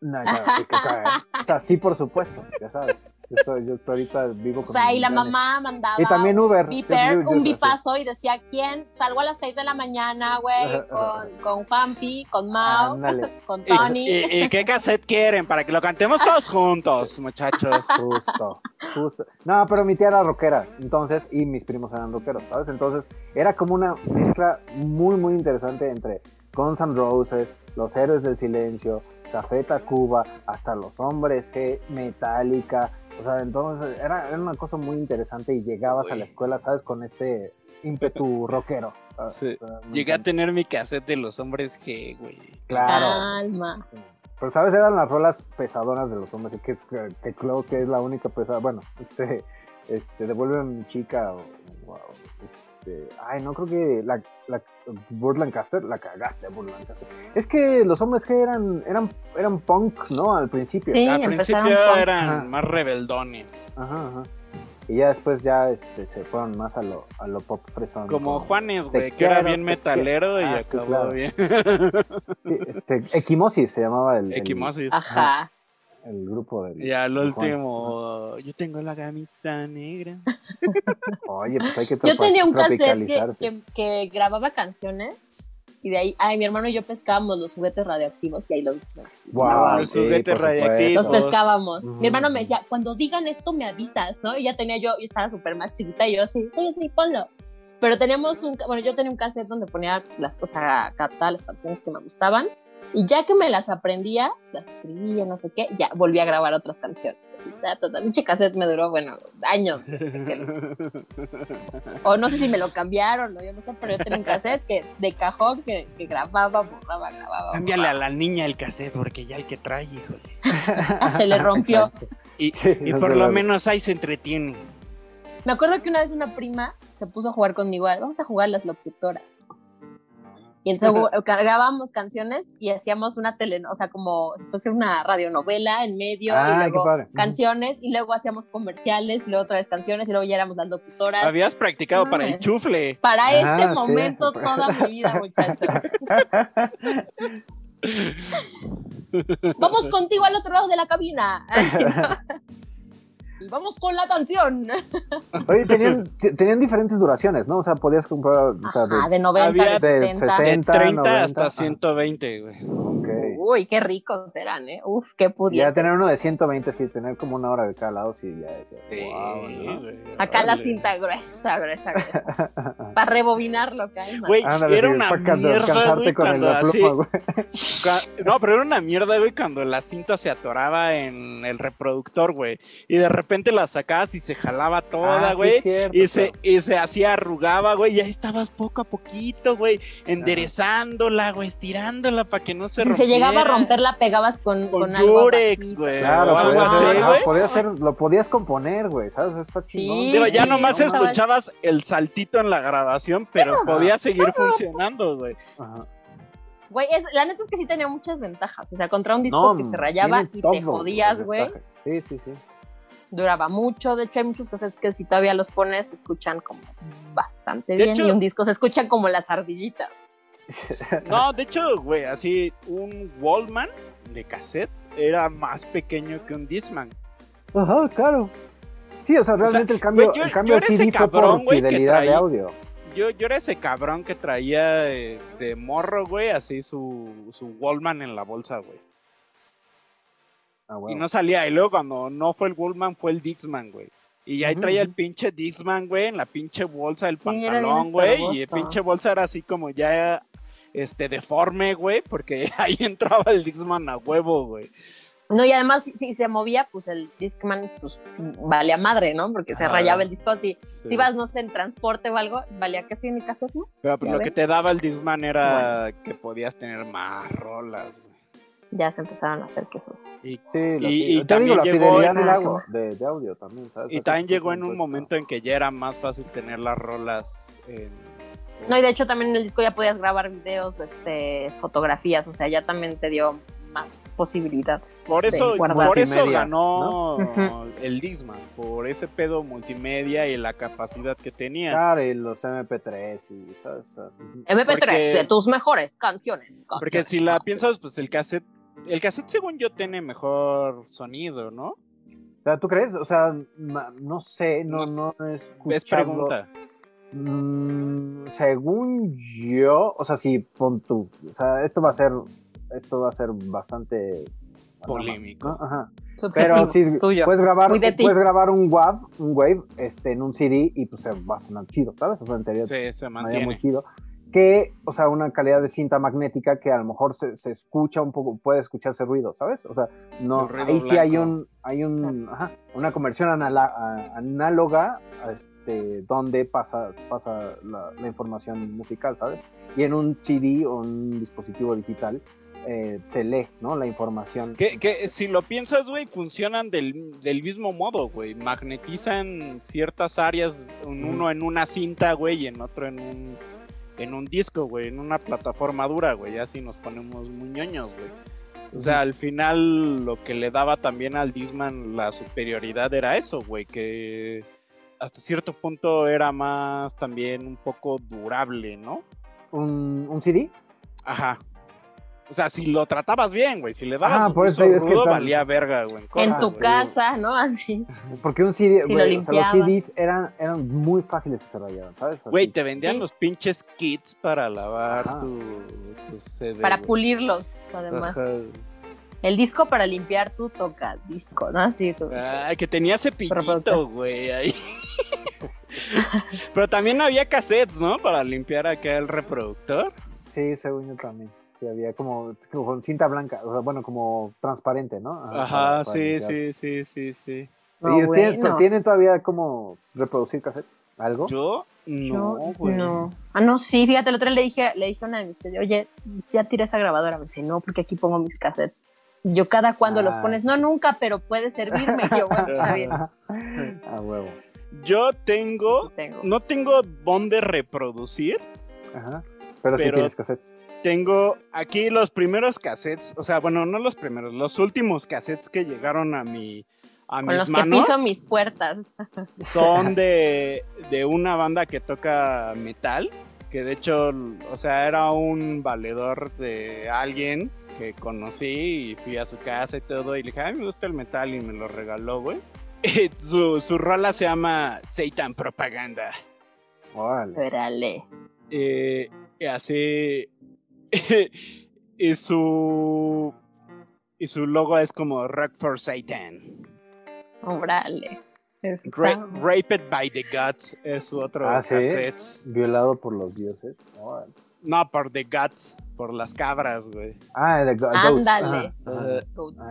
No, claro, que-. O sea, sí, por supuesto, ya sabes. Yo, yo ahorita vivo O con sea, y la millones. mamá mandaba Y también Uber. Viper, Yo- yo- un bipazo y decía, ¿quién? Salgo a las 6 de la mañana, güey, con, con Fampi, con Mao, Ándale. con ¿Y, Tony. y- y qué cassette quieren? Para que lo cantemos todos juntos, muchachos. Justo, justo. No, pero mi tía era rockera, entonces, y mis primos eran rockeros, ¿sabes? Entonces, era como una mezcla muy, muy interesante entre Guns N' Roses, Los Héroes del Silencio, Café Tacuba, hasta Los Hombres G, Metallica, o sea, entonces, era, era una cosa muy interesante y llegabas a la escuela, ¿sabes? Con este ímpetu rockero. ¿sabes? Sí. O sea, me Llegué a tener mi cassette de los hombres G, güey. Claro. Calma. Pero, ¿sabes? Eran las rolas pesadonas de los hombres, que, es, que, que creo que es la única pesada. Bueno, este, este, devuelve mi chica. O, o- este, ay, no creo que la, la Burt Lancaster, la cagaste, Burt Lancaster. Es que los hombres que eran, eran, eran punk, ¿no? Al principio. Sí, Al principio punk. eran Ajá. más rebeldones. Ajá, ajá. Y ya después ya este, se fueron más a lo, a lo pop fresón. Como Juanes, güey, que era bien metalero y. Ah, sí, acabó claro. bien. Sí, este, Equimosis se llamaba el, el- Equimosis. Ajá. El grupo del. Y al último, yo tengo la camisa negra. Oye, pues hay que Yo tenía un cassette que, que, que grababa canciones y de ahí, ay, mi hermano y yo pescábamos los juguetes radioactivos y ahí los, los, Wow, Los sí, juguetes por radiactivos. los pescábamos. Mi hermano me decía, cuando digan esto me avisas, ¿no? Y ya tenía yo, y estaba súper más chiquita y yo, sí, sí, sí, ponlo. Pero teníamos un, bueno, yo tenía un cassette donde ponía las cosas, todas las canciones que me gustaban. Y ya que me las aprendía, las escribía, no sé qué, ya volví a grabar otras canciones. Pinche cassette me duró, bueno, años. O no sé si me lo cambiaron, o yo no sé, pero yo tenía un cassette que, de cajón que, que grababa, borraba, grababa. Cámbiale borraba. a la niña el cassette porque ya el que trae, híjole. Ah, se le rompió. Exacto. Y, Sí, y no por lo menos ahí se entretiene. Me acuerdo que una vez una prima se puso a jugar conmigo, vamos a jugar las locutoras. Y entonces grabábamos canciones y hacíamos una tele, o sea, como si fuese una radionovela en medio, Ah, y qué luego canciones, y luego hacíamos comerciales, y luego otra vez canciones, y luego ya éramos las locutoras. Habías practicado para el chufle. Para Ah, este sí. momento, toda mi vida, muchachos. Vamos contigo al otro lado de la cabina. y vamos con la canción. Oye, tenían, tenían diferentes duraciones, ¿no? O sea, podías comprar. O sea, Ah, de 90, Había de de 60. De 60, 30 90, hasta ajá. 120, güey. Ok. Uy, qué ricos eran, ¿eh? Uf, qué Ya pudiente. tener uno de 120, sí, tener como una hora de cada lado, sí, ya. ya, Sí, wow, ¿no? güey, Acá la órale. cinta gruesa, gruesa, gruesa. Para rebobinarlo, calma. Güey, Ándale, era sí, una para mierda, cansarte güey, con el- cuando la así... pluma, güey. No, pero era una mierda, güey, cuando la cinta se atoraba en el reproductor, güey. Y de repente la sacabas y se jalaba toda, Ah, sí, güey. y, se, y se hacía arrugaba, güey. Y ahí estabas poco a poquito, güey. Enderezándola, güey, estirándola para que no se si rompiera. se llegaba a romper, la pegabas con, Con con algo. Durex, güey. Claro, o algo así, güey. podías hacer- lo podías componer, güey, ¿sabes? Está chingón. Sí, Digo, ya sí, nomás no, escuchabas el saltito en la grabación, pero no. podía seguir funcionando, güey. Ajá. Güey, es- la neta es que sí tenía muchas ventajas. O sea, contra un disco No, que se rayaba y todo te jodías, güey. Sí, sí, sí. Duraba mucho. De hecho, hay muchos cassettes que si todavía los pones, se escuchan como bastante De bien. hecho- y un disco se escuchan como las ardillitas. No, de hecho, güey, así un Wallman de cassette era más pequeño que un Discman. Ajá, claro. Sí, o sea, realmente el cambio, güey, yo- el cambio yo era ese fue por fidelidad de audio. Yo, yo era ese cabrón que traía eh, de morro, güey, así su, su Wallman en la bolsa, güey. Ah, Y no salía. Y luego cuando no fue el Wallman, fue el Dixman, güey. Y ahí traía el pinche Dixman, güey, en la pinche bolsa del Sí, pantalón, güey. Y el pinche bolsa era así como ya este deforme, güey, porque ahí entraba el Dixman a huevo, güey. No, y además, si, si se movía, pues el Discman, pues valía madre, ¿no? Porque se rayaba el disco. Si, Sí. si ibas, no sé, en transporte o algo, valía casi ni cassette, ¿no? Pero pues, lo ves. que te daba el Dixman era que podías tener más rolas, güey. Ya se empezaron a hacer quesos. Y, Sí, la, y- fi- y te digo, también la llegó fidelidad en- agua, de, de audio también, ¿sabes? y también llegó en un momento en que ya era más fácil tener las rolas en... No, y de hecho también en el disco ya podías grabar videos, este, fotografías, o sea, ya también te dio más posibilidades. Por eso, por eso ganó ¿no? el Dixman, por ese pedo multimedia y la capacidad que tenía. Claro, y los MP3 y, ¿sabes? O sea, ujú. MP3, Porque- de tus mejores canciones. Porque si la canciones. piensas, pues el cassette, el cassette según yo tiene mejor sonido, ¿no? O sea, ¿tú crees? O sea, no sé, no, no, No Es pregunta. Mm, según yo, o sea, sí, pon tú. O sea, esto va a ser, esto va a ser bastante Polémico. ¿no? Ajá. Pero sí, tuyo. puedes grabar, puedes grabar un WAV, un wave, este, en un CD y pues se va a sonar chido, ¿sabes? O sea, en teoría Sí, se mantiene. muy chido. Que, o sea, una calidad de cinta magnética que a lo mejor se, se escucha un poco, puede escucharse ruido, ¿sabes? O sea, no, ahí sí hay un, hay un, ajá, una conversión análoga, este, donde pasa, pasa la, la información musical, ¿sabes? Y en un CD o un dispositivo digital eh, se lee, ¿no? La información. Que, que si lo piensas, güey, funcionan del, del mismo modo, güey. Magnetizan ciertas áreas, en uno en una cinta, güey, y en otro en un, en un disco, güey, en una plataforma dura, güey. Ya si nos ponemos muy ñoños, güey. O sea, al final lo que le daba también al Disman la superioridad era eso, güey, que hasta cierto punto era más también un poco durable, ¿no? ¿Un, un CD? Ajá. O sea, si lo tratabas bien, güey, si le dabas Ajá, un por uso eso es que rudo, valía verga, güey. En tu güey. casa, ¿no? Así. Porque un CD, Si güey, lo o sea, los. CDs eran, eran muy fáciles de se rayaran, ¿sabes? Güey, te vendían Sí. los pinches kits para lavar tu, tu CD. Para güey. pulirlos, además. Ajá. El disco para limpiar tu toca disco, ¿no? Así tú. Ay, que tenía cepillito, Reproductor. güey, ahí. Pero también había cassettes, ¿no? Para limpiar acá el reproductor. Sí, según yo también. Sí, había como, como con cinta blanca, o sea, bueno, como transparente, ¿no? Ajá, sí, sí, sí, sí, sí. No, ¿Y tienen, bueno. tienen todavía como reproducir cassette? ¿Algo? Yo, no, Yo, güey. no. Ah, no, sí, fíjate, el otro día le dije, le dije a una de mis oye, ya tiré esa grabadora. Me dice, no, porque aquí pongo mis cassettes. Yo cada cuando los Ah. pones, no, nunca, pero puede servirme. Yo, bueno, está bien. A huevo. Yo tengo, Sí tengo. no tengo dónde reproducir. Ajá. Pero, sí Pero- tienes cassettes. Tengo aquí los primeros cassettes, o sea, bueno, no los primeros, los últimos cassettes que llegaron a mi a Con mis los que manos piso mis puertas. son de, de una banda que toca metal, que de hecho, o sea, era un valedor de alguien que conocí y fui a su casa y todo y le dije, ay, me gusta el metal y me lo regaló, güey. Y su, su rola se llama Satan Propaganda. Órale. Órale. Eh, y así. y su. Y su logo es como Rock for Satan. Órale. Ra- Raped by the Gods es su otro Ah, ¿sí? cassette. Violado por los dioses. No, por the Gods, por las cabras, güey. Ah, de Go- Goats. Ándale. Ah.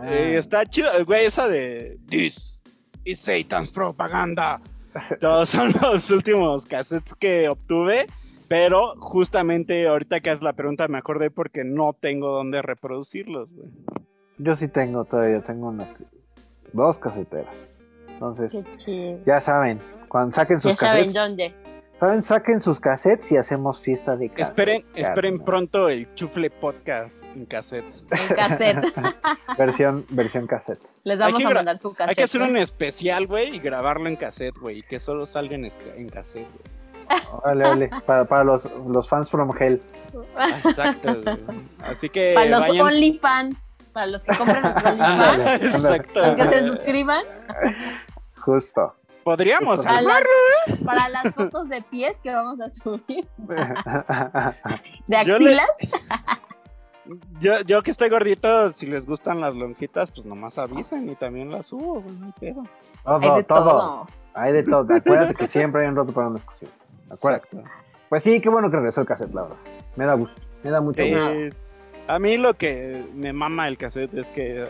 Eh, está chido, güey, esa de This is Satan's propaganda. Todos son los últimos cassettes que obtuve, pero justamente ahorita que haces la pregunta me acordé porque no tengo dónde reproducirlos, güey. Yo sí tengo todavía, tengo una, dos caseteras. Entonces, ya saben, cuando saquen sus Ya saben dónde. ¿Saben? Saquen sus cassettes y hacemos fiesta de cassettes. Esperen, esperen pronto el chufle podcast en cassette. En cassette. Versión, versión cassette. Les Hay vamos que a mandar su cassette. Hay que hacer ¿eh? un especial, güey, y grabarlo en cassette, güey, y que solo salga en, en cassette, güey. Órale, órale. Para, para los, los fans from hell. Ah, Exacto. Así que Para los vayan- OnlyFans. Para los que compren los Ah, OnlyFans. Exacto. Los que se suscriban. Justo. Podríamos Para armar, las, para las fotos de pies que vamos a subir. De Yo le- axilas. Yo, yo que estoy gordito, si les gustan las lonjitas, pues nomás avisen y también las subo, no hay pedo. Todo, Hay de todo. todo. Hay de todo. Acuérdate que siempre hay un rato para una discusión. Acuérdate. Pues sí, qué bueno que regresó el cassette, la verdad. Me da gusto. Me da mucho gusto. Eh, a mí lo que me mama el cassette es que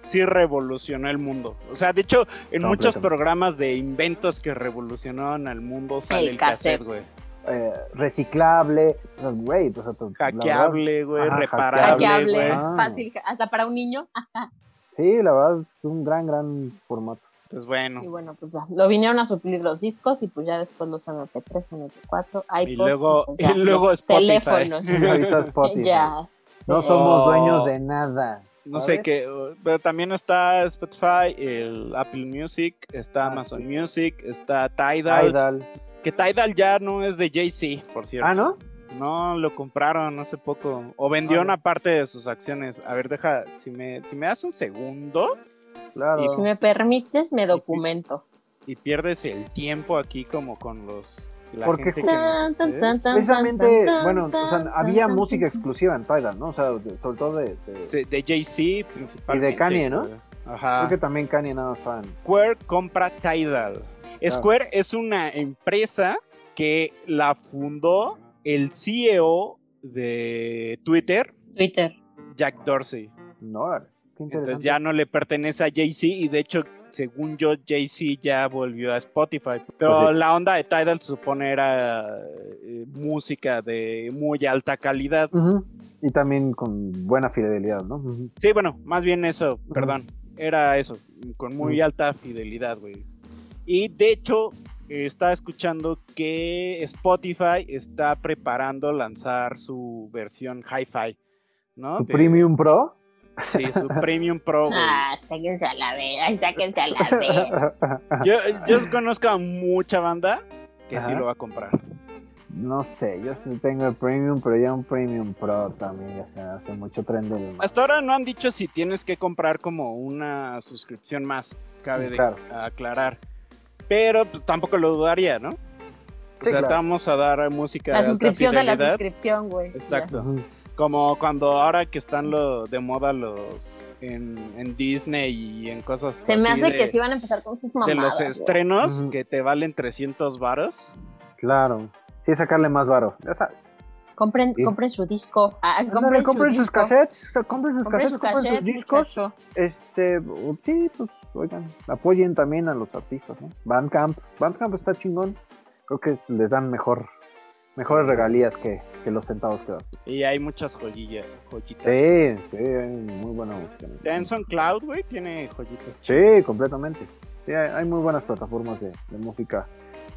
sí revolucionó el mundo. O sea, de hecho, en muchos programas de inventos que revolucionaron al mundo sale El el, cassette, güey. Eh, reciclable, sea, güey, o sea, la verdad- Hackeable, güey, reparable, Hackeable. Ah. fácil, hasta para un niño. Sí, la verdad, es un gran, gran formato. Pues bueno. Y bueno, pues ya, lo vinieron a suplir los discos y pues ya después los MP3, MP4, iPod. Y luego- pues ya, y luego los Spotify. teléfonos. Ya. No somos Oh. dueños de nada. No ¿sabes? sé qué, pero también está Spotify, el Apple Music, está Ah, Amazon. Music, está Tidal, Tidal. que Tidal ya no es de Jay-Z, por cierto. Ah, ¿no? No, lo compraron hace poco. O vendió Ah, una parte de sus acciones. A ver, deja, si me, si me das un segundo Claro. Y Si me permites, me documento. y pierdes el tiempo aquí como con los la Porque gente que Tan, esté- tan, tan, Precisamente, tan, bueno, tan, o sea, había tan, música tan. exclusiva en Tidal, ¿no? O sea, de- sobre todo de... de- Sí, de Jay-Z principalmente. Kanye, ¿no? güey. Ajá. Creo que también Kanye nada más fan. Square compra Tidal. Square es una empresa que la fundó el CEO de Twitter, Twitter. Jack Dorsey. No. Entonces ya no le pertenece a Jay-Z y de hecho, según yo, Jay-Z ya volvió a Spotify. Pero Pues sí. la onda de Tidal se supone era eh, música de muy alta calidad. Y también con buena fidelidad, ¿no? Sí, bueno, más bien eso, perdón. Era eso, con muy alta fidelidad, güey. Y de hecho, eh, estaba escuchando que Spotify está preparando lanzar su versión hi-fi, ¿no? Su De- Premium Pro. Sí, su Premium Pro, güey. Ah, sáquense a la vez, ay, sáquense a la vez. Yo, yo conozco a mucha banda que sí lo va a comprar. No sé, yo sí tengo el Premium, pero ya un Premium Pro también ya se hace mucho tren del... Hasta ahora no han dicho si tienes que comprar como una suscripción más, cabe de Claro. aclarar. Pero pues, tampoco lo dudaría, ¿no? O Sí, sea, claro. te vamos a dar música La suscripción de la suscripción, güey. Exacto. Como cuando ahora que están lo, de moda los en, en Disney y en cosas Se me hace de, que sí van a empezar con sus de mamadas. los güey. estrenos que te valen 300 varos. Claro. Sí, sacarle más varo, ya sabes. Compren, Sí. compren su disco. Ah, compren, compren su sus disco. cassettes, compren sus Compren cassettes, su compren sus discos. muchacho. Este, sí, pues, oigan, apoyen también a los artistas, ¿no? Bandcamp, Bandcamp está chingón. Creo que les dan mejor, mejores regalías que, que los centavos que das. Y hay muchas joyillas, joyitas. Sí, sí, hay muy buena música. En SoundCloud, güey, tiene joyitas. Sí, completamente. Sí, hay, hay muy buenas plataformas de, de música.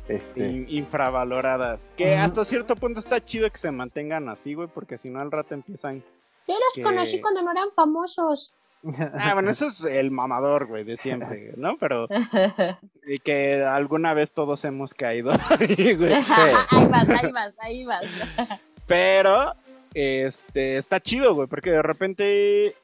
Este, in- infravaloradas. Que hasta cierto punto está chido que se mantengan así, güey, porque si no al rato empiezan. Yo los que- conocí cuando no eran famosos. Ah, bueno, eso es el mamador, güey, de siempre, ¿no? Pero y que alguna vez todos hemos caído. ahí, güey. ahí vas, ahí vas, ahí vas. Pero, este, está chido, güey, porque de repente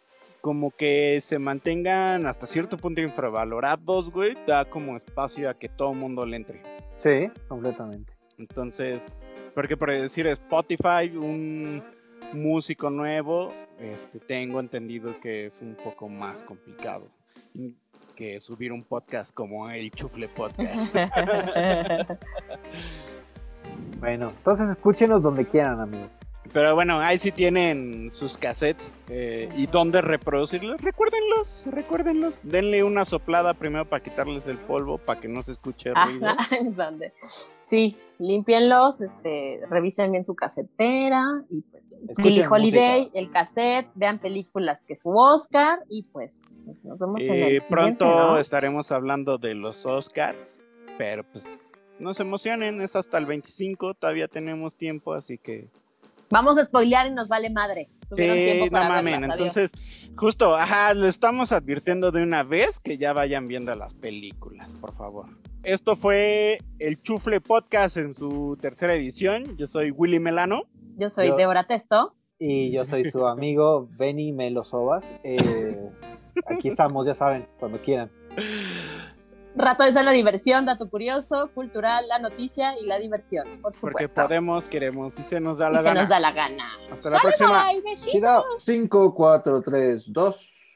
como que se mantengan hasta cierto punto infravalorados, güey, da como espacio a que todo mundo le entre. sí, completamente. Entonces, porque por decir Spotify, un músico nuevo, este, tengo entendido que es un poco más complicado que subir un podcast como el Chufle Podcast. Bueno, entonces escúchenos donde quieran, amigos. Pero bueno, ahí sí tienen sus cassettes eh, y dónde reproducirlos. Recuérdenlos, recuérdenlos. Denle una soplada primero para quitarles el polvo, para que no se escuche ruido. Ajá, es donde. Sí, límpienlos, este, revisen bien su casetera y pues Billie Holiday, música. el cassette, vean películas que es su Oscar y pues, nos vemos en Eh, el siguiente, pronto ¿no? estaremos hablando de los Oscars, pero pues no se emocionen, es hasta el 25, todavía tenemos tiempo, así que Vamos a spoilear y nos vale madre. Sí, no mamen. Entonces, justo, ajá, le estamos advirtiendo de una vez que ya vayan viendo las películas, por favor. Esto fue el Chufle Podcast en su tercera edición. Yo soy Willy Melano. Yo soy Yo- Débora Testo. Y yo soy su amigo Benny Melosovas. Eh, aquí estamos, ya saben, cuando quieran. Rato de la diversión, dato curioso, cultural, la noticia y la diversión, por Porque supuesto. podemos, queremos y se nos da y la se gana. nos da la gana. Hasta la próxima. bye, besitos. Chido. 5, 4, 3, 2.